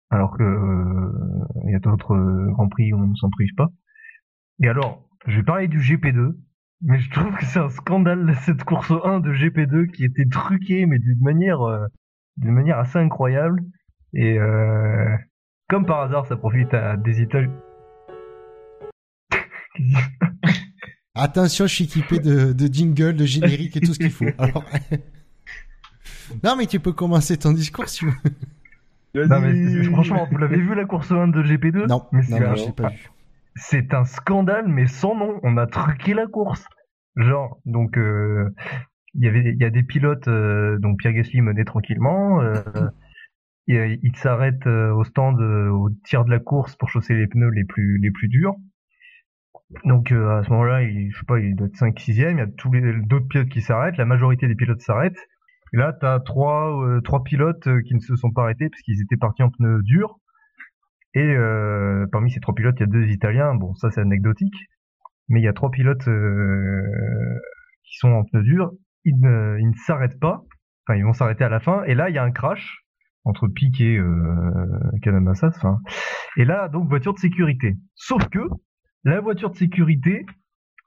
Speaker 4: Alors que euh, il y a d'autres euh, grands prix où on ne s'en prive pas. Et alors, je vais parler du GP2. Mais je trouve que c'est un scandale cette course 1 de GP2 qui était truquée mais d'une manière euh, d'une manière assez incroyable et euh, comme par hasard ça profite à des Italiens.
Speaker 2: Attention, je suis équipé de, de jingle, de générique et tout ce qu'il faut. Alors... non, mais tu peux commencer ton discours si tu veux.
Speaker 4: non mais franchement vous l'avez vu la course 1 de GP2
Speaker 2: Non,
Speaker 4: mais
Speaker 2: non,
Speaker 4: c'est
Speaker 2: non,
Speaker 4: un-
Speaker 2: je l'ai pas vu.
Speaker 4: C'est un scandale, mais sans nom. On a truqué la course. Genre, donc, euh, il y avait, a des pilotes, euh, donc Pierre Gasly menait tranquillement. Euh, il s'arrête au stand, au tir de la course pour chausser les pneus les plus, durs. Donc à ce moment-là, il, je sais pas, il doit être 5 6 Il y a tous les d'autres pilotes qui s'arrêtent. La majorité des pilotes s'arrêtent. Et là, t'as trois, euh, trois pilotes qui ne se sont pas arrêtés parce qu'ils étaient partis en pneus durs. Et euh, parmi ces trois pilotes, il y a deux Italiens. Bon, ça c'est anecdotique. Mais il y a trois pilotes euh, qui sont en pneus durs. Ils ne, s'arrêtent pas. Enfin, ils vont s'arrêter à la fin. Et là, il y a un crash entre Piquet et euh. Enfin, et là, donc voiture de sécurité. Sauf que la voiture de sécurité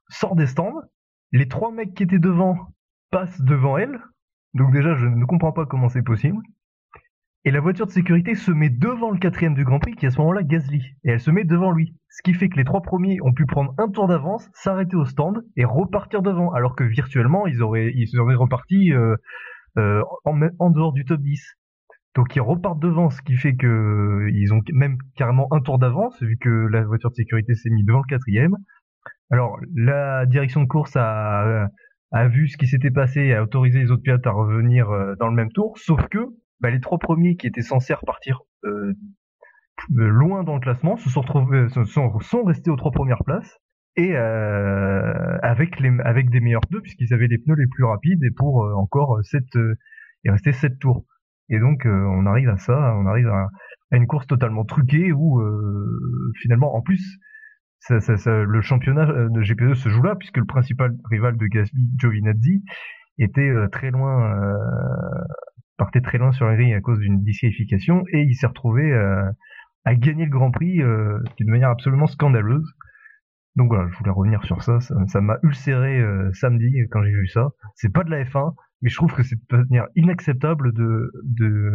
Speaker 4: sort des stands. Les trois mecs qui étaient devant passent devant elle. Donc déjà, je ne comprends pas comment c'est possible. Et la voiture de sécurité se met devant le quatrième du Grand Prix, qui à ce moment-là Gasly. Et elle se met devant lui. Ce qui fait que les trois premiers ont pu prendre un tour d'avance, s'arrêter au stand et repartir devant. Alors que virtuellement, ils auraient, ils auraient reparti euh, euh, en, en dehors du top 10. Donc ils repartent devant, ce qui fait que euh, ils ont même carrément un tour d'avance, vu que la voiture de sécurité s'est mise devant le quatrième. Alors la direction de course a, a vu ce qui s'était passé et a autorisé les autres pilotes à revenir euh, dans le même tour, sauf que bah, les trois premiers qui étaient censés repartir euh, euh, loin dans le classement se sont retrouvés, sont, restés aux trois premières places et euh, avec les avec des meilleurs pneus puisqu'ils avaient les pneus les plus rapides et pour encore sept il restait sept tours. Et donc on arrive à ça on arrive à, une course totalement truquée où finalement en plus le championnat de GP2 se joue là puisque le principal rival de Gasly Giovinazzi était très loin partait très loin sur la grille à cause d'une disqualification et il s'est retrouvé euh, à gagner le Grand Prix euh, d'une manière absolument scandaleuse. Donc voilà, je voulais revenir sur ça. Ça m'a ulcéré euh, samedi quand j'ai vu ça. C'est pas de la F1, mais je trouve que c'est de manière inacceptable de, de,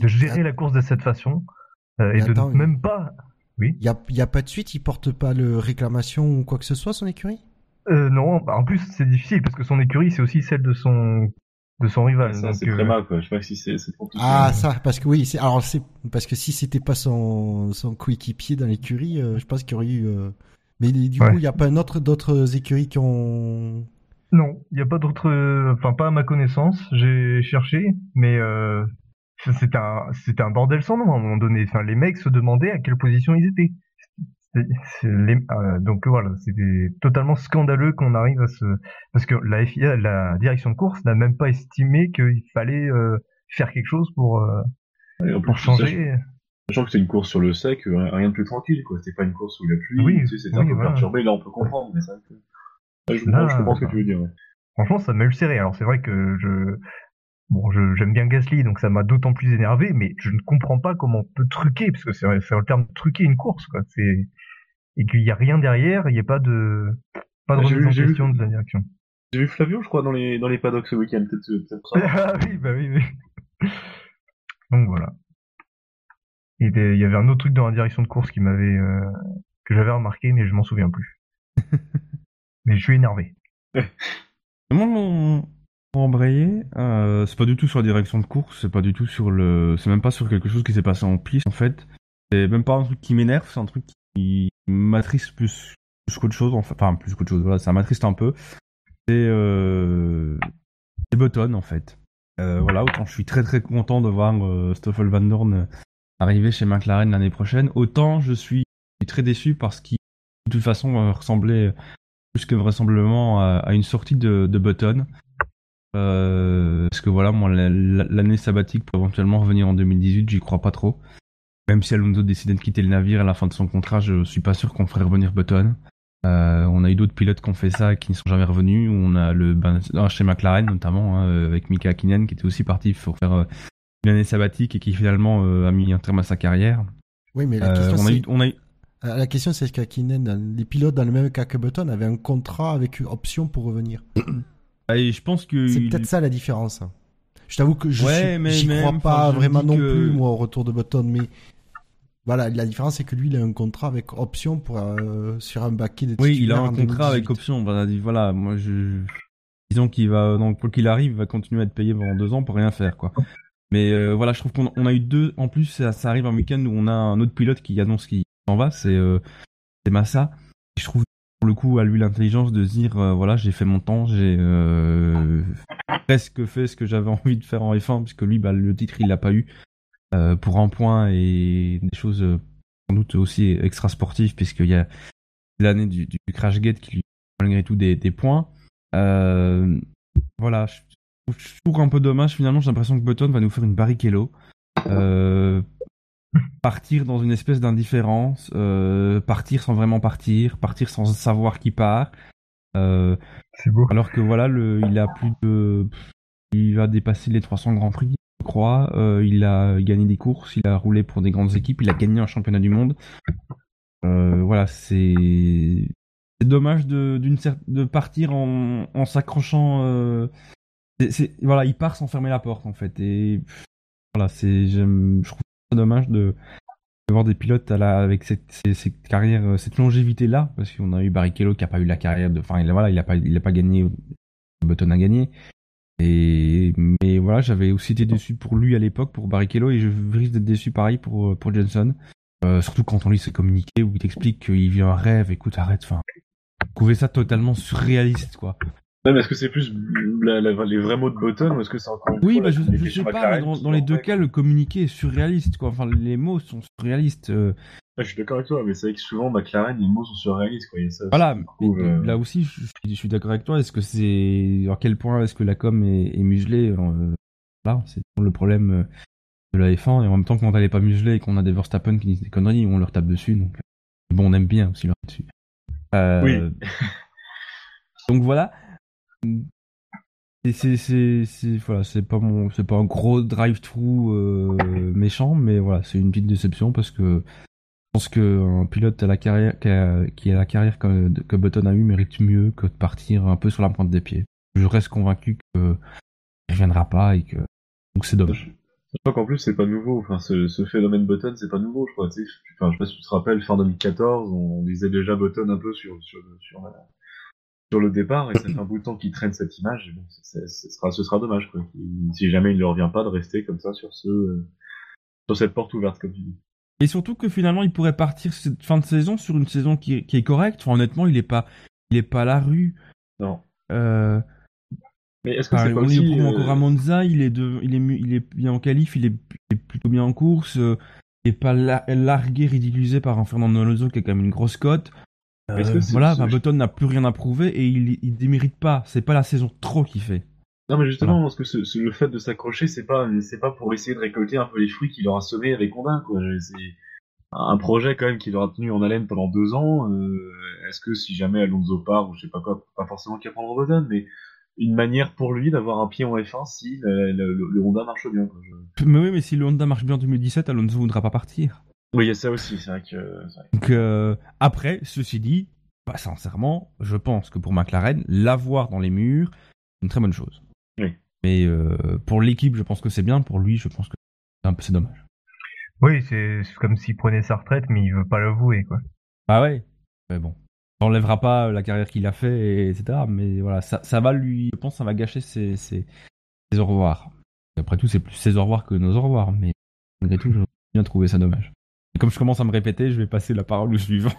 Speaker 4: de gérer la course de cette façon. Et de même pas. Oui.
Speaker 2: Il y a, pas de suite, il porte pas le réclamation ou quoi que ce soit, son écurie?
Speaker 4: Euh, Non, en plus c'est difficile parce que son écurie c'est aussi celle de son de son rival.
Speaker 5: Ça, c'est très mal, quoi. Je sais pas si c'est, c'est pour tout
Speaker 2: Ah, ça, parce que oui, c'est, alors c'est, parce que si c'était pas son, son coéquipier dans l'écurie, euh, je pense qu'il y aurait eu, euh... mais du coup, il n'y a pas un autre, d'autres écuries qui ont...
Speaker 4: Non, il n'y a pas d'autres, euh, enfin, pas à ma connaissance. J'ai cherché, mais, euh, c'était un, c'était un bordel sans nom à un moment donné. Enfin, les mecs se demandaient à quelle position ils étaient. Euh, donc voilà, c'était totalement scandaleux qu'on arrive à se parce que la FIA, la direction de course n'a même pas estimé qu'il fallait euh, faire quelque chose pour, euh, pour changer.
Speaker 5: Sachant que c'est une course sur le sec, rien de plus tranquille, quoi. C'est pas une course où la pluie,
Speaker 4: oui,
Speaker 5: tu sais, c'était un peu perturbé, là on peut comprendre, mais ça, je, comprends, je comprends ce que tu veux dire.
Speaker 4: Franchement, ça m'a ulcéré. Alors c'est vrai que je, Bon, j'aime bien Gasly, donc ça m'a d'autant plus énervé, mais je ne comprends pas comment on peut truquer, parce que c'est le terme truquer une course, quoi. C'est et qu'il n'y a rien derrière, il n'y a pas de pas de remise en question de la direction.
Speaker 5: J'ai vu Flavio, je crois, dans les dans les paddocks ce week-end, peut-être.
Speaker 4: Peut ah oui, bah oui, oui. donc voilà. Et il y avait un autre truc dans la direction de course qui m'avait euh, que j'avais remarqué, mais je m'en souviens plus. mais je suis énervé.
Speaker 3: Mon, embrayer, euh, c'est pas du tout sur la direction de course, c'est pas du tout sur le, c'est même pas sur quelque chose qui s'est passé en piste en fait. C'est même pas un truc qui m'énerve, c'est un truc qui m'attriste plus, qu'autre chose, enfin plus qu'autre chose. Voilà, ça m'attriste un peu. C'est euh, c'est Button en fait. Euh, voilà, autant je suis très très content de voir euh, Stoffel Van Dorn arriver chez McLaren l'année prochaine, autant je suis très déçu parce qu'il de toute façon ressemblait plus que vraisemblablement à, une sortie de Button. Euh, parce que voilà, moi, l'année sabbatique pour éventuellement revenir en 2018, j'y crois pas trop. Même si Alonso décidait de quitter le navire à la fin de son contrat, je suis pas sûr qu'on ferait revenir Button. Euh, on a eu d'autres pilotes qui ont fait ça et qui ne sont jamais revenus. On a le ben, chez McLaren notamment hein, avec Mika Hakkinen qui était aussi parti pour faire euh, une année sabbatique et qui finalement euh, a mis un terme à sa carrière.
Speaker 2: Oui, mais la question c'est on a eu, la question c'est que Hakkinen, les pilotes dans le même cas que Button avaient un contrat avec option pour revenir.
Speaker 3: Je pense que
Speaker 2: c'est peut-être ça la différence. Je t'avoue que je j'y crois pas vraiment non plus moi au retour de Button, mais voilà, la différence c'est que lui il a un contrat avec option pour euh, sur un baquet de
Speaker 3: Oui, il a un contrat avec option. Voilà, voilà moi je disons qu'il va donc quoi qu'il arrive, il va continuer à être payé pendant deux ans pour rien faire quoi. Mais euh, voilà, je trouve qu'on a eu deux. En plus, ça, arrive un week-end où on a un autre pilote qui annonce qu'il s'en va, c'est euh, c'est Massa. Je trouve pour le coup à lui l'intelligence de se dire euh, voilà j'ai fait mon temps j'ai euh, presque fait ce que j'avais envie de faire en F1 puisque lui bah, le titre il l'a pas eu euh, pour un point et des choses sans doute aussi extra sportives puisqu'il y a l'année du, crash gate qui lui malgré tout des, des points. Voilà je trouve un peu dommage finalement j'ai l'impression que Button va nous faire une Barrichello partir dans une espèce d'indifférence, euh, partir sans vraiment partir, partir sans savoir qui part. Euh,
Speaker 4: c'est beau.
Speaker 3: Alors que voilà, le, il a plus de, il va dépasser les 300 grands prix, je crois. Euh, il a gagné des courses, il a roulé pour des grandes équipes, il a gagné un championnat du monde. Voilà, c'est, c'est dommage de, d'une de partir en, en s'accrochant. Voilà, il part sans fermer la porte en fait. Et voilà, c'est, je trouve dommage de, voir des pilotes avec cette, cette, carrière, euh, cette longévité là, parce qu'on a eu Barrichello qui a pas eu la carrière de, enfin, il, voilà, il a pas, il a pas gagné, Button a gagné. Et, mais voilà, j'avais aussi été déçu pour lui à l'époque, pour Barrichello, et je risque d'être déçu pareil pour, pour Johnson. Euh, surtout quand on lit ses communiqués où il t'explique qu'il vit un rêve, écoute, arrête, enfin, trouvez ça totalement surréaliste, quoi.
Speaker 5: Même est-ce que c'est plus les vrais mots de Button ou est-ce que c'est encore
Speaker 3: Oui, bah, je, je sais pas, mais dans, les deux cas, le communiqué est surréaliste, quoi. Enfin, les mots sont surréalistes. Euh.
Speaker 5: je suis d'accord avec toi, mais c'est vrai que souvent, McLaren, les mots sont surréalistes, quoi. Ça,
Speaker 3: voilà, euh, là aussi, je, suis d'accord avec toi. Est-ce que c'est. À quel point est-ce que la com est, muselée euh, Là, c'est le problème de la F1, et en même temps, quand elle est pas muselée et qu'on a des Verstappen qui disent des conneries, on leur tape dessus, donc. Bon, on aime bien aussi leur dessus.
Speaker 5: oui.
Speaker 3: donc voilà c'est pas mon pas un gros drive through euh, méchant mais voilà c'est une petite déception parce que pense qu'un pilote qui a, la carrière que, que Button a eu mérite mieux que de partir un peu sur la pointe des pieds. Je reste convaincu qu'il reviendra pas et que donc c'est dommage.
Speaker 5: Je crois qu'en plus c'est pas nouveau, ce, phénomène Button c'est pas nouveau je crois. Enfin je sais pas si tu te rappelles, fin 2014, on disait déjà Button un peu sur, sur, sur, la- sur le départ et ça fait un bout de temps qu'il traîne cette image bon, ce, sera, ce sera dommage quoi. Si jamais il ne revient pas de rester comme ça sur ce euh, sur cette porte ouverte comme tu dis.
Speaker 3: Et surtout que finalement, il pourrait partir cette fin de saison sur une saison qui, est- qui est correcte. Enfin, honnêtement, il est pas, il est pas à la rue.
Speaker 5: Non.
Speaker 3: Euh,
Speaker 5: Mais est-ce que
Speaker 3: enfin,
Speaker 5: c'est pas
Speaker 3: on
Speaker 5: aussi
Speaker 3: est
Speaker 5: euh,
Speaker 3: encore à Monza, il est de, il est, mu- il est bien en qualif, il est, il est plutôt bien en course. euh, il est pas la- largué, ridiculisé par un Fernando Alonso qui a quand même une grosse cote. Euh, voilà, enfin, Button n'a plus rien à prouver et il, il démérite pas. C'est pas la saison trop qu'il fait.
Speaker 5: Non mais justement parce que ce, ce- le fait de s'accrocher c'est pas c'est pas pour essayer de récolter un peu les fruits qu'il aura semés avec Honda quoi. C'est un projet quand même qu'il aura tenu en haleine pendant deux ans. euh, Est-ce que si jamais Alonso part ou je sais pas quoi, pas forcément qu'il prendre Button, mais une manière pour lui d'avoir un pied en F1 si le, le- le Honda marche bien. Quoi. Je-
Speaker 3: Mais oui, mais si le Honda marche bien en 2017, Alonso voudra pas partir.
Speaker 5: Oui il y a ça aussi c'est vrai que c'est vrai.
Speaker 3: Donc euh, après, ceci dit, bah, sincèrement, je pense que pour McLaren, l'avoir dans les murs, c'est une très bonne chose.
Speaker 5: Oui.
Speaker 3: Mais euh, pour l'équipe, je pense que c'est bien. Pour lui, je pense que c'est un peu- c'est dommage.
Speaker 4: Oui, c'est comme s'il prenait sa retraite, mais il veut pas l'avouer, quoi.
Speaker 3: Ah ouais. Mais bon, ça enlèvera pas la carrière qu'il a fait, et etc. Mais voilà, ça, ça va lui, je pense, que ça va gâcher ses, ses, ses au revoir. Après tout, c'est plus ses au revoir que nos au revoir. Mais malgré tout, j'ai bien trouvé ça dommage. Comme je commence à me répéter, je vais passer la parole au suivant.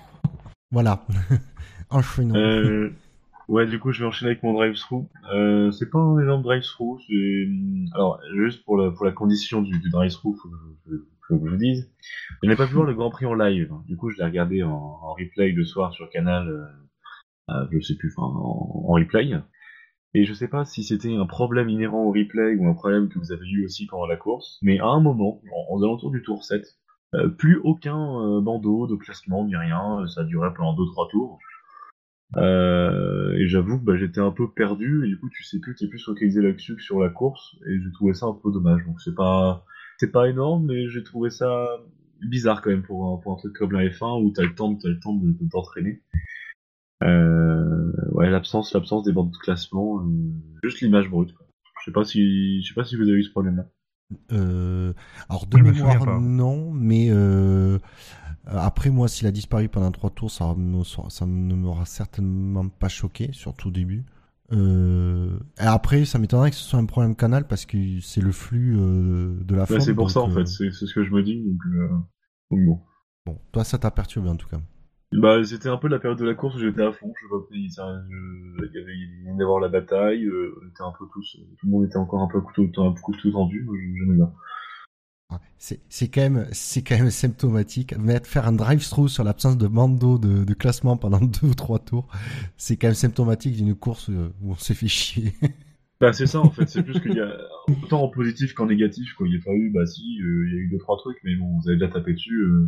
Speaker 2: Voilà. Enchaînons.
Speaker 5: Euh, ouais, du coup, je vais enchaîner avec mon drive-through. Euh, c'est pas un énorme drive-through, c'est... Alors, juste pour la, pour la condition du, du drive-through, faut que je, faut que je vous dise. Je n'ai pas pu voir le Grand Prix en live. Du coup, je l'ai regardé en, en replay le soir sur Canal, euh, euh, je sais plus, enfin, en, en replay. Et je sais pas si c'était un problème inhérent au replay ou un problème que vous avez eu aussi pendant la course, mais à un moment, en, aux alentours du tour 7, euh, plus aucun euh, bandeau de classement ni rien, ça durait pendant 2-3 tours. Euh, et j'avoue que bah, j'étais un peu perdu, et du coup tu sais plus, t'es plus focalisé là-dessus que sur la course, et j'ai trouvé ça un peu dommage. Donc c'est pas c'est pas énorme, mais j'ai trouvé ça bizarre quand même pour un, pour un truc comme la F1 où t'as le temps, t'as le temps de, t'entraîner. Euh, ouais, l'absence, l'absence des bandes de classement, euh, juste l'image brute. Je sais pas si, je sais pas si vous avez eu ce problème-là.
Speaker 2: Euh, alors de
Speaker 4: me
Speaker 2: mémoire non, mais euh, après moi s'il a disparu pendant trois tours, ça, me- ça ne m'aura certainement pas choqué, surtout au début. Euh, et après ça m'étonnerait que ce soit un problème canal parce que c'est le flux euh, de la
Speaker 5: Ouais,
Speaker 2: forme.
Speaker 5: c'est pour ça en fait, c'est c'est ce que je me dis. Donc, euh, donc bon.
Speaker 2: Bon, toi ça t'a perturbé en tout cas.
Speaker 5: Bah, c'était un peu la période de la course où j'étais à fond. Je pas, il il y avait, il venait d'avoir la bataille. Euh, on était un peu tous, tout le monde était encore un peu couteau, un peu couteau tendu. J'aimais bien.
Speaker 2: C'est quand même c'est quand même symptomatique. Mettre faire un drive-through sur l'absence de bandeau de, de classement pendant deux ou trois tours, c'est quand même symptomatique d'une course euh, où on s'est fait chier.
Speaker 5: Bah, c'est ça en fait. C'est plus qu'il y a autant en positif qu'en négatif. Quoi. Il y a pas eu, bah si, euh, il y a eu deux trois trucs, mais bon, vous avez déjà tapé dessus. euh.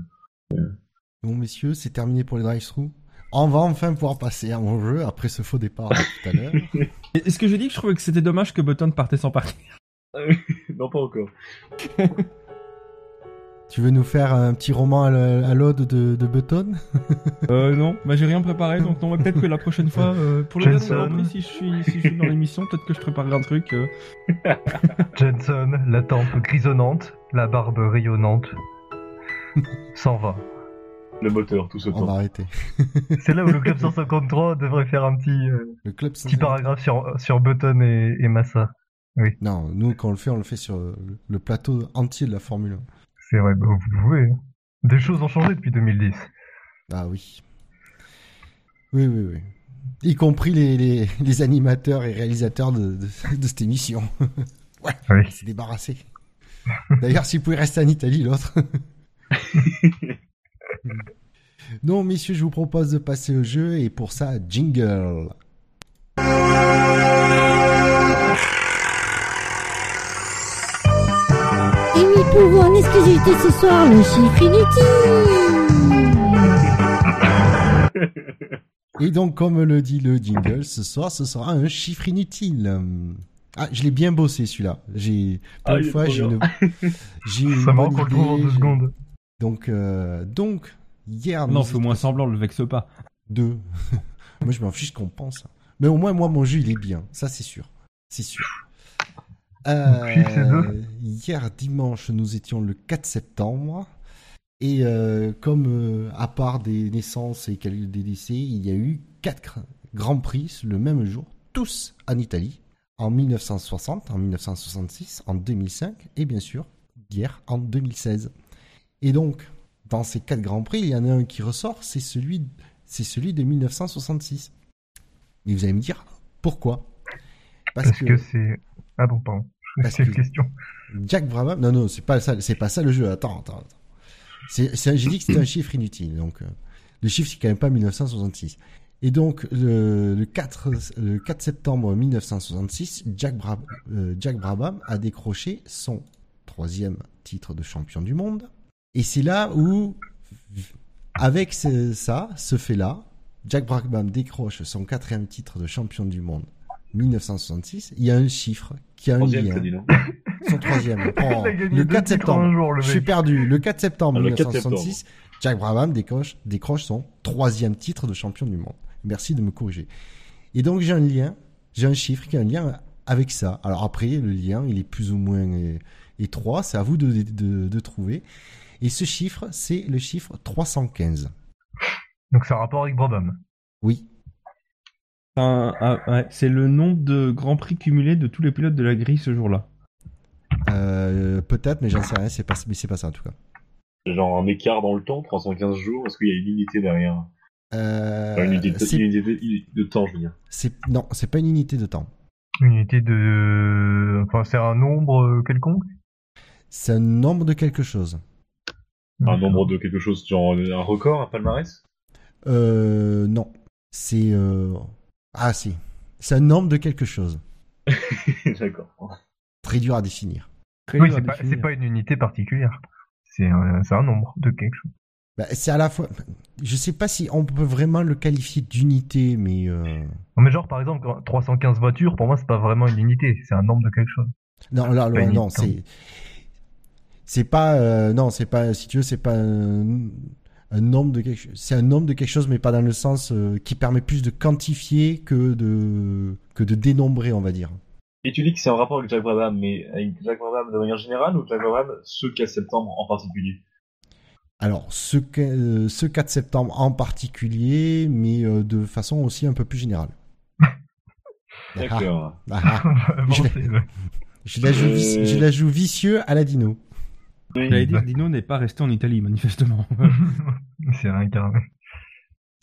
Speaker 2: Bon, messieurs, c'est terminé pour les drive-through. On va enfin pouvoir passer à mon jeu après ce faux départ de tout à l'heure.
Speaker 3: Est-ce que j'ai dit que je trouvais que c'était dommage que Button partait sans partir?
Speaker 5: Non, pas encore.
Speaker 2: tu veux nous faire un petit roman à l'ode de, de Button?
Speaker 3: Euh, non, bah j'ai rien préparé, donc non, mais peut-être que la prochaine fois, euh, pour le dernier si je suis, si je suis dans l'émission, peut-être que je préparerai un truc. euh.
Speaker 4: Jenson, la tempe grisonnante, la barbe rayonnante, s'en va.
Speaker 5: Le moteur, tout ce
Speaker 2: On va
Speaker 5: temps.
Speaker 2: arrêter.
Speaker 4: C'est là où le club 153 devrait faire un petit, euh,
Speaker 2: Le club
Speaker 4: petit paragraphe sur, sur Button et, et Massa.
Speaker 2: Non, nous quand on le fait, on le fait sur le- le plateau entier de la Formule 1.
Speaker 4: C'est vrai, bah, vous pouvez. hein. Des choses ont changé depuis 2010.
Speaker 2: Ah oui. Oui, oui, oui. Y compris les, les, les animateurs et réalisateurs de, de, de cette émission. ouais,
Speaker 4: Oui.
Speaker 2: il s'est débarrassé. D'ailleurs, s'il pouvait rester en Italie, l'autre. non, messieurs, je vous propose de passer au jeu et pour ça, jingle.
Speaker 6: Et oui, pour vous en exclusivité ce soir, le chiffre inutile.
Speaker 2: Et donc, comme le dit le jingle, ce soir, ce sera un chiffre inutile. Ah, je l'ai bien bossé celui-là. J'ai pour
Speaker 5: Ah,
Speaker 2: une fois, j'ai une, j'ai une
Speaker 4: Ça
Speaker 2: bonne
Speaker 4: qu'on le trouve en deux secondes.
Speaker 2: Donc, euh, donc, Hier,
Speaker 3: Non, fais au moins semblant, le vexe pas.
Speaker 2: Deux. moi, je m'en fiche qu'on pense. Mais au moins, moi, mon jeu, il est bien. Ça, c'est sûr. C'est sûr. Euh, hier, dimanche, nous étions le 4 septembre. Et euh, comme euh, à part des naissances et quelques des décès, il y a eu quatre grands prix le même jour, tous en Italie, en 1960, en 1966, en 2005 et bien sûr hier en 2016. Et donc, dans ces quatre grands prix, il y en a un qui ressort, c'est celui, c'est celui de 1966. Et vous allez me dire pourquoi?
Speaker 4: Parce, que, c'est. Ah bon, pardon.
Speaker 2: Parce
Speaker 4: C'est une
Speaker 2: que-
Speaker 4: question.
Speaker 2: Jack Brabham, non non, c'est pas ça, c'est pas ça le jeu. Attends, attends. attends. C'est, c'est- j'ai dit que c'était un chiffre inutile, donc euh, le chiffre c'est quand même pas 1966. Et donc le, le 4 le 4 septembre 1966, Jack, Brab- euh, Jack Brabham a décroché son troisième titre de champion du monde. Et c'est là où, avec ce- ça, ce fait-là, Jack Brabham décroche son quatrième titre de champion du monde 1966. Il y a un chiffre qui a un
Speaker 5: Troisième,
Speaker 2: lien. Son troisième. Oh, le
Speaker 4: deux
Speaker 2: 4
Speaker 4: titres en un
Speaker 2: septembre.
Speaker 4: jour, le
Speaker 2: Je suis perdu. Le 4 septembre
Speaker 5: Ah, le 4
Speaker 2: 1966, Jack Brabham décroche, décroche son troisième titre de champion du monde. Merci de me corriger. Et donc j'ai un lien, j'ai un chiffre qui a un lien avec ça. Alors après, le lien, il est plus ou moins étroit. C'est à vous de, de, de trouver. Et ce chiffre, c'est le chiffre 315.
Speaker 4: Donc c'est un rapport avec Brabham.
Speaker 2: Oui.
Speaker 3: Un- ouais, c'est le nombre de grands prix cumulés de tous les pilotes de la grille ce jour-là.
Speaker 2: Euh, Peut-être, mais j'en sais rien. C'est pas, mais c'est pas ça en tout cas.
Speaker 5: Genre un écart dans le temps, 315 jours, est-ce qu'il y a une unité derrière?
Speaker 2: Euh,
Speaker 5: Enfin, Une unité de, une unité de- de temps, je veux dire.
Speaker 2: c'est non, c'est pas une unité de temps.
Speaker 4: Une unité de. Enfin, c'est un nombre euh, quelconque?
Speaker 2: C'est un nombre de quelque chose.
Speaker 5: Un nombre de quelque chose, genre un record, un palmarès?
Speaker 2: Euh, non. C'est euh... ah si. C'est un nombre de quelque chose.
Speaker 5: D'accord.
Speaker 2: Très dur à définir.
Speaker 3: Très
Speaker 4: Oui,
Speaker 3: dur à
Speaker 4: c'est pas,
Speaker 3: définir.
Speaker 4: c'est pas une unité particulière. C'est un, nombre de quelque chose.
Speaker 2: Bah, c'est à la fois. Je sais pas si on peut vraiment le qualifier d'unité, mais euh...
Speaker 4: Non, mais genre, par exemple, 315 voitures, pour moi, c'est pas vraiment une unité. C'est un nombre de quelque chose.
Speaker 2: non, là, non,
Speaker 4: unité,
Speaker 2: c'est c'est pas euh, non, c'est pas si tu veux, c'est pas un, un nombre de quelque chose. C'est un nombre de quelque chose, mais pas dans le sens euh, qui permet plus de quantifier que de que de dénombrer, on va dire.
Speaker 5: Et tu dis que c'est en rapport avec Jack Brabham, mais avec Jack Brabham de manière générale ou Jack Brabham ce 4 septembre en particulier?
Speaker 2: Alors, ce, euh, ce 4 septembre en particulier, mais de façon aussi un peu plus générale.
Speaker 5: D'accord.
Speaker 2: Ah, ah,
Speaker 4: Bon,
Speaker 2: Je vais-
Speaker 4: c'est-
Speaker 2: je, la joue, vici- je la joue vicieux à la dino.
Speaker 3: J'allais dire, Dino n'est pas resté en Italie, manifestement.
Speaker 4: c'est incarné.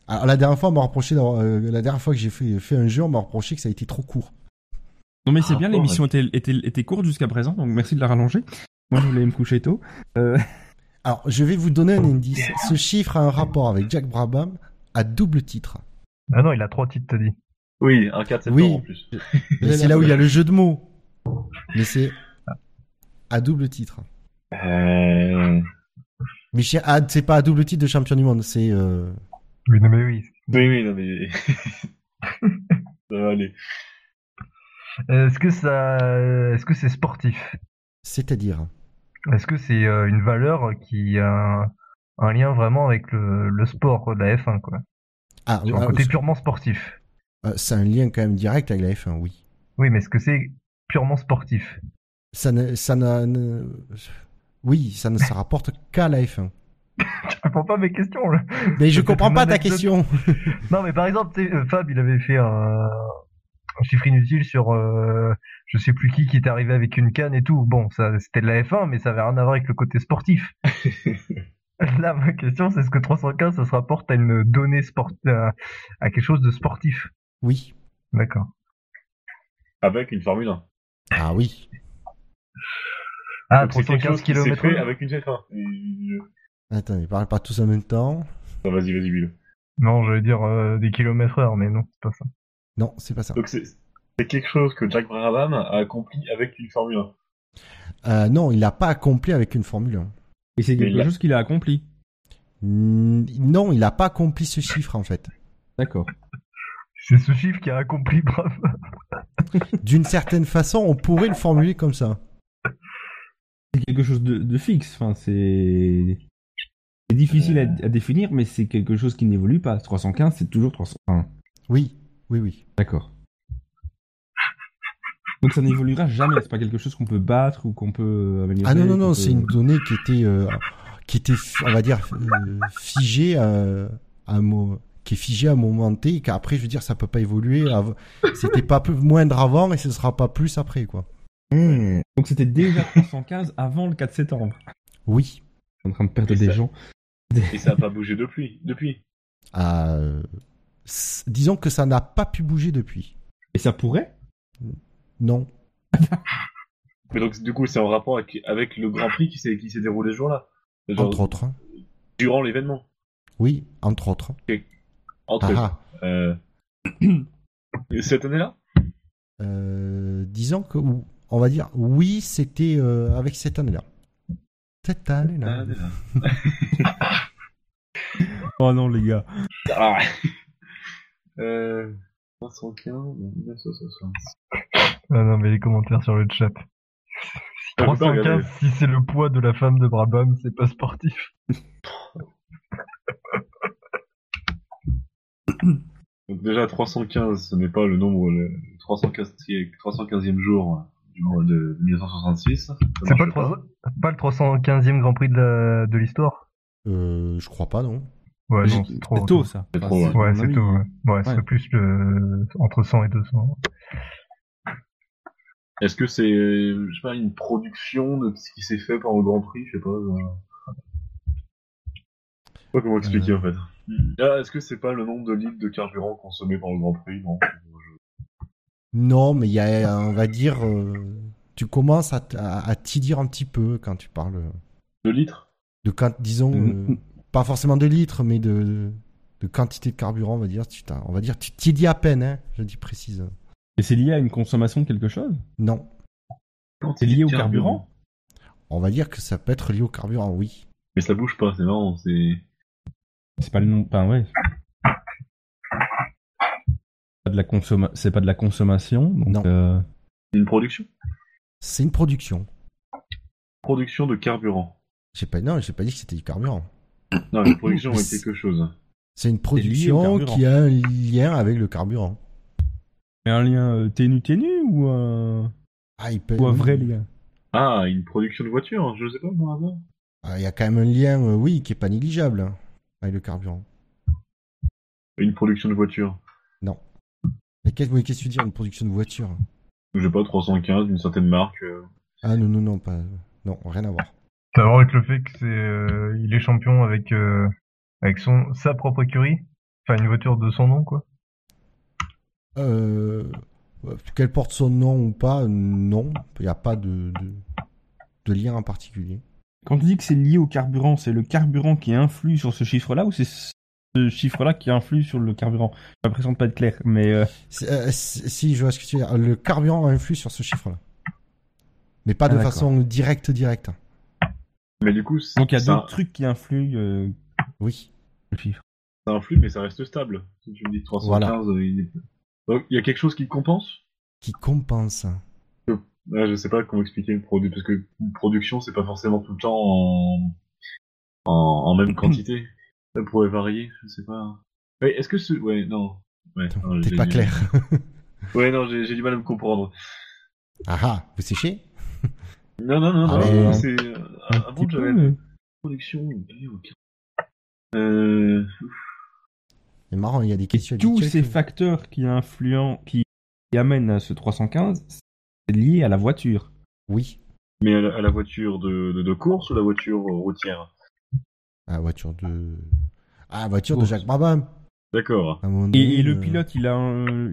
Speaker 2: Alors, la dernière fois, on m'a reproché, d'avoir- euh, la dernière fois que j'ai fait, fait un jeu, on m'a reproché que ça a été trop court.
Speaker 3: non mais c'est bien,
Speaker 5: Rapport
Speaker 3: l'émission était, était, était courte jusqu'à présent, donc merci de la rallonger. Moi je voulais me coucher tôt. Euh,
Speaker 2: Alors, je vais vous donner un indice. Ce chiffre a un rapport avec Jack Brabham à double titre.
Speaker 4: Ah non, il a trois titres, t'as dit.
Speaker 5: Oui, un 4 septembre
Speaker 2: Oui.
Speaker 5: en plus.
Speaker 2: C'est là où il y a le jeu de mots. Mais c'est à double titre.
Speaker 5: Euh...
Speaker 2: Mais chez- ah, c'est pas à double titre de champion du monde, c'est... euh,
Speaker 4: Oui, non, mais oui.
Speaker 5: Oui, oui, non mais... ça va aller.
Speaker 4: Est-ce que ça, est-ce que c'est sportif?
Speaker 2: C'est-à-dire...
Speaker 4: Est-ce que c'est euh, une valeur qui a un, un lien vraiment avec le, le sport quoi, de la F1 quoi?
Speaker 2: Ah,
Speaker 4: Sur un
Speaker 2: ah,
Speaker 4: côté
Speaker 2: c'est-
Speaker 4: purement sportif.
Speaker 2: euh, c'est un lien quand même direct avec la F1, oui.
Speaker 4: Oui, mais est-ce que c'est purement sportif?
Speaker 2: Ça ne, ça n'a- ne- oui, ça ne se rapporte qu'à la F1.
Speaker 4: Tu réponds pas à mes questions là.
Speaker 2: Mais je comprends pas ta
Speaker 4: anecdote.
Speaker 2: question.
Speaker 4: Non, mais par exemple, euh, Fab, il avait fait un, un chiffre inutile sur euh, je sais plus qui qui est arrivé avec une canne et tout. Bon, ça c'était de la F1, mais ça avait rien à voir avec le côté sportif. Là, ma question, c'est est-ce que 315, ça se rapporte à une donnée sport, à, à quelque chose de sportif?
Speaker 2: Oui.
Speaker 4: D'accord.
Speaker 5: Avec une Formule 1.
Speaker 2: Ah oui.
Speaker 4: Ah,
Speaker 5: Donc c'est quelque
Speaker 4: 315
Speaker 5: chose qui s'est
Speaker 4: km
Speaker 5: fait avec une F1. Et-
Speaker 2: Attends, ils parlent pas tous en même temps.
Speaker 5: Ah, vas-y, vas-y, Bill.
Speaker 4: Non, je vais dire euh, des kilomètres heure, mais non, c'est pas ça.
Speaker 2: Non, c'est pas ça.
Speaker 5: Donc c'est quelque chose que Jack Brabham a accompli avec une Formule 1.
Speaker 2: Euh, non, il n'a pas accompli avec une Formule 1.
Speaker 3: et c'est quelque chose qu'il a accompli.
Speaker 2: Non, il n'a pas accompli ce chiffre en fait.
Speaker 3: D'accord.
Speaker 4: C'est ce chiffre qui a accompli, bravo.
Speaker 2: D'une certaine façon, on pourrait le formuler comme ça.
Speaker 3: C'est quelque chose de, de fixe. Enfin, c'est. Difficile à, à définir, mais c'est quelque chose qui n'évolue pas. 315, c'est toujours 301.
Speaker 2: Oui, oui, oui.
Speaker 3: D'accord. Donc ça n'évoluera jamais. C'est pas quelque chose qu'on peut battre ou qu'on peut améliorer.
Speaker 2: Ah non, non, non, c'est une donnée qui était, euh, qui était, on va dire, euh, figée à, à un mo- qui est figée à un moment T, et qu'après, je veux dire, ça peut pas évoluer. C'était pas plus, moindre avant et ce sera pas plus après, quoi.
Speaker 3: Hmm. Donc c'était déjà 315 avant le 4 septembre.
Speaker 2: Oui.
Speaker 3: En train de perdre
Speaker 5: Et
Speaker 3: des
Speaker 5: ça-
Speaker 3: gens.
Speaker 5: Et ça a pas bougé depuis. Depuis.
Speaker 2: Euh, s- disons que ça n'a pas pu bouger depuis.
Speaker 3: Et ça pourrait?
Speaker 2: Non.
Speaker 5: Mais donc, du coup, c'est en rapport avec, avec le Grand Prix qui s'est qui s'est déroulé ce jour-là. Genre,
Speaker 2: Entre autres. hein.
Speaker 5: durant l'événement.
Speaker 2: Oui, entre autres.
Speaker 5: Entre
Speaker 2: Ah, ah.
Speaker 5: euh, cette année-là?
Speaker 2: Euh, disons que, on va dire, oui, c'était euh, avec cette année-là. Cette année-là.
Speaker 3: Oh non, les gars.
Speaker 5: Ah. euh, 315, 1960.
Speaker 4: Ah non, mais les commentaires sur le chat.
Speaker 5: Ah, faut pas
Speaker 4: 315,
Speaker 5: regarder.
Speaker 4: si c'est le poids de la femme de Brabham, c'est pas sportif.
Speaker 5: Donc déjà 315, ce n'est pas le nombre, le 315, 315e jour de 1966. Ça
Speaker 4: C'est pas
Speaker 5: marche
Speaker 4: le, 300 pas le 315e Grand Prix de l'histoire?
Speaker 2: Euh, je crois pas, non.
Speaker 4: Ouais, non,
Speaker 3: C'est
Speaker 4: c'est trop
Speaker 3: tôt, ça.
Speaker 5: C'est trop, ouais.
Speaker 4: c'est tôt. Ouais, ouais c'est plus le... entre 100 et 200.
Speaker 5: Est-ce que c'est, je sais pas, une production de ce qui s'est fait par le Grand Prix, je sais pas. euh. Je sais pas comment expliquer
Speaker 2: Euh.
Speaker 5: en fait. Ah, Est-ce que c'est pas le nombre de litres de carburant consommé par le Grand Prix? Non.
Speaker 2: Non, mais il y a, on va dire, euh, tu commences à, t- à, à t'y dire un petit peu quand tu parles
Speaker 5: De litres?
Speaker 2: De quand, disons,
Speaker 3: Mm.
Speaker 2: euh, pas forcément de litres, mais de, de quantité de carburant, on va dire. Tu t'as- on va dire, tu t'y dis à peine, hein, je dis précise.
Speaker 3: Et c'est lié à une consommation de quelque chose?
Speaker 2: Non,
Speaker 3: C'est lié au carburant?
Speaker 2: On va dire que ça peut être lié au carburant, oui.
Speaker 5: Mais ça bouge pas, c'est marrant. C'est
Speaker 3: C'est pas le nom. Enfin, ouais. Pas de la consomma... C'est pas de la consommation. Donc,
Speaker 2: Non.
Speaker 3: euh,
Speaker 5: une production?
Speaker 2: C'est une production.
Speaker 5: Production de carburant.
Speaker 2: J'ai pas, non, j'ai pas dit que c'était du carburant.
Speaker 5: Non, une production avec quelque chose.
Speaker 2: C'est une production qui a un lien avec le carburant.
Speaker 3: mais un lien euh, ténu ténu ou un...
Speaker 2: Ah, il peut.
Speaker 3: ou un vrai lien?
Speaker 5: Ah, une production de voiture, je sais pas par hasard.
Speaker 2: Ah, Il y a quand même un lien, euh, oui, qui est pas négligeable hein, avec le carburant.
Speaker 5: Une production de voiture?
Speaker 2: Qu'est-ce mais qu'est-ce que tu veux dire, une production de voiture?
Speaker 5: Je sais pas, 315, d'une certaine marque. euh.
Speaker 2: Ah non, non, non, pas. Non, rien à voir.
Speaker 4: Ça a à voir avec le fait que c'est, euh, il est champion avec, euh, avec son, sa propre écurie? Enfin, une voiture de son nom, quoi?
Speaker 2: Euh, qu'elle porte son nom ou pas, non. Il n'y a pas de, de, de lien en particulier.
Speaker 3: Quand tu dis que c'est lié au carburant, c'est le carburant qui influe sur ce chiffre-là ou c'est ce chiffre-là qui influe sur le carburant J'ai l'impression de pas être clair, mais euh,
Speaker 2: euh, si, je vois ce que tu veux dire. Le carburant influe sur ce chiffre-là. Mais pas
Speaker 3: Ah,
Speaker 2: de façon directe, directe.
Speaker 5: Mais du coup, c'est-
Speaker 3: donc il y a
Speaker 5: ça,
Speaker 3: d'autres trucs qui influent euh,
Speaker 2: Oui.
Speaker 3: le chiffre.
Speaker 5: ça influe, mais ça reste stable. Si tu me dis 315, euh, il est- Donc, il y a quelque chose qui compense?
Speaker 2: Qui compense.
Speaker 5: Ouais, Je sais pas comment expliquer produit, parce que une production, c'est pas forcément tout le temps en, en, en même quantité. Ça pourrait varier, je sais pas. Ouais, est-ce que ce... Ouais, non. Ouais, non,
Speaker 2: T'es
Speaker 5: j'ai
Speaker 2: pas
Speaker 5: du-
Speaker 2: clair.
Speaker 5: Ouais, non, j'ai du mal à me comprendre.
Speaker 2: ah ah, vous séchez?
Speaker 5: Non, non, non,
Speaker 2: Ah,
Speaker 5: non,
Speaker 2: mais-
Speaker 5: c'est... euh,
Speaker 3: Un
Speaker 5: Avant,
Speaker 3: petit peu,
Speaker 5: j'avais
Speaker 3: mais-
Speaker 5: une production... Euh...
Speaker 2: C'est marrant, il y a des questions
Speaker 3: Tous ces
Speaker 2: que-
Speaker 3: facteurs qui influent, qui, qui amènent à ce 315, c'est lié à la voiture.
Speaker 2: Oui.
Speaker 5: Mais à la, à la voiture de, de, de course ou la voiture routière?
Speaker 2: Ah, voiture de. Ah, voiture de. Jacques Brabham.
Speaker 5: D'accord.
Speaker 2: À
Speaker 3: Et, le
Speaker 2: euh,
Speaker 3: pilote, il a un...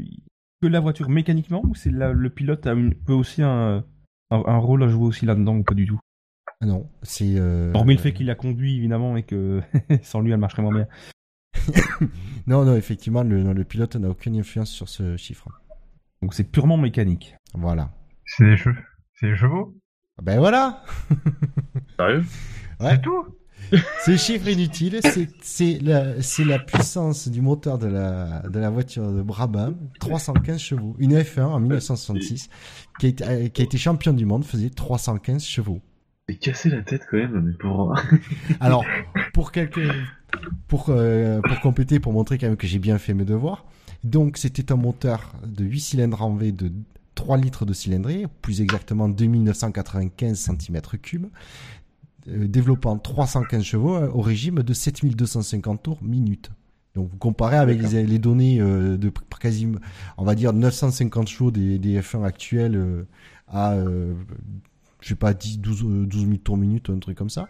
Speaker 3: que la voiture mécaniquement ou c'est la- le pilote a une- peut aussi un, un, un rôle à jouer aussi là-dedans ou pas du tout?
Speaker 2: Ah non, c'est. euh,
Speaker 3: Hormis le fait qu'il a conduit évidemment et que sans lui elle marcherait moins bien.
Speaker 2: Non, non, effectivement, le, non, le pilote n'a aucune influence sur ce chiffre.
Speaker 3: Donc c'est purement mécanique.
Speaker 2: Voilà.
Speaker 4: C'est des cheveux. C'est des chevaux?
Speaker 2: Ben voilà
Speaker 5: Sérieux?
Speaker 2: Ouais.
Speaker 4: C'est tout?
Speaker 2: Ce chiffre inutile, c'est- la, la puissance du moteur de la, de la voiture de Brabham, 315 chevaux. Une F1 en 1966, qui a, été, euh, qui a été champion du monde, faisait 315 chevaux.
Speaker 5: C'est cassé la tête quand même, mais pour...
Speaker 2: Alors, pour quelques, pour euh, pour compléter, pour montrer quand même que j'ai bien fait mes devoirs. Donc c'était un moteur de 8 cylindres en V de 3 litres de cylindrée, plus exactement 2995 cm3, euh, développant 315 chevaux euh, au régime de 7250 tours minute. Donc vous comparez avec les, les données euh, de quasiment, on va dire 950 chevaux des, des F1 actuels euh, à, euh, je sais pas, 10, 12, euh, 12 000 tours minute, un truc comme ça,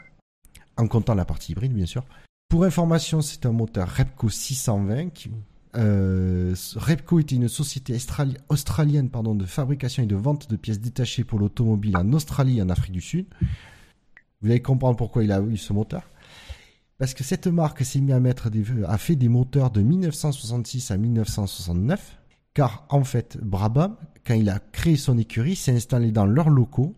Speaker 2: en comptant la partie hybride bien sûr. Pour information, c'est un moteur Repco 620 qui, euh, Repco était une société australi- australienne pardon, de fabrication et de vente de pièces détachées pour l'automobile en Australie et en Afrique du Sud. Vous allez comprendre pourquoi il a eu ce moteur. Parce que cette marque s'est mise à mettre des, a fait des moteurs de 1966 à 1969. Car en fait, Brabham, quand il a créé son écurie, s'est installé dans leurs locaux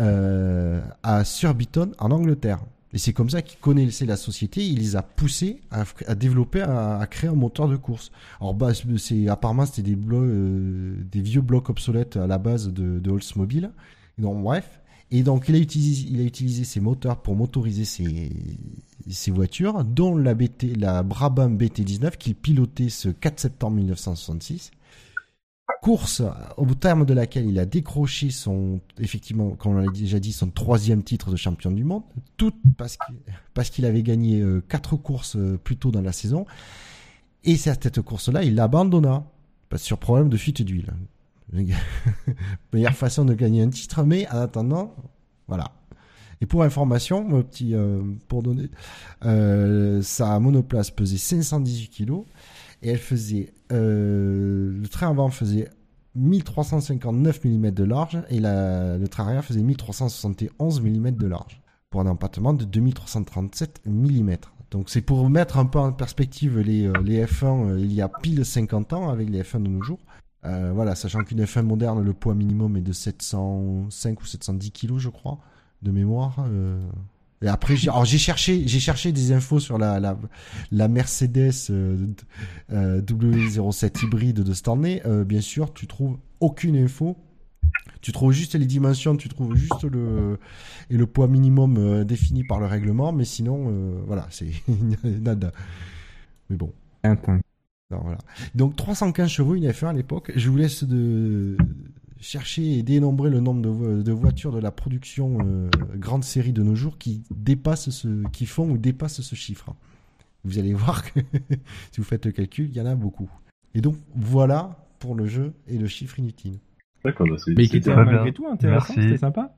Speaker 2: euh, à Surbiton en Angleterre. Et c'est comme ça qu'il connaissait la société. Il les a poussés à, développer, à, créer un moteur de course. Alors, bah, c'est apparemment c'était des, blo- euh, des vieux blocs obsolètes à la base de, de Oldsmobile. Donc bref. Et donc il a utilisé, ces moteurs pour motoriser ses, ses voitures, dont la Brabham BT19 qu'il pilotait ce 4 septembre 1966. Course au terme de laquelle il a décroché son, effectivement, comme on l'a déjà dit, son troisième titre de champion du monde, tout parce qu'il avait gagné euh, quatre courses euh, plus tôt dans la saison. Et c'est à cette course-là, il l'abandonna sur problème de fuite d'huile. Meilleure façon de gagner un titre, mais en attendant, voilà. Et pour information, petit, euh, pour donner, euh, sa monoplace pesait 518 kg et elle faisait, euh, le train avant faisait 1359 mm de large et le train arrière faisait 1371 mm de large pour un empattement de 2337 mm. Donc c'est pour mettre un peu en perspective les, les F1 euh, il y a pile 50 ans avec les F1 de nos jours. Euh, voilà, sachant qu'une F1 moderne, le poids minimum est de 705 ou 710 kilos, je crois, de mémoire. euh. Et après, j'ai, alors j'ai cherché, j'ai cherché des infos sur la la, Mercedes euh, euh, W07 hybride de cette bien sûr, tu trouves aucune info. Tu trouves juste les dimensions, tu trouves juste le et le poids minimum défini par le règlement, mais sinon, voilà, c'est nada. Mais bon. Non, voilà. Donc 315 chevaux, une F1 à l'époque. Je vous laisse de chercher et dénombrer le nombre de, vo- de voitures de la production euh, grande série de nos jours qui dépassent ce, qui font ou dépassent ce chiffre. Vous allez voir que si vous faites le calcul, il y en a beaucoup. Et donc voilà pour le jeu et le chiffre inutile.
Speaker 5: D'accord, bah
Speaker 3: Mais qui était malgré
Speaker 4: bien.
Speaker 3: tout intéressant, c'était sympa.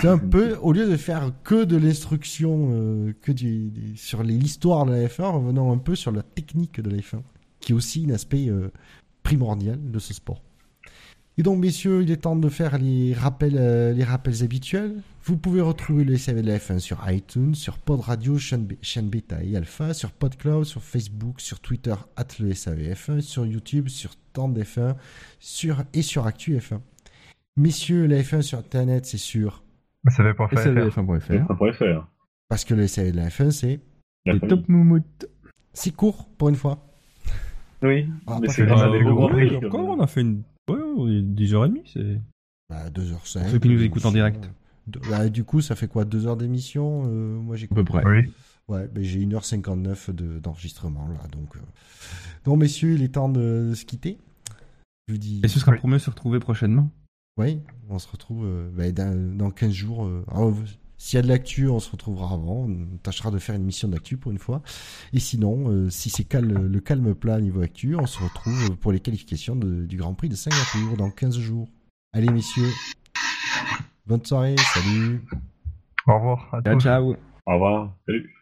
Speaker 2: C'est un peu, au lieu de faire que de l'instruction, euh, que du, sur les- l'histoire de la F1, revenons un peu sur la technique de la F1, qui est aussi un aspect euh, primordial de ce sport. Et donc, messieurs, il est temps de faire les rappels, euh, les rappels habituels. Vous pouvez retrouver le SAV de la F1 sur iTunes, sur Pod Radio, chaîne, Beta et Alpha, sur PodCloud, sur Facebook, sur Twitter, at le SAVF1, sur YouTube, sur TandF1, sur, et sur Actu F1. Messieurs, la F1 sur Internet, c'est sûr.
Speaker 4: Ça va pas faire.
Speaker 3: SAVF1.fr.
Speaker 5: F1.fr.
Speaker 2: Parce que le SAV de la F1, c'est,
Speaker 3: Les top moumoutes.
Speaker 2: c'est court, pour une fois.
Speaker 5: Oui,
Speaker 2: Ah,
Speaker 5: mais c'est
Speaker 2: fait
Speaker 5: grâce
Speaker 2: mal.
Speaker 5: à
Speaker 4: des
Speaker 5: des
Speaker 4: gros
Speaker 5: gros
Speaker 4: prix,
Speaker 5: prix.
Speaker 3: encore,
Speaker 5: comme-
Speaker 3: on a fait une. Ouais, ouais, 10h30, c'est.
Speaker 2: Bah, 2h05.
Speaker 3: Pour ceux qui nous écoutent en direct.
Speaker 2: Bah, du coup, ça fait quoi 2 heures d'émission Euh, Moi, j'ai
Speaker 3: À peu près.
Speaker 4: Oui.
Speaker 2: Ouais, j'ai 1h59 de, d'enregistrement là, donc. euh. Donc, messieurs, il est temps de se quitter. Je vous dis.
Speaker 3: Et ce sera pour mieux se retrouver prochainement.
Speaker 2: Oui, on se retrouve euh, ben, dans, dans 15 jours. euh. Alors, s'il y a de l'actu, on se retrouvera avant. On tâchera de faire une mission d'actu pour une fois. Et sinon, euh, si c'est calme, le calme plat niveau actu, on se retrouve pour les qualifications de- du Grand Prix de Singapour dans 15 jours. Allez, messieurs. Bonne soirée, salut.
Speaker 4: Au revoir à
Speaker 3: Ciao,
Speaker 4: tous.
Speaker 3: ciao.
Speaker 5: Au revoir. Salut.